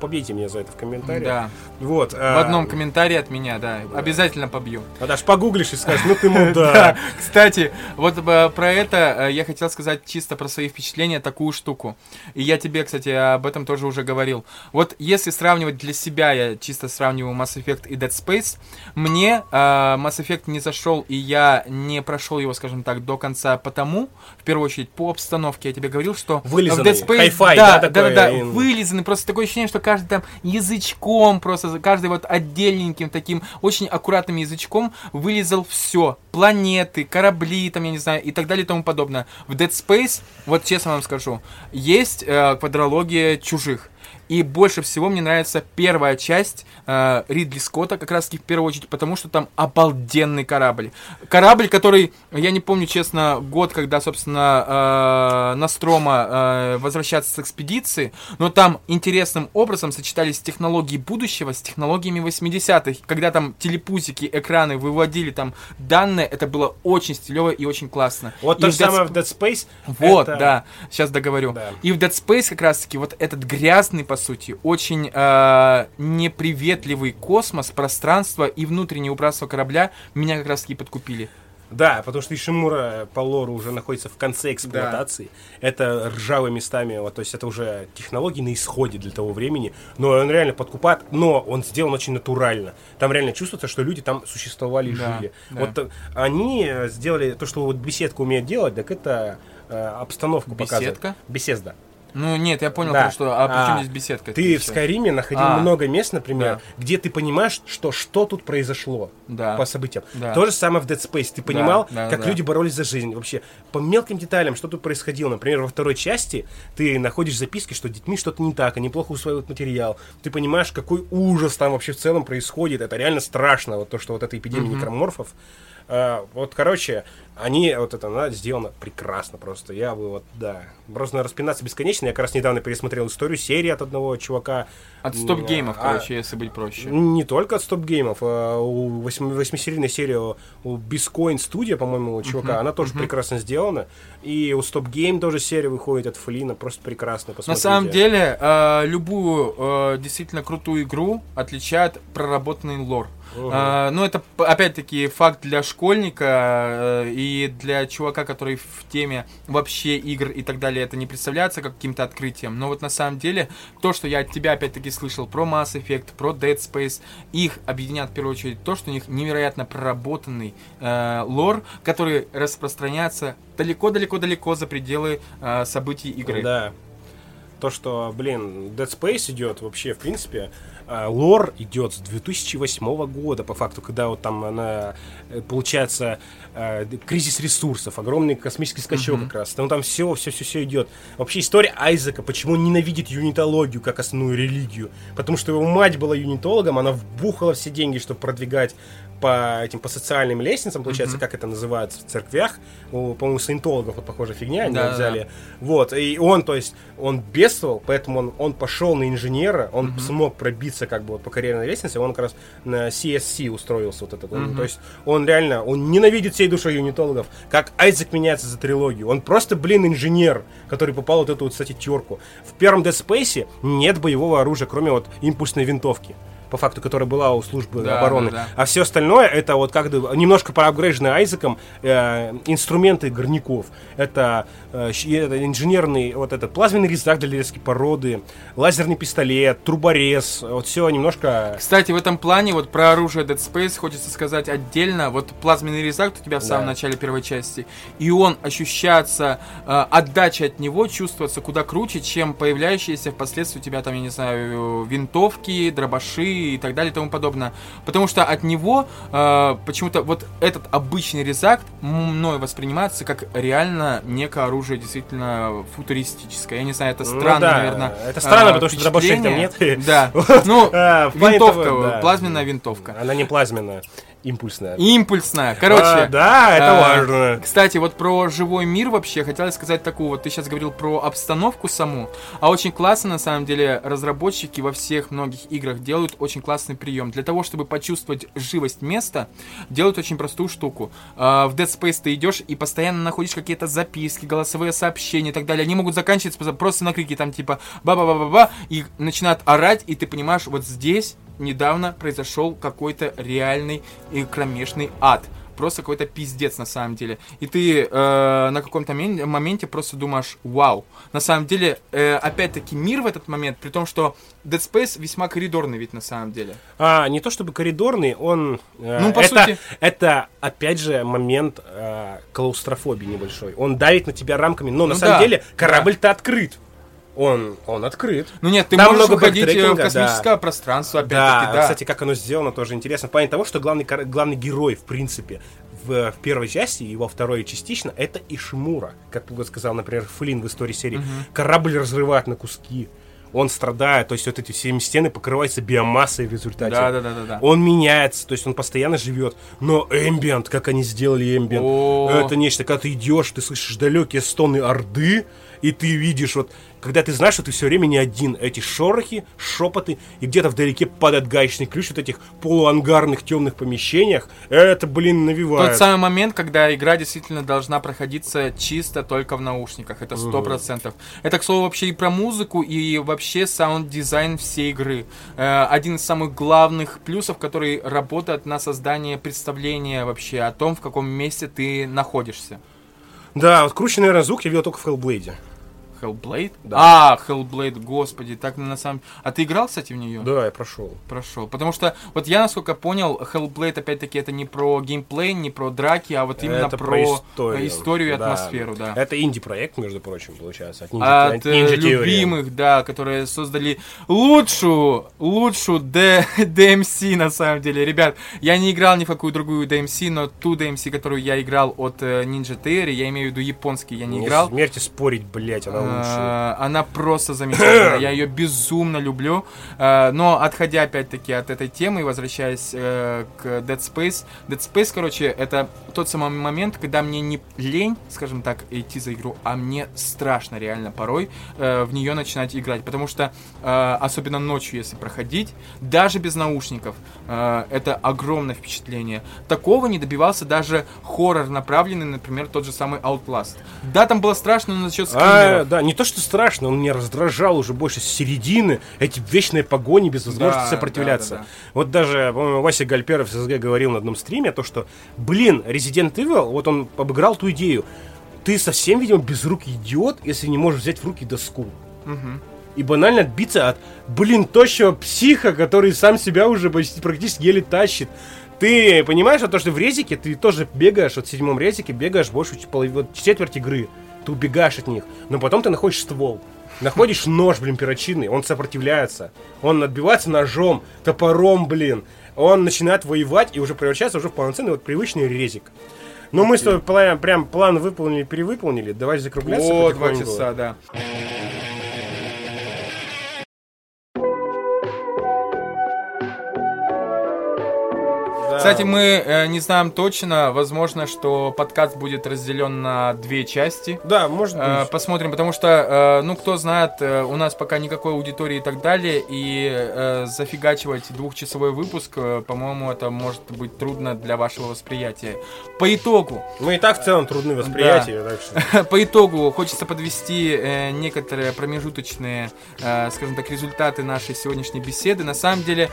Побейте меня за это в комментариях. Да. Вот. В одном комментарии от меня, да. Обязательно побью. А даже погуглишь и скажешь, ну ты мудак. *laughs* Да, кстати, вот э, про это э, я хотел сказать чисто про свои впечатления такую штуку. И я тебе, кстати, об этом тоже уже говорил. Вот если сравнивать для себя, я чисто сравниваю Mass Effect и Dead Space, мне э, Mass Effect не зашел, и я не прошел его, скажем так, до конца потому, в первую очередь, по обстановке. Я тебе говорил, что Вылизанный, Dead Space... да, да, да, да, да, вылизанный. Просто такое ощущение, что каждый там язычком, просто каждый вот отдельненьким таким, очень аккуратным язычком вылезал все. Планеты, корабли, там, я не знаю, и так далее и тому подобное. В Dead Space, вот честно вам скажу, есть э, квадрология чужих. И больше всего мне нравится первая часть э, Ридли Скотта, как раз таки в первую очередь, потому что там обалденный корабль. Корабль, который, я не помню, честно, год, когда, собственно, э, Настрома э, возвращаться с экспедиции, но там интересным образом сочетались технологии будущего с технологиями 80-х, когда там телепузики, экраны выводили там данные, это было очень стилево и очень классно. Вот И то же Dead самое в Dead Space. вот, это- да, сейчас договорю. Да. И в Dead Space как раз-таки вот этот грязный, по сути, очень э, неприветливый космос, пространство и внутреннее убранство корабля меня как раз-таки подкупили. Да, потому что Ишимура по лору уже находится в конце эксплуатации. Это ржавые местами, вот, то есть это уже технологии на исходе для того времени. Но он реально подкупает, но он сделан очень натурально. Там реально чувствуется, что люди там существовали и Да, жили. да. Вот э, они э, сделали то, что вот беседка умеет делать, так это э, обстановку показывает. Беседка? Беседа. Ну, нет, я понял, Да. про что. А, при А, чем здесь беседка? Ты в? Скайриме находил А. много мест, например, Да. где ты понимаешь, что что тут произошло Да. по событиям. Да. То же самое в Dead Space. Ты понимал, да, как да. люди боролись за жизнь. Вообще, по мелким деталям, что тут происходило. Например, во второй части ты находишь записки, что детьми что-то не так, они плохо усваивают материал. Ты понимаешь, какой ужас там вообще в целом происходит. Это реально страшно, вот то, что вот эта эпидемия некроморфов. А, вот, короче, они, вот это, она сделана прекрасно просто. Я бы вот, да. Просто распинаться бесконечно. Я как раз недавно пересмотрел историю серии от одного чувака. От стоп-геймов, А, короче, если быть проще. не только от стоп-геймов. а у восьми- восьмисерийной серии у Biscoin Studio, по-моему, у чувака, она тоже прекрасно сделана. И у StopGame тоже серия выходит от Флина, просто прекрасно. На Посмотрите. самом деле, э, любую э, действительно крутую игру отличает проработанный лор. Мгм. Э, ну, это, опять-таки, факт для школьника э, и для чувака, который в теме вообще игр и так далее, это не представляется как каким-то открытием. Но вот на самом деле, то, что я от тебя, опять-таки, слышал про Mass Effect, про Dead Space, их объединяет в первую очередь то, что у них невероятно проработанный э, лор, который распространяется далеко-далеко-далеко за пределы э, событий игры. Да. То, что, блин, Dead Space идет вообще, в принципе, лор идет с 2008 года, по факту, когда вот там она, э, получается, э, кризис ресурсов, огромный космический скачок как раз. Ну там все, все, все, все идет. Вообще история Айзека, почему он ненавидит юнитологию как основную религию. Потому что его мать была юнитологом, она вбухала все деньги, чтобы продвигать по этим по социальным лестницам, получается, как это называется в церквях. У, по-моему, саентологов вот похожая фигня, они Да-да-да. взяли. Вот, и он, то есть, он бедствовал, поэтому он, он пошел на инженера, он смог пробиться как бы вот по карьерной лестнице, он как раз на CSC устроился вот этот. он, то есть, он реально, он ненавидит всей душой юнитологов, как Айзек меняется за трилогию. Он просто, блин, инженер, который попал вот эту вот, кстати, терку. В первом Dead Space нет боевого оружия, кроме вот импульсной винтовки по факту, которая была у службы Да, обороны. да, да. А все остальное это вот как бы немножко проапгрейженный Айзеком э, инструменты горняков. Это, э, это инженерный вот этот плазменный резак для резки породы, лазерный пистолет, труборез. Вот все немножко. Кстати, в этом плане, вот про оружие Dead Space хочется сказать отдельно. Вот плазменный резак у тебя в самом Да. начале первой части, и он ощущается, э, отдача от него чувствуется куда круче, чем появляющиеся впоследствии у тебя там, я не знаю, винтовки, дробаши, и так далее и тому подобное. Потому что от него э, почему-то вот этот обычный резак мной воспринимается как реально некое оружие действительно футуристическое. Я не знаю, это Ну странно, да, наверное. это странно, э, потому что там нет. Да. *laughs* Ну, А, винтовка, плазменная винтовка. Она не плазменная, импульсная. Импульсная. Короче. А, да, это э, важно. Кстати, вот про живой мир вообще хотелось сказать такую. Вот ты сейчас говорил про обстановку саму. А очень классно, на самом деле, разработчики во всех многих играх делают очень классный прием. Для того, чтобы почувствовать живость места, делают очень простую штуку. А, В Dead Space ты идешь и постоянно находишь какие-то записки, голосовые сообщения и так далее. Они могут заканчиваться просто на крики там типа ба-ба-ба-ба-ба и начинают орать, и ты понимаешь, вот здесь недавно произошел какой-то реальный и кромешный ад. Просто какой-то пиздец на самом деле. И ты э, на каком-то мен- моменте просто думаешь, вау. На самом деле, э, опять-таки, мир в этот момент, при том, что Dead Space весьма коридорный ведь на самом деле. А, не то чтобы коридорный, он... э, Ну, по это, сути. Это, опять же, момент э, клаустрофобии небольшой. Он давит на тебя рамками, но на Ну самом да, деле корабль-то открыт. Он, он открыт. Ну нет, ты Там можешь много уходить э, в космическое пространство, Да, опять-таки, да. кстати, как оно сделано, тоже интересно. В плане того, что главный, главный герой, в принципе, в, в первой части и во второй частично, это Ишимура. Как сказал, например, Флинн в истории серии. Корабль разрывает на куски. Он страдает, то есть вот эти все стены покрываются биомассой в результате. Да, да, да, да, да. Он меняется, то есть он постоянно живет. Но эмбиент, как они сделали эмбиент, О. это нечто. Когда ты идешь, ты слышишь далекие стоны Орды, и ты видишь вот, когда ты знаешь, что ты все время не один, эти шорохи, шепоты, и где-то вдалеке падает гаечный ключ вот этих полуангарных темных помещениях, это, блин, навевает. Тот самый момент, когда игра действительно должна проходиться чисто только в наушниках. Это сто процентов. Это, к слову, вообще и про музыку, и вообще саунд-дизайн всей игры. Э, один из самых главных плюсов, который работает на создание представления вообще о том, в каком месте ты находишься. Да, вот круче, наверное, звук я видел только в Hellblade. Hellblade? Да. А, Hellblade, господи, так на самом... А ты играл, кстати, в нее? Да, я прошел. Прошел. Потому что, вот я, насколько понял, Hellblade, опять-таки, это не про геймплей, не про драки, а вот именно Это про, историю. историю и Да. атмосферу, да. Это инди-проект, между прочим, получается. От Ninja, От Ninja э, Theory. любимых, да, которые создали лучшую, лучшую D- DMC, на самом деле. Ребят, я не играл ни в какую другую DMC, но ту DMC, которую я играл от э, Ninja Theory, я имею в виду японский, я не Не играл. смерти спорить, блять, она. Э, Она просто замечательная. Я ее безумно люблю. Э, Но отходя опять-таки от этой темы и возвращаясь э, к Dead Space. Dead Space, короче, это тот самый момент, когда мне не лень, скажем так, идти за игру, а мне страшно реально порой э, в нее начинать играть. Потому что, э, особенно ночью, если проходить, даже без наушников, э, это огромное впечатление. Такого не добивался даже хоррор направленный, например, тот же самый Outlast. Да, там было страшно, но за счет А, скримеров. Да, не то что страшно, он меня раздражал уже больше с середины, эти вечные погони без возможности Да, сопротивляться. да, да, да. Вот даже, по-моему, Вася Гальперов с СГ говорил на одном стриме, то что, блин, Resident Evil, вот он обыграл ту идею, ты совсем, видимо, без рук идиот, если не можешь взять в руки доску. Мгм. И банально отбиться от, блин, тощего психа, который сам себя уже почти практически еле тащит. Ты понимаешь, вот то, что в резике ты тоже бегаешь, вот в седьмом резике бегаешь больше ч- полов- вот четверть игры. Ты убегаешь от них. Но потом ты находишь ствол. Находишь нож, блин, перочинный, он сопротивляется. Он отбивается ножом, топором, блин. Он начинает воевать и уже превращается уже в полноценный вот привычный резик. Ну, мы с тобой пла- прям план выполнили, перевыполнили. Давай закругляться О, два часа, да. Да. Кстати, мы э, не знаем точно, возможно, что подкаст будет разделен на две части. Да, может Э, быть. Посмотрим, потому что, э, ну, кто знает, э, у нас пока никакой аудитории и так далее, и э, зафигачивать двухчасовой выпуск, э, по-моему, это может быть трудно для вашего восприятия. По итогу, Мы и так в целом трудны восприятия, так что... *laughs* по итогу хочется подвести э, некоторые промежуточные, э, скажем так, результаты нашей сегодняшней беседы. На самом деле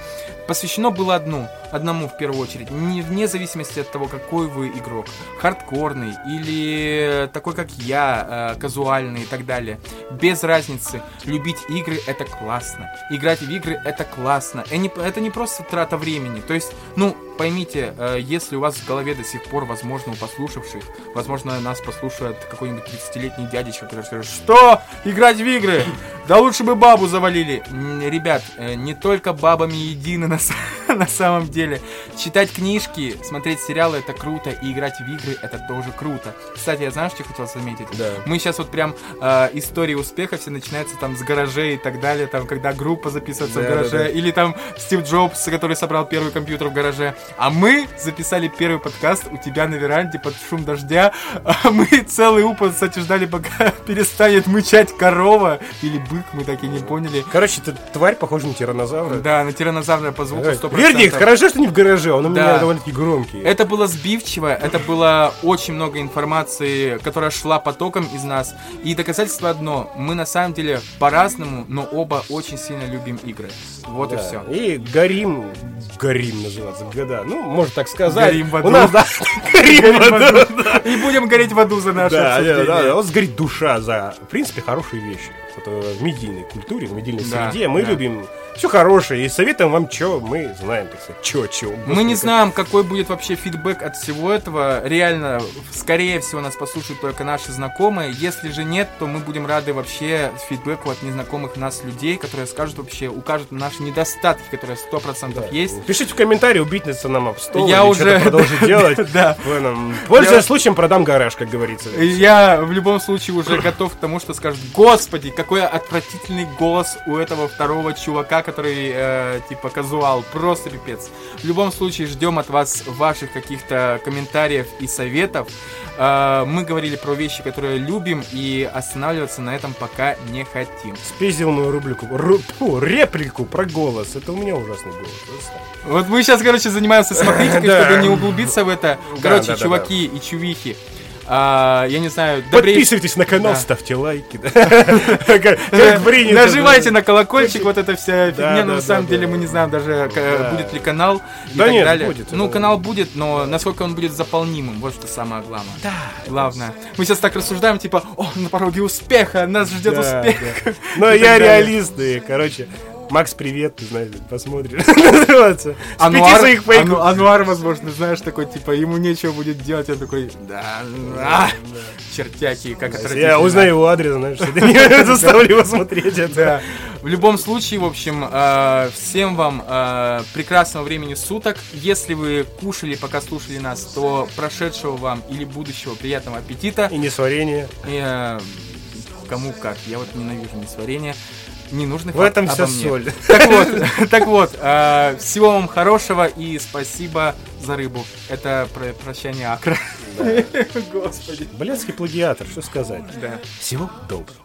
посвящено было одну, одному в первую очередь, не, вне зависимости от того, какой вы игрок, хардкорный или такой, как я, э, казуальный и так далее. Без разницы, любить игры это классно, играть в игры это классно. И не- это не просто трата времени. То есть, ну, поймите, э, если у вас в голове до сих пор, возможно, у послушавших, возможно, нас послушает какой-нибудь 30-летний дядечка, который скажет, что? Играть в игры? Да лучше бы бабу завалили. Ребят, э, не только бабами едины на, *laughs* на самом деле. Читать книжки, смотреть сериалы это круто, и играть в игры это тоже круто. Кстати, я знаешь, что хотел заметить? Да. Мы сейчас вот прям э, истории успеха все начинаются там с гаражей и так далее, там когда группа записывается в Да, гараже, да, да. или там Стив Джобс, который собрал первый компьютер в гараже. А мы записали первый подкаст у тебя на веранде под шум дождя. А мы целый упад, кстати, ждали, пока *laughs* перестанет мычать корова или бык, мы так и не поняли. Короче, эта тварь похожа на тиранозавра. Да, на тиранозавра по звуку 100%. Вердикт, хорошо, что не в гараже, он у меня Да. довольно-таки громкий. Это было сбивчиво, это было очень много информации, которая шла потоком из нас. И доказательство одно, мы на самом деле по-разному, но оба очень сильно любим игры. Вот и Да. все. И горим, горим называется, года. Ну, можно так сказать. Горим в аду. У нас, да, горим в аду. И будем гореть в аду за наше Да, да, да, да. У нас горит душа за, в принципе, хорошие вещи. Вот, э, в медийной культуре, в медийной Да, среде мы да. любим все хорошее. И советуем вам, что мы знаем, так сказать, что, что. Мы не знаем, какой будет вообще фидбэк от всего этого. Реально, скорее всего, нас послушают только наши знакомые. Если же нет, то мы будем рады вообще фидбэку от незнакомых нас людей, которые скажут вообще, укажут на наши недостатки, которые 100% есть. Пишите в комментарии, убить нам об стол. Я уже- продолжить *laughs* делать. Да. Пользуясь случаем, продам гараж, как говорится. Я в любом случае уже готов к тому, что скажут, господи, какой отвратительный голос у этого второго чувака, который э, типа казуал, просто пипец. В любом случае ждем от вас ваших каких-то комментариев и советов. Э, мы говорили про вещи, которые любим, и останавливаться на этом пока не хотим. Спиздил мою рубрику, ру- фу, реплику про голос. Это у меня ужасный голос. Вот мы сейчас, короче, занимаемся самокритикой, *laughs* чтобы не углубиться в это. Короче, чуваки и чувихи. А, я не знаю, добрей- Подписывайтесь на канал, Да. ставьте лайки. Нажимайте на колокольчик, вот эта вся фигня, но да, на самом деле мы не знаем даже, Да. будет ли канал и так далее. ну, канал будет, но насколько он будет заполнимым, вот что самое главное. Да. Главное. Мы сейчас так рассуждаем, типа, о, на пороге успеха, нас ждет успех. Но я реалист, и, короче, Макс, привет, ты знаешь, посмотришь. *laughs* Ануар, своих. Ану- Ануар, возможно, знаешь, такой, типа, ему нечего будет делать, я такой, да, а, чертяки, как Я отвратительно. узнаю его адрес, знаешь, заставлю *laughs* его смотреть это. Да. В любом случае, в общем, э, всем вам э, прекрасного времени суток. Если вы кушали, пока слушали нас, то прошедшего вам или будущего приятного аппетита. И несварение. И, э, кому как. Я вот ненавижу несварение. Ненужный В этом вся мне. соль. *laughs* Так вот, *laughs* так вот, э, всего вам хорошего и спасибо за рыбу. Это про- прощание Акра. *laughs* Господи. Блядский плагиатор, что сказать. Да. Всего доброго.